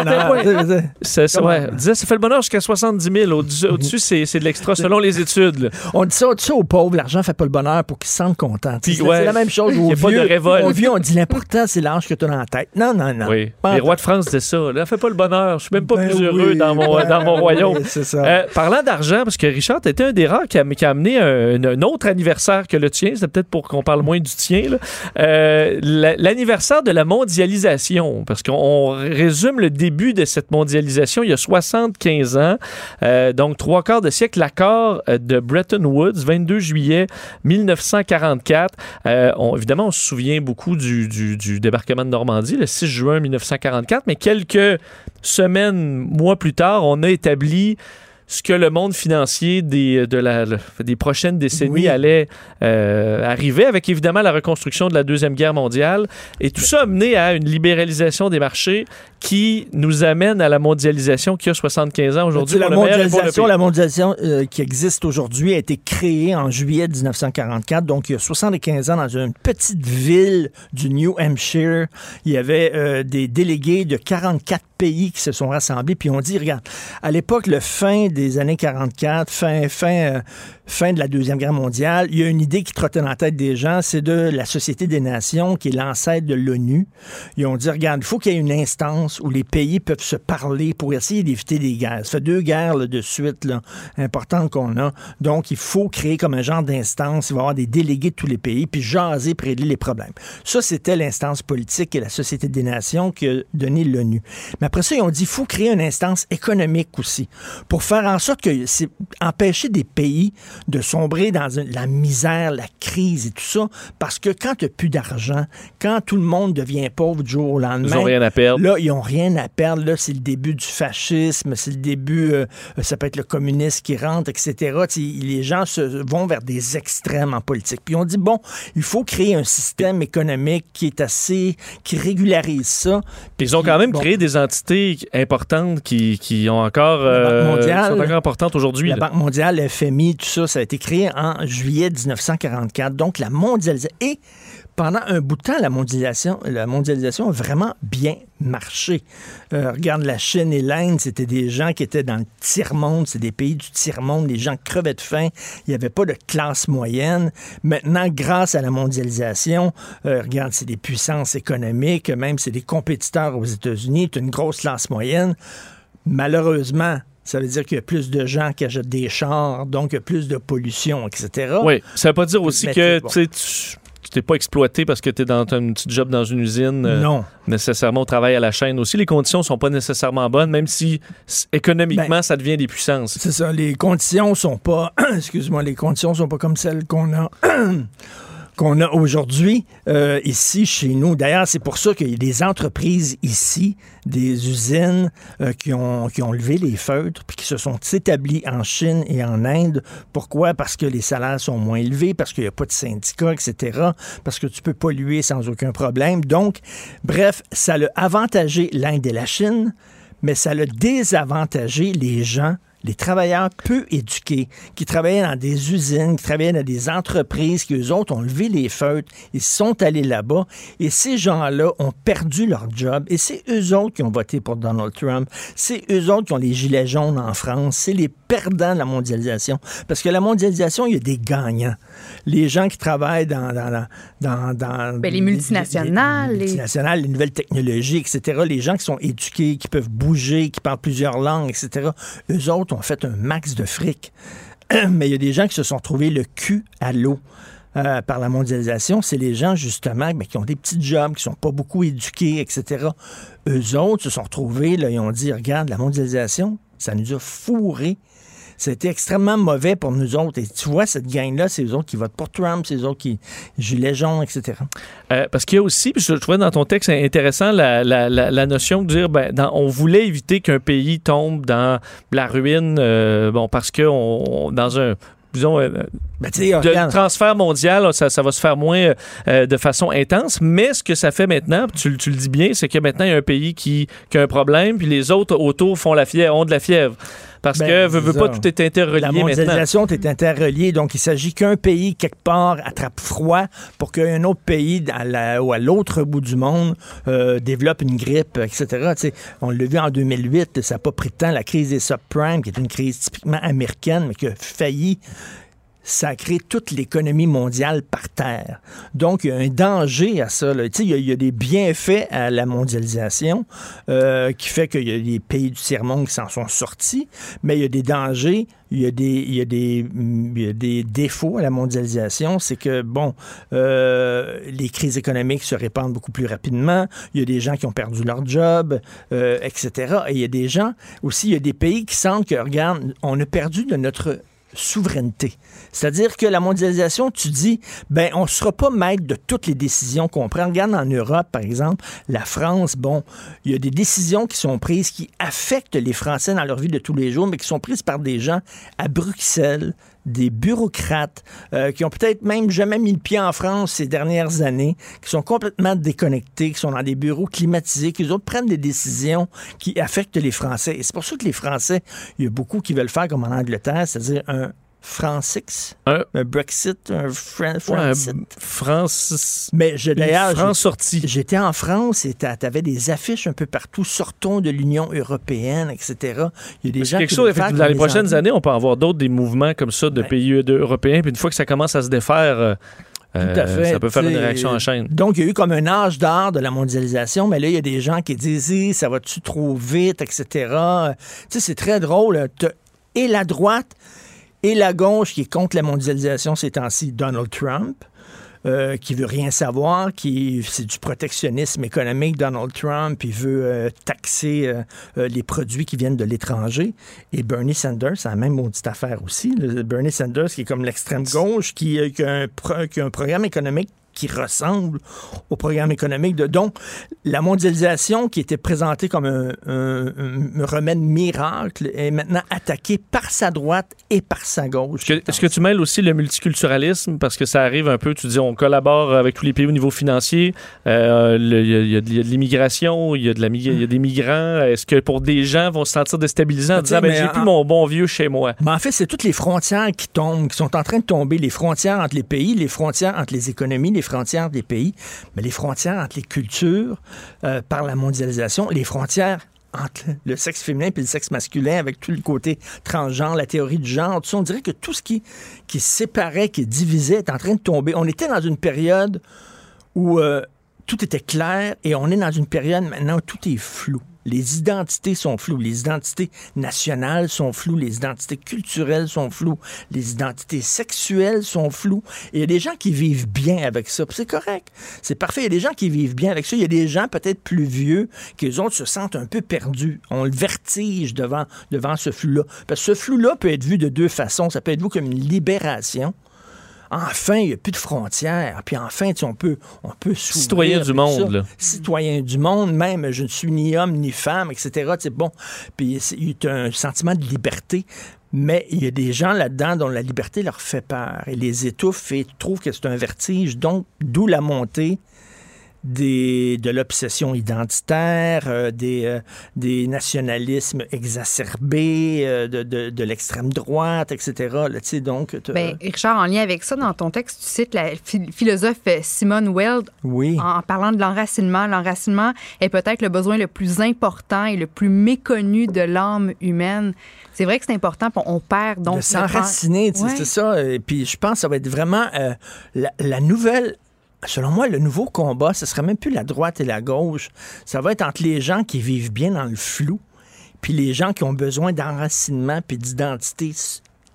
bonheur. C'est ça, ouais. On disait, ça fait le bonheur jusqu'à 70 000. Au-dessus, au-dessus, c'est, c'est de l'extra selon les études. On dit ça, ça aux pauvres, l'argent fait pas le bonheur pour qu'ils se sentent contents. C'est ouais, c'est la même chose il aux y a pas de vieux. révolte. Aux vieux, on dit l'important, c'est l'âge que tu as dans la tête. Non, non, non. Oui. Les rois de France disaient ça. Là, fais pas le bonheur. Je suis même pas Ben plus oui, heureux dans mon, ben dans mon royaume. oui, c'est ça. Euh, parlant d'argent, parce que Richard, été un des rares qui a, qui a amené un, un autre anniversaire que le tien. C'est peut-être pour qu'on parle moins du tien. là. Euh, la- L'anniversaire de la mondialisation. Parce qu'on on résume le début de cette mondialisation il y a 75 ans. Euh, donc, trois quarts de siècle. L'accord de Bretton Woods, 22 juillet 1944. Euh, on- évidemment, on se souvient beaucoup du, du- du débarquement de Normandie, le 6 juin 1944, mais quelques semaines, mois plus tard, on a établi ce que le monde financier des, de la, le- des prochaines décennies Oui. allait euh, arriver, avec évidemment la reconstruction de la Deuxième Guerre mondiale. Et tout ça a mené à une libéralisation des marchés qui nous amène à la mondialisation qui a 75 ans aujourd'hui. La mondialisation, la mondialisation euh, qui existe aujourd'hui a été créée en juillet 1944, donc il y a 75 ans, dans une petite ville du New Hampshire. Il y avait euh, des délégués de 44 pays qui se sont rassemblés, puis on dit, regarde, à l'époque, le fin des années 44, fin, fin, euh, fin de la Deuxième Guerre mondiale, il y a une idée qui trottait dans la tête des gens, c'est de la Société des Nations, qui est l'ancêtre de l'ONU. Ils ont dit, regarde, il faut qu'il y ait une instance où les pays peuvent se parler pour essayer d'éviter des guerres. Ça fait deux guerres là, de suite là, importantes qu'on a. Donc, il faut créer comme un genre d'instance. Il va y avoir des délégués de tous les pays, puis jaser régler les problèmes. Ça, c'était l'instance politique et la Société des Nations qui a donné l'ONU. Mais après ça, ils ont dit, il faut créer une instance économique aussi pour faire en sorte que c'est empêcher des pays de sombrer dans la misère, la crise et tout ça, parce que quand tu n'as plus d'argent, quand tout le monde devient pauvre du jour au lendemain, Ils ont rien à perdre. Là, ils n'ont rien à perdre. Là, c'est le début du fascisme, c'est le début, euh, ça peut être le communisme qui rentre, etc. Les gens se, vont vers des extrêmes en politique. Puis on dit, bon, il faut créer un système économique qui est assez, qui régularise ça. Ils ont quand même Bon. créé des entités importantes qui, qui ont encore, La Banque euh, mondiale. sont encore importantes aujourd'hui. La là. Banque mondiale, le FMI, tout ça, ça a été créé en juillet 1944. Donc, la mondialisation. Et pendant un bout de temps, la mondialisation, la mondialisation a vraiment bien marché. Euh, regarde la Chine et l'Inde, c'était des gens qui étaient dans le tiers-monde, c'est des pays du tiers-monde, les gens crevaient de faim, il n'y avait pas de classe moyenne. Maintenant, grâce à la mondialisation, euh, regarde, c'est des puissances économiques, même c'est des compétiteurs aux États-Unis, c'est une grosse classe moyenne. Malheureusement, ça veut dire qu'il y a plus de gens qui achètent des chars, donc il y a plus de pollution, etc. Oui, ça veut pas dire aussi Mais que bon. tu t'es pas exploité parce que tu es dans un petit job dans une usine. euh, Non. Nécessairement au travail à la chaîne aussi. Les conditions sont pas nécessairement bonnes, même si économiquement, Ben, ça devient des puissances. C'est ça, les conditions sont pas, excuse-moi, les conditions sont pas comme celles qu'on a. qu'on a aujourd'hui euh, ici chez nous. D'ailleurs, c'est pour ça qu'il y a des entreprises ici, des usines euh, qui, ont, qui ont levé les feutres puis qui se sont établies en Chine et en Inde. Pourquoi? Parce que les salaires sont moins élevés, parce qu'il n'y a pas de syndicats, etc., parce que tu peux polluer sans aucun problème. Donc, bref, ça a avantagé l'Inde et la Chine, mais ça a désavantagé les gens les travailleurs peu éduqués, qui travaillaient dans des usines, qui travaillaient dans des entreprises, qui eux autres ont levé les feutres, ils sont allés là-bas, et ces gens-là ont perdu leur job, et c'est eux autres qui ont voté pour Donald Trump, c'est eux autres qui ont les gilets jaunes en France, c'est les perdants de la mondialisation. Parce que la mondialisation, il y a des gagnants. Les gens qui travaillent dans... dans, dans, dans Ben, les multinationales, Les, les- multinationales, les nouvelles technologies, etc. Les gens qui sont éduqués, qui peuvent bouger, qui parlent plusieurs langues, etc. Eux autres ont fait un max de fric. Mais il y a des gens qui se sont trouvés le cul à l'eau. euh, par la mondialisation, c'est les gens justement qui ont des petits jobs, qui sont pas beaucoup éduqués, etc. Eux autres se sont retrouvés, ils ont dit, regarde, la mondialisation, ça nous a fourrés. C'était extrêmement mauvais pour nous autres. Et tu vois, cette gang-là, c'est eux autres qui votent pour Trump, c'est eux autres qui gilets jaunes, etc. Parce qu'il y a aussi, puis je trouvais dans ton texte intéressant la, notion de dire, ben, on voulait éviter qu'un pays tombe dans la ruine, euh, bon, parce que on, on- dans un disons, euh, Ben, de transfert mondial, ça, ça va se faire moins euh, de façon intense. Mais ce que ça fait maintenant, tu, le- tu le dis bien, c'est que maintenant, il y a un pays qui, qui a un problème, puis les autres autour font la fièvre, ont de la fièvre. Parce Ben, que, veux, veux pas, tout est interrelié La mondialisation est interreliée, donc il s'agit qu'un pays, quelque part, attrape froid pour qu'un autre pays à la- ou à l'autre bout du monde euh, développe une grippe, etc. On l'a vu en 2008, ça n'a pas pris de temps, la crise des subprimes, qui est une crise typiquement américaine, mais qui a failli ça a créé toute l'économie mondiale par terre. Donc, il y a un danger à ça. là. Il, y a, il y a des bienfaits à la mondialisation euh, qui fait qu'il y a des pays du tiers-monde qui s'en sont sortis, mais il y a des dangers, il y a des, défauts à la mondialisation. C'est que, bon, euh, les crises économiques se répandent beaucoup plus rapidement, il y a des gens qui ont perdu leur job, euh, etc. Et il y a des gens aussi, il y a des pays qui sentent que, regarde, on a perdu de notre souveraineté. C'est-à-dire que la mondialisation, tu dis, ben, on ne sera pas maître de toutes les décisions qu'on prend. Regarde en Europe, par exemple, la France, bon, il y a des décisions qui sont prises qui affectent les Français dans leur vie de tous les jours, mais qui sont prises par des gens à Bruxelles, des bureaucrates euh, qui ont peut-être même jamais mis le pied en France ces dernières années, qui sont complètement déconnectés, qui sont dans des bureaux climatisés, qui autres prennent des décisions qui affectent les Français. Et c'est pour ça que les Français, il y a beaucoup qui veulent faire comme en Angleterre, c'est-à-dire un France-X, un, Brexit, un Fran- Ouais, un France. Mais d'ailleurs, France sortie. J'étais en France et tu avais des affiches un peu partout, sortons de l'Union européenne, etc. Il y a des gens quelque qui chose, dans les prochaines années, on peut avoir d'autres des mouvements comme ça de pays euh, européens. Puis une fois que ça commence à se défaire, euh, Tout à euh, ça peut faire une réaction en chaîne. Donc, il y a eu comme un âge d'or de la mondialisation, mais là, il y a des gens qui disent ça va-tu trop vite, etc. Tu sais, c'est très drôle. T'as Et la droite et la gauche qui est contre la mondialisation ces temps-ci, Donald Trump. euh, qui veut rien savoir, qui c'est du protectionnisme économique. Donald Trump, il veut euh, taxer euh, les produits qui viennent de l'étranger. Et Bernie Sanders, c'est la même maudite affaire aussi. Bernie Sanders, qui est comme l'extrême gauche, qui, a un qui a un programme économique qui ressemble au programme économique de donc la mondialisation qui était présentée comme un, un- un remède miracle est maintenant attaquée par sa droite et par sa gauche. Est-ce que, tu mêles aussi le multiculturalisme? Parce que ça arrive un peu, tu dis, on collabore avec tous les pays au niveau financier. Euh, Il y, a- y de il y a de l'immigration, il y, a y des migrants. Est-ce que pour des gens vont se sentir déstabilisés en disant, ben, j'ai plus mon bon vieux chez moi? Mais en fait, c'est toutes les frontières qui tombent, qui sont en train de tomber. Les frontières entre les pays, les frontières entre les économies, les frontières des pays, mais les frontières entre les cultures euh, par la mondialisation, les frontières entre le sexe féminin et le sexe masculin, avec tout le côté transgenre, la théorie du genre, tout ça, on dirait que tout ce qui, qui séparait, qui divisait est en train de tomber. On était dans une période où euh, tout était clair et on est dans une période maintenant où tout est flou. Les identités sont floues, les identités nationales sont floues, les identités culturelles sont floues, les identités sexuelles sont floues. Et il y a des gens qui vivent bien avec ça, c'est correct. C'est parfait. Il y a des gens qui vivent bien avec ça. Il y a des gens peut-être plus vieux qui, eux autres, se sentent un peu perdus. On le vertige devant, devant ce flou-là. Parce que ce flou-là peut être vu de deux façons. Ça peut être vu comme une libération. Enfin, il n'y a plus de frontières. Puis enfin, on peut, on peut Citoyen du monde, là. Citoyen du monde, même, je ne suis ni homme ni femme, etc. C'est bon. Puis il y a un sentiment de liberté. Mais il y a des gens là-dedans dont la liberté leur fait peur et les étouffe et trouvent que c'est un vertige. Donc, d'où la montée des, de l'obsession identitaire, euh, des, euh, des nationalismes exacerbés, euh, de, de, de l'extrême droite, etc. Là, donc, Ben, Richard, en lien avec ça, dans ton texte, tu cites la phi- philosophe Simone Weld oui. en, en parlant de l'enracinement. L'enracinement est peut-être le besoin le plus important et le plus méconnu de l'âme humaine. C'est vrai que c'est important, on perd donc de s'enraciner, Ouais. c'est ça. Et puis je pense que ça va être vraiment la, la nouvelle. Selon moi, le nouveau combat, ce serait même plus la droite et la gauche. Ça va être entre les gens qui vivent bien dans le flou, puis les gens qui ont besoin d'enracinement puis d'identité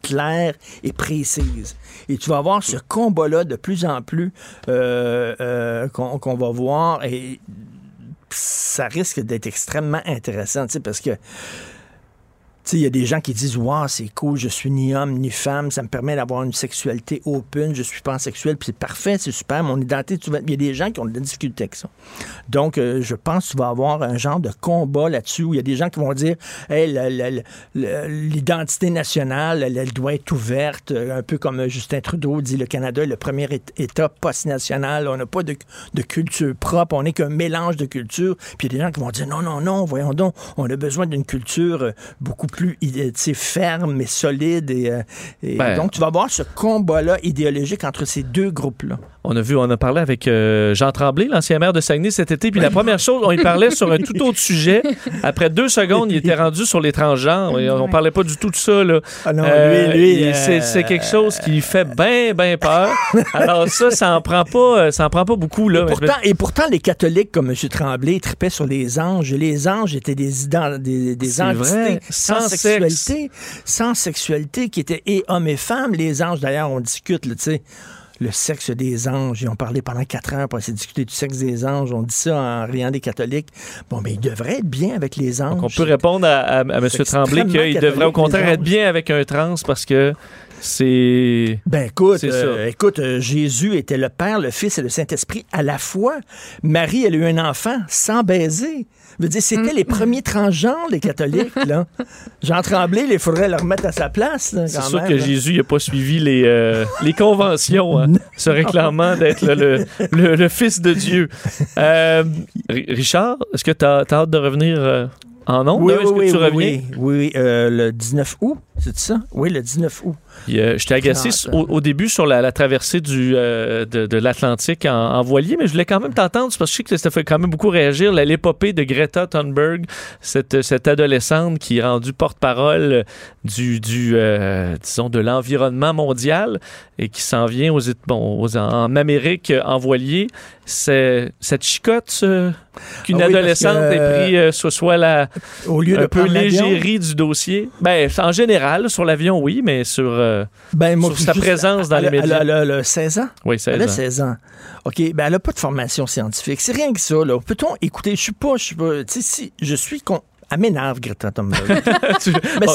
claire et précise. Et tu vas voir ce combat-là de plus en plus euh, euh, qu'on va voir et ça risque d'être extrêmement intéressant, tu sais, parce que il y a des gens qui disent Waouh, c'est cool, je suis ni homme ni femme, ça me permet d'avoir une sexualité open, je suis pansexuel, puis c'est parfait, c'est super, mon identité, tu il y a des gens qui ont de la difficulté avec ça. Donc, euh, je pense que tu vas avoir un genre de combat là-dessus où il y a des gens qui vont dire l'identité nationale, elle, doit être ouverte, un peu comme Justin Trudeau dit le Canada est le premier État post-national, on n'a pas de, de culture propre, on n'est qu'un mélange de cultures. Puis il y a des gens qui vont dire Non, non, non, voyons donc, on a besoin d'une culture euh, beaucoup plus euh, tu sais, ferme et solide. Et, euh, et Ben. donc, tu vas voir ce combat-là idéologique entre ces deux groupes-là. On a vu, on a parlé avec euh, Jean Tremblay, l'ancien maire de Saguenay cet été, puis la première chose, on y parlait sur un tout autre sujet. Après deux secondes, il était rendu sur les transgenres. Et on parlait pas du tout de ça. Là. Ah non, Euh, lui, lui, euh, c'est, quelque chose qui fait bien, bien peur. Alors ça, ça en prend pas, euh, ça en prend pas beaucoup. Là. Et pourtant, et pourtant, les catholiques comme M. Tremblay tripaient sur les anges. Les anges étaient des, des, des entités vrai, sans, sans sexualité, sans sexualité, qui étaient et hommes et femmes. Les anges, d'ailleurs, on discute, là, tu sais, le sexe des anges. Ils ont parlé pendant quatre heures pour essayer de discuter du sexe des anges. On dit ça en riant des catholiques. Bon, mais ils devraient être bien avec les anges. Donc, on peut répondre à, à, à M. Tremblay qu'il devrait au contraire être bien avec un trans parce que c'est. Ben écoute, euh, écoute, euh, Jésus était le Père, le Fils et le Saint-Esprit à la fois. Marie, elle a eu un enfant sans baiser. Je veux dire, c'était les premiers transgenres, les catholiques, là. Jean Tremblay, il faudrait le remettre à sa place, là, C'est quand sûr même, que là. Jésus n'a pas suivi les, euh, les conventions, hein, se réclamant d'être le, le, le- le Fils de Dieu. Euh, Ri- Richard, est-ce que tu as, hâte de revenir euh, en ondes? Oui? Est-ce oui, que oui, tu oui, reviens? oui, oui, oui, euh, le 19 août, c'est ça? Oui, le 19 août. Euh, je t'ai agacé au, au début sur la, la traversée du, euh, de, de l'Atlantique en, en voilier, mais je voulais quand même t'entendre parce que je sais que ça fait quand même beaucoup réagir. L'épopée de Greta Thunberg, cette, cette adolescente qui est rendue porte-parole du, du euh, disons, de l'environnement mondial et qui s'en vient aux, bon, aux- en Amérique euh, en voilier. C'est cette chicote ce- qu'une Ah oui, adolescente que, ait pris, euh, ce soit la Au lieu de peu l'égérie du dossier. Ben, en général, sur l'avion, oui, mais sur, euh, Ben, moi, sur sa juste- présence dans elle les a- elle médias. a- Elle a, elle a 16 ans? Oui, 16 Elle a ans. 16 ans. OK, ben elle n'a pas de formation scientifique. C'est rien que ça. Peut-on écouter, je suis pas, je suis pas, tu sais, si, je suis con... Elle m'énerve, Greta Thunberg. Tu- Mais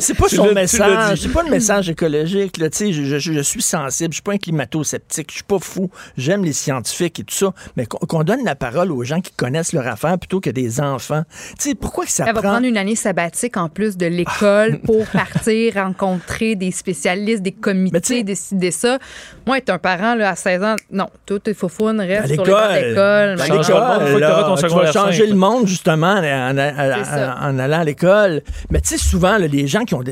c'est tu- pas tu son message. C'est pas le message écologique. Là, tu sais, je, je- je suis sensible. Je suis pas un climato-sceptique. Je suis pas fou. J'aime les scientifiques et tout ça. Mais qu'on donne la parole aux gens qui connaissent leur affaire plutôt que des enfants. Tu sais, pourquoi que ça Elle va prend... prendre une année sabbatique en plus de l'école pour partir rencontrer des spécialistes, des comités, décider ça. Moi, être un parent là, à 16 ans, non, tout est faufoune, À reste sur les bancs l'école. d'école. À l'école, tu vas changer le monde, justement, en, en- en- En allant à l'école. Mais tu sais, souvent, les gens qui ont.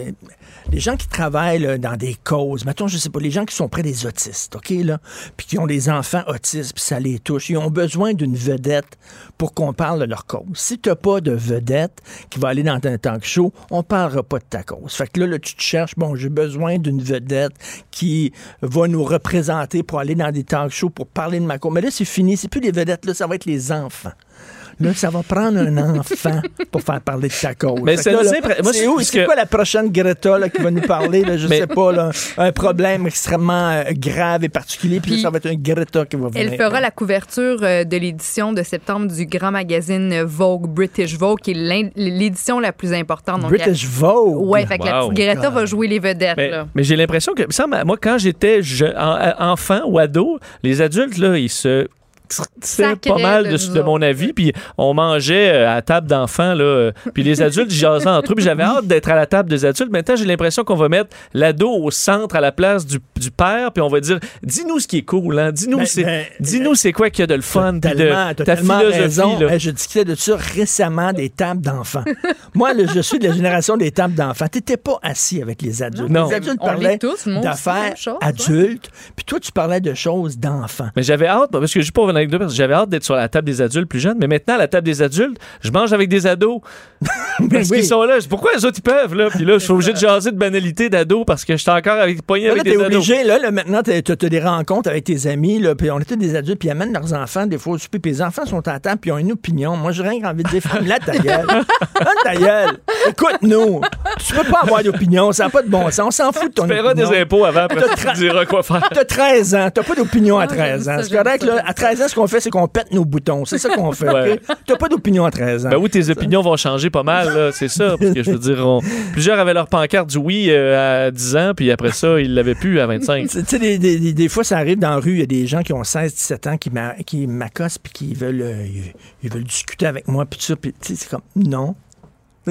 Les gens qui travaillent dans des causes, mettons, je sais pas, les gens qui sont près des autistes, OK, là, puis qui ont des enfants autistes, puis ça les touche, ils ont besoin d'une vedette pour qu'on parle de leur cause. Si t'as pas de vedette qui va aller dans un talk show, on parlera pas de ta cause. Fait que là, là tu te cherches, bon, j'ai besoin d'une vedette qui va nous représenter pour aller dans des talk shows pour parler de ma cause. Mais là, c'est fini, c'est plus les vedettes, là, ça va être les enfants. Là, ça va prendre un enfant pour faire parler de ta cause. Mais c'est- c'est quoi la prochaine Greta là, qui va nous parler? Là, je Mais- sais pas, là, un problème extrêmement euh, grave et particulier. Puis, ça va être un Greta qui va venir. Elle fera la couverture euh, de l'édition de septembre du grand magazine euh, Vogue, British Vogue, qui est l'édition la plus importante. Donc, British elle- Vogue? Ouais, fait que la petite Greta va jouer les vedettes. Mais, là. mais j'ai l'impression que, ça, moi, quand j'étais en- enfant ou ado, les adultes, là, ils se c'est pas mal de nous mon avis. Puis on mangeait euh, à table d'enfants, là. euh, Puis les adultes jasaient entre eux. Puis j'avais hâte d'être à la table des adultes. Maintenant, j'ai l'impression qu'on va mettre l'ado au centre, à la place du, du père. Puis on va dire, dis-nous ce qui est cool, hein. Dis-nous Ben, c'est, ben, dis-nous c'est quoi qu'il y a de le fun. Puis de ta tellement philosophie, raison. là. Je discutais de ça récemment des tables d'enfants. Moi, là, je suis de la génération des tables d'enfants. T'étais pas assis avec les adultes. Non. Les adultes On parlaient d'affaires adultes, puis toi, tu parlais de choses d'enfants. Mais j'avais hâte, parce que je suis pas avec deux personnes, j'avais hâte d'être sur la table des adultes plus jeunes, mais maintenant, à la table des adultes, je mange avec des ados. parce oui. qu'ils sont là. Pourquoi les autres, ils peuvent, là? Puis là, je suis obligé de jaser de banalité d'ados parce que j'étais encore avec, Là, avec t'es des ados. obligé, là, là, maintenant, t'as t'as- t'as des rencontres avec tes amis, là, puis on était des adultes, puis ils amènent leurs enfants, des fois, au souper, puis les enfants sont à table, puis ils ont une opinion. Moi, j'ai rien envie de dire, ferme-la ta gueule. Ta gueule. Écoute-nous. Tu peux pas avoir d'opinion, ça n'a pas de bon sens. On s'en fout de ton Tu paieras opinion. des impôts avant, après tu diras quoi faire. T'as 13 ans, t'as pas d'opinion à Ah, 13 j'aime ans. ça, C'est j'aime correct, ça, là. j'aime À 13 ans, ce qu'on fait, c'est qu'on pète nos boutons. C'est ça qu'on fait, Ouais. OK? T'as pas d'opinion à 13 ans. Ben oui, tes opinions vont changer pas mal, c'est ça. Parce que je veux dire, on- plusieurs avaient leur pancarte du oui euh, à 10 ans, puis après ça, ils l'avaient plus à 25. Tu sais, des, des- des- des fois, ça arrive dans la rue, il y a des gens qui ont 16, 17 ans qui m'a- qui m'accostent puis qui veulent, euh, ils, veulent discuter avec moi, puis tout ça. Puis, c'est comme, non.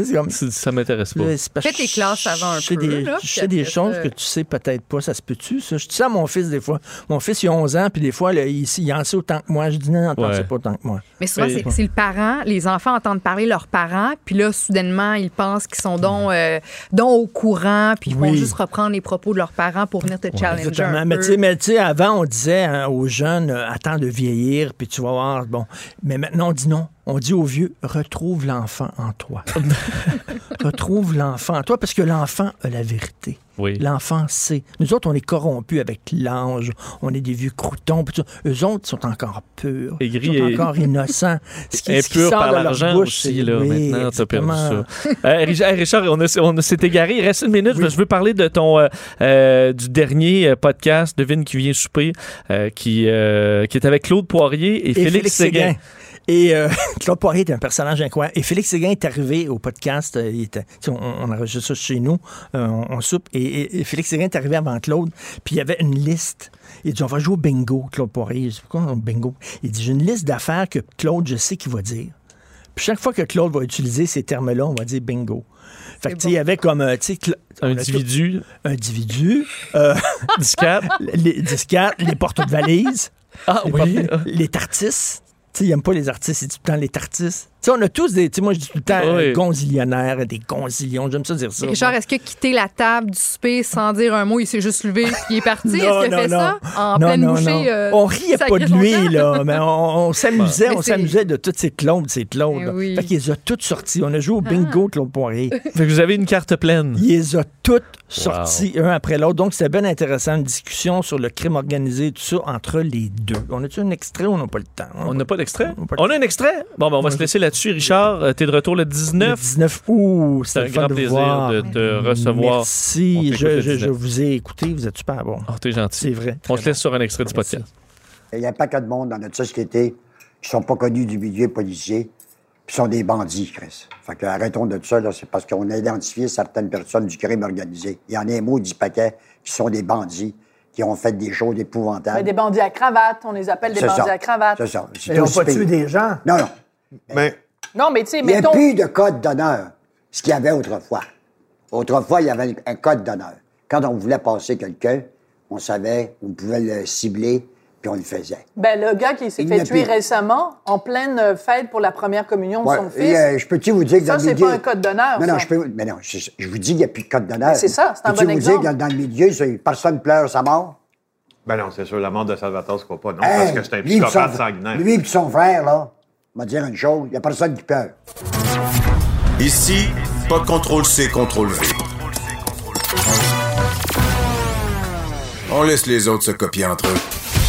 Tu sais, C'est comme, C'est- Ça m'intéresse pas. Fais tes classes avant un peu, Des, là, je sais des choses ça- que tu sais peut-être pas, ça se peut-tu, ça? Je dis ça à mon fils des fois. Mon fils, il a 11 ans, puis des fois, là, il, il en sait autant que moi. Je dis non, non, t'en Ouais. sais pas autant que moi. Mais souvent, c'est c'est le parent. Les enfants entendent parler leurs parents, puis là, soudainement, ils pensent qu'ils sont donc, euh, donc au courant, puis ils vont Oui. juste reprendre les propos de leurs parents pour venir te challenger Exactement. un Mais peu. tu sais, mais tu sais, avant, on disait hein, aux jeunes, euh, attends de vieillir, puis tu vas voir. Bon. Mais maintenant, on dit non. On dit aux vieux, retrouve l'enfant en toi. retrouve l'enfant en toi, parce que l'enfant a la vérité. Oui. L'enfant sait. Nous autres, on est corrompus avec l'ange. On est des vieux croutons. puis. Eux autres sont encore purs. Ils sont et- encore innocents. Ce qui, ce qui sort par l'argent bouche, aussi, là, oui, maintenant, t'as perdu ça. Euh, Richard, on, a- on a- s'est égaré. Il reste une minute. Je veux parler de ton euh, euh, du dernier podcast, Devine qui vient souper, qui, qui est avec Claude Poirier et, Félix, Séguin. Et euh, Claude Poirier est un personnage incroyable. Et Félix Séguin est arrivé au podcast. euh, il était, tu sais, on, on enregistre ça chez nous. euh, on, on soupe. Et, et- et Félix Séguin est arrivé avant Claude. Puis il y avait une liste. Il dit On va jouer au bingo, Claude Poirier. Je dis Pourquoi au bingo? Il dit J'ai une liste d'affaires que Claude, je sais qu'il va dire. Puis chaque fois que Claude va utiliser ces termes-là, on va dire bingo. Fait que, tu sais, il y avait comme. tu sais, Cla- Un on a tout- individu, Un individu. euh, discap. les disquettes, les portes de valises. Ah les, oui. les tartistes. Sais, il n'aime pas les artistes, il dit tout temps les tartistes. Tu sais, on a tous des. Tu sais, moi, je dis tout le temps Oui. euh, gonzillionnaires, des gonzillions. J'aime ça dire ça. Richard, est-ce qu'il a quitté la table du souper sans dire un mot? Il s'est juste levé puis il est parti? Est-ce qu'il a fait ça? en Non, pleine non, bouchée? non. euh, on riait pas de lui, là, mais on, s'amusait, on s'amusait de toutes ces Claudes, ces Claudes. Eh oui. Fait qu'ils les a toutes sorties. On a joué au bingo, Claude Poirier. Fait que vous avez une carte pleine. Il les a toutes sorties, un après l'autre. Donc, c'était bien intéressant, une discussion sur le crime organisé, tout ça, entre les deux. On a-tu un extrait ou on n'a pas le temps? On n'a pas d'extrait? On a un extrait? Bon, ben, on va se laisser là-dessus. Richard, euh, t'es de retour le 19. Le 19 août, C'est un le fun grand de plaisir voir. de te recevoir. Merci, je, le je- je 19. vous ai écouté, vous êtes super bon. Oh, t'es gentil. C'est vrai. On te laisse sur un extrait du podcast. Il y a un paquet de monde dans notre société qui sont pas connus du milieu policier, puis sont des bandits, Chris. Fait que arrêtons de ça, là, c'est parce qu'on a identifié certaines personnes du crime organisé. Il y en a un mot du paquet qui sont des bandits, qui ont fait des choses épouvantables. des bandits à cravate, on les appelle des bandits ça. à cravate. C'est ça. Ils ont aussi pas tué des gens. Non, non. Mais Non, mais tu sais, Il n'y a mettons. plus de code d'honneur, ce qu'il y avait autrefois. Autrefois, il y avait un code d'honneur. Quand on voulait passer quelqu'un, on savait, on pouvait le cibler, puis on le faisait. Ben, le gars qui s'est Il fait tuer plus. récemment, en pleine euh, fête pour la première communion de Ouais, son et, fils. euh, je peux-tu vous dire que Ça, dans le c'est milieu... pas un code d'honneur, Non, non, ça. je peux... Mais non, je, je vous dis qu'il n'y a plus de code d'honneur. Mais c'est ça, c'est un Peux-tu bon vous exemple. dire que dans le milieu, c'est- personne pleure sa mort? Ben non, c'est sûr, la mort de Salvatore, c'est pas pas. Non, Hey, parce que j'étais un lui psychopathe son- sanguinaire. Lui et son frère, là, va dire une chose, il n'y a personne qui pleure. Ici, pas de contrôle C, contrôle V. On laisse les autres se copier entre eux.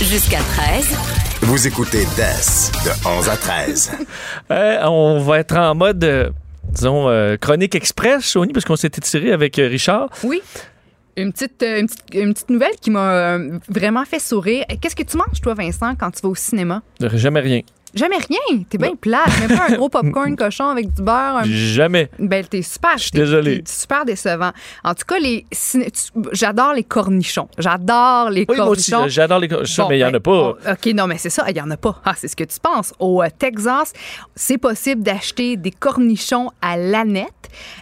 Jusqu'à 13. Vous écoutez DES de 11 à 13. Euh, on va être en mode, euh, disons, euh, chronique express, Sony, parce qu'on s'est étiré avec euh, Richard. Oui. Une petite, euh, une, petite, une petite nouvelle qui m'a euh, vraiment fait sourire. Qu'est-ce que tu manges, toi, Vincent, quand tu vas au cinéma? Jamais rien. Jamais rien. T'es bien plate. Même pas un gros popcorn cochon avec du beurre. un- Jamais. Ben, t'es super. Je suis t'es- désolé. t'es super décevant. En tout cas, les ciné- j'adore les cornichons. J'adore les Oui, moi cornichons. j'adore les cornichons, Bon, mais il n'y en ben, a pas. OK, non, mais c'est ça, il n'y en a pas. Ah, c'est ce que tu penses. Au euh, Texas, c'est possible d'acheter des cornichons à l'aneth.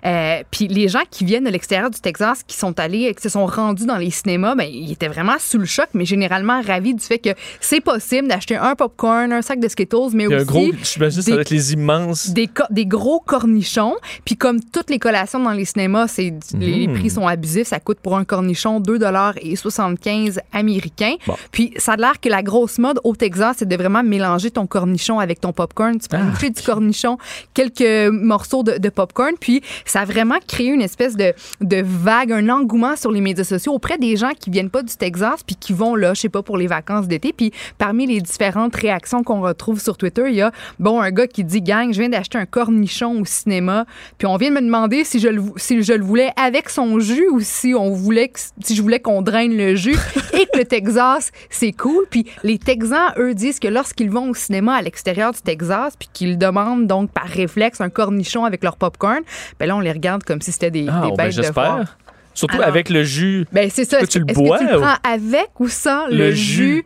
Euh, Puis les gens qui viennent de l'extérieur du Texas, qui sont allés, qui se sont rendus dans les cinémas, ben, ils étaient vraiment sous le choc, mais généralement ravis du fait que c'est possible d'acheter un popcorn, un sac de Skittles, mais aussi gros, j'imagine, ça va être les immenses. des, des gros cornichons. Puis comme toutes les collations dans les cinémas, c'est les, les Mhm. prix sont abusifs. Ça coûte pour un cornichon 2,75 américains. Bon. Puis ça a l'air que la grosse mode au Texas, c'est de vraiment mélanger ton cornichon avec ton popcorn. Tu prends une bouchée du cornichon, quelques morceaux de, de popcorn. Puis ça a vraiment créé une espèce de, de vague, un engouement sur les médias sociaux auprès des gens qui viennent pas du Texas puis qui vont là, je sais pas, pour les vacances d'été. Puis parmi les différentes réactions qu'on retrouve sur Twitter, il y a, bon, un gars qui dit, gang, je viens d'acheter un cornichon au cinéma, puis on vient de me demander si je le, si je le voulais avec son jus ou si on voulait, que- si je voulais qu'on draine le jus et que le Texas, c'est cool. Puis les Texans, eux, disent que lorsqu'ils vont au cinéma à l'extérieur du Texas, puis qu'ils demandent donc par réflexe un cornichon avec leur popcorn, ben là, on les regarde comme si c'était des, Ah, des ben, bêtes de foire. Surtout Alors- avec le jus. Ben, c'est ça. Que Est-ce tu le que- bois tu le ou- prends avec ou sans le, Le jus? jus?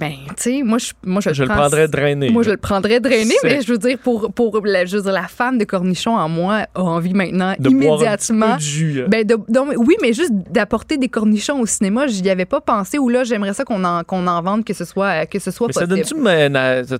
Ben, tu sais, moi, je, moi, je, Je le prendrais drainé. Moi, je le prendrais drainé, mais je veux dire, pour, pour la, je veux dire, la fan de cornichon en moi a envie maintenant, De boire un immédiatement. petit peu de jus. Ben, de- non, mais- oui, mais juste d'apporter des cornichons au cinéma, j'y avais pas pensé. Ou là, j'aimerais ça qu'on en, qu'on en vende, que ce soit, que ce soit Mais ça possible. donne-tu, mais, ça-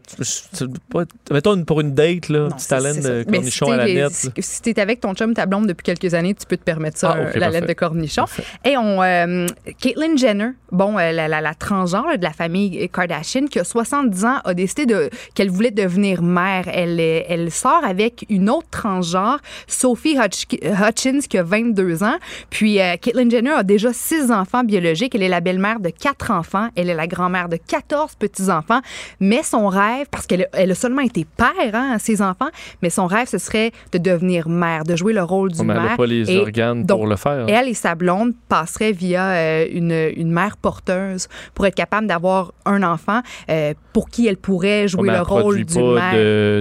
être- mettons, pour une date, là, petite haleine de cornichon si à la nette. Si, t'es avec ton chum, ta blonde depuis quelques années, tu peux te permettre ça, Ah, ok, euh, la laine de cornichon. Et on, euh, Caitlyn Jenner, bon, euh, la, la, la transgenre de la famille Kardashian, qui a 70 ans, a décidé de, qu'elle voulait devenir mère. Elle, elle sort avec une autre transgenre, Sophie Hutch- Hutchins, qui a 22 ans. Puis euh, Caitlyn Jenner a déjà six enfants biologiques. Elle est la belle-mère de quatre enfants. Elle est la grand-mère de 14 petits-enfants. Mais son rêve, parce qu'elle a, elle a seulement été père hein, à ses enfants, mais son rêve, ce serait de devenir mère, de jouer le rôle du elle mère. n'a pas les Et organes donc, pour le faire. Elle et sa blonde passeraient via euh, une, une mère porteuse pour être capable d'avoir un enfant euh, pour qui elle pourrait jouer le rôle produit du pas mère.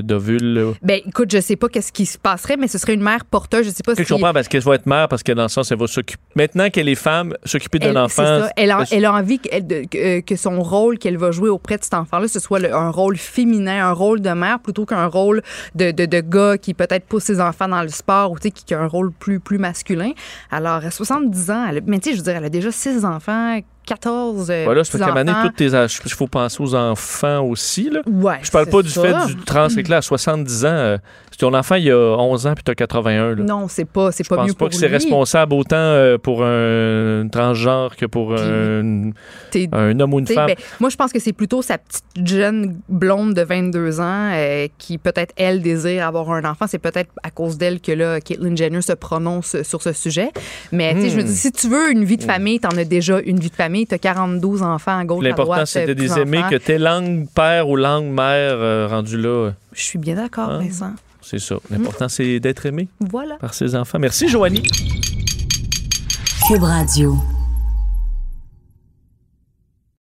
de- là. Ben, écoute, je sais pas qu'est-ce qui se passerait, mais ce serait une mère porteuse. Je sais pas Que si. je comprends parce qu'elle va être mère, parce que dans le sens, elle va s'occuper. Maintenant qu'elle est femme, s'occuper d'un enfant. c'est ça. Elle, a, elle- elle a envie que, elle- de- que- son rôle qu'elle va jouer auprès de cet enfant-là, ce soit le- un rôle féminin, un rôle de mère, plutôt qu'un rôle de, de, de gars qui peut-être pousse ses enfants dans le sport ou qui, qui a un rôle plus, plus masculin. Alors, à 70 ans, elle a- mais tu sais, je veux dire, elle a déjà six enfants, 14 euh, Voilà, moment donné, petits-enfants. toutes tes âges, il faut penser aux enfants aussi. Là. Ouais, je parle pas du ça. fait du trans, c'est que là, à 70 ans, euh, si ton enfant il a 11 ans puis tu as 81, là, Non, c'est pas, c'est je pas pense mieux pas pour que c'est responsable autant euh, pour un transgenre que pour un, un homme ou une femme. ben, moi, je pense que c'est plutôt sa petite jeune blonde de 22 ans euh, qui, peut-être, elle, désire avoir un enfant. C'est peut-être à cause d'elle que là, Caitlyn Jenner se prononce sur ce sujet. Mais tu sais, je me Hmm. dis, si tu veux une vie de famille, t'en as déjà une vie de famille. T'as 42 enfants à gauche, L'important, droite. c'est de euh, les petits-enfants. aimer, que t'es langue père ou langue mère euh, rendu là. Je suis bien d'accord, Hein? Vincent. C'est ça. L'important, c'est d'être aimé Voilà. par ses enfants. Merci, Joanie. Cube Radio.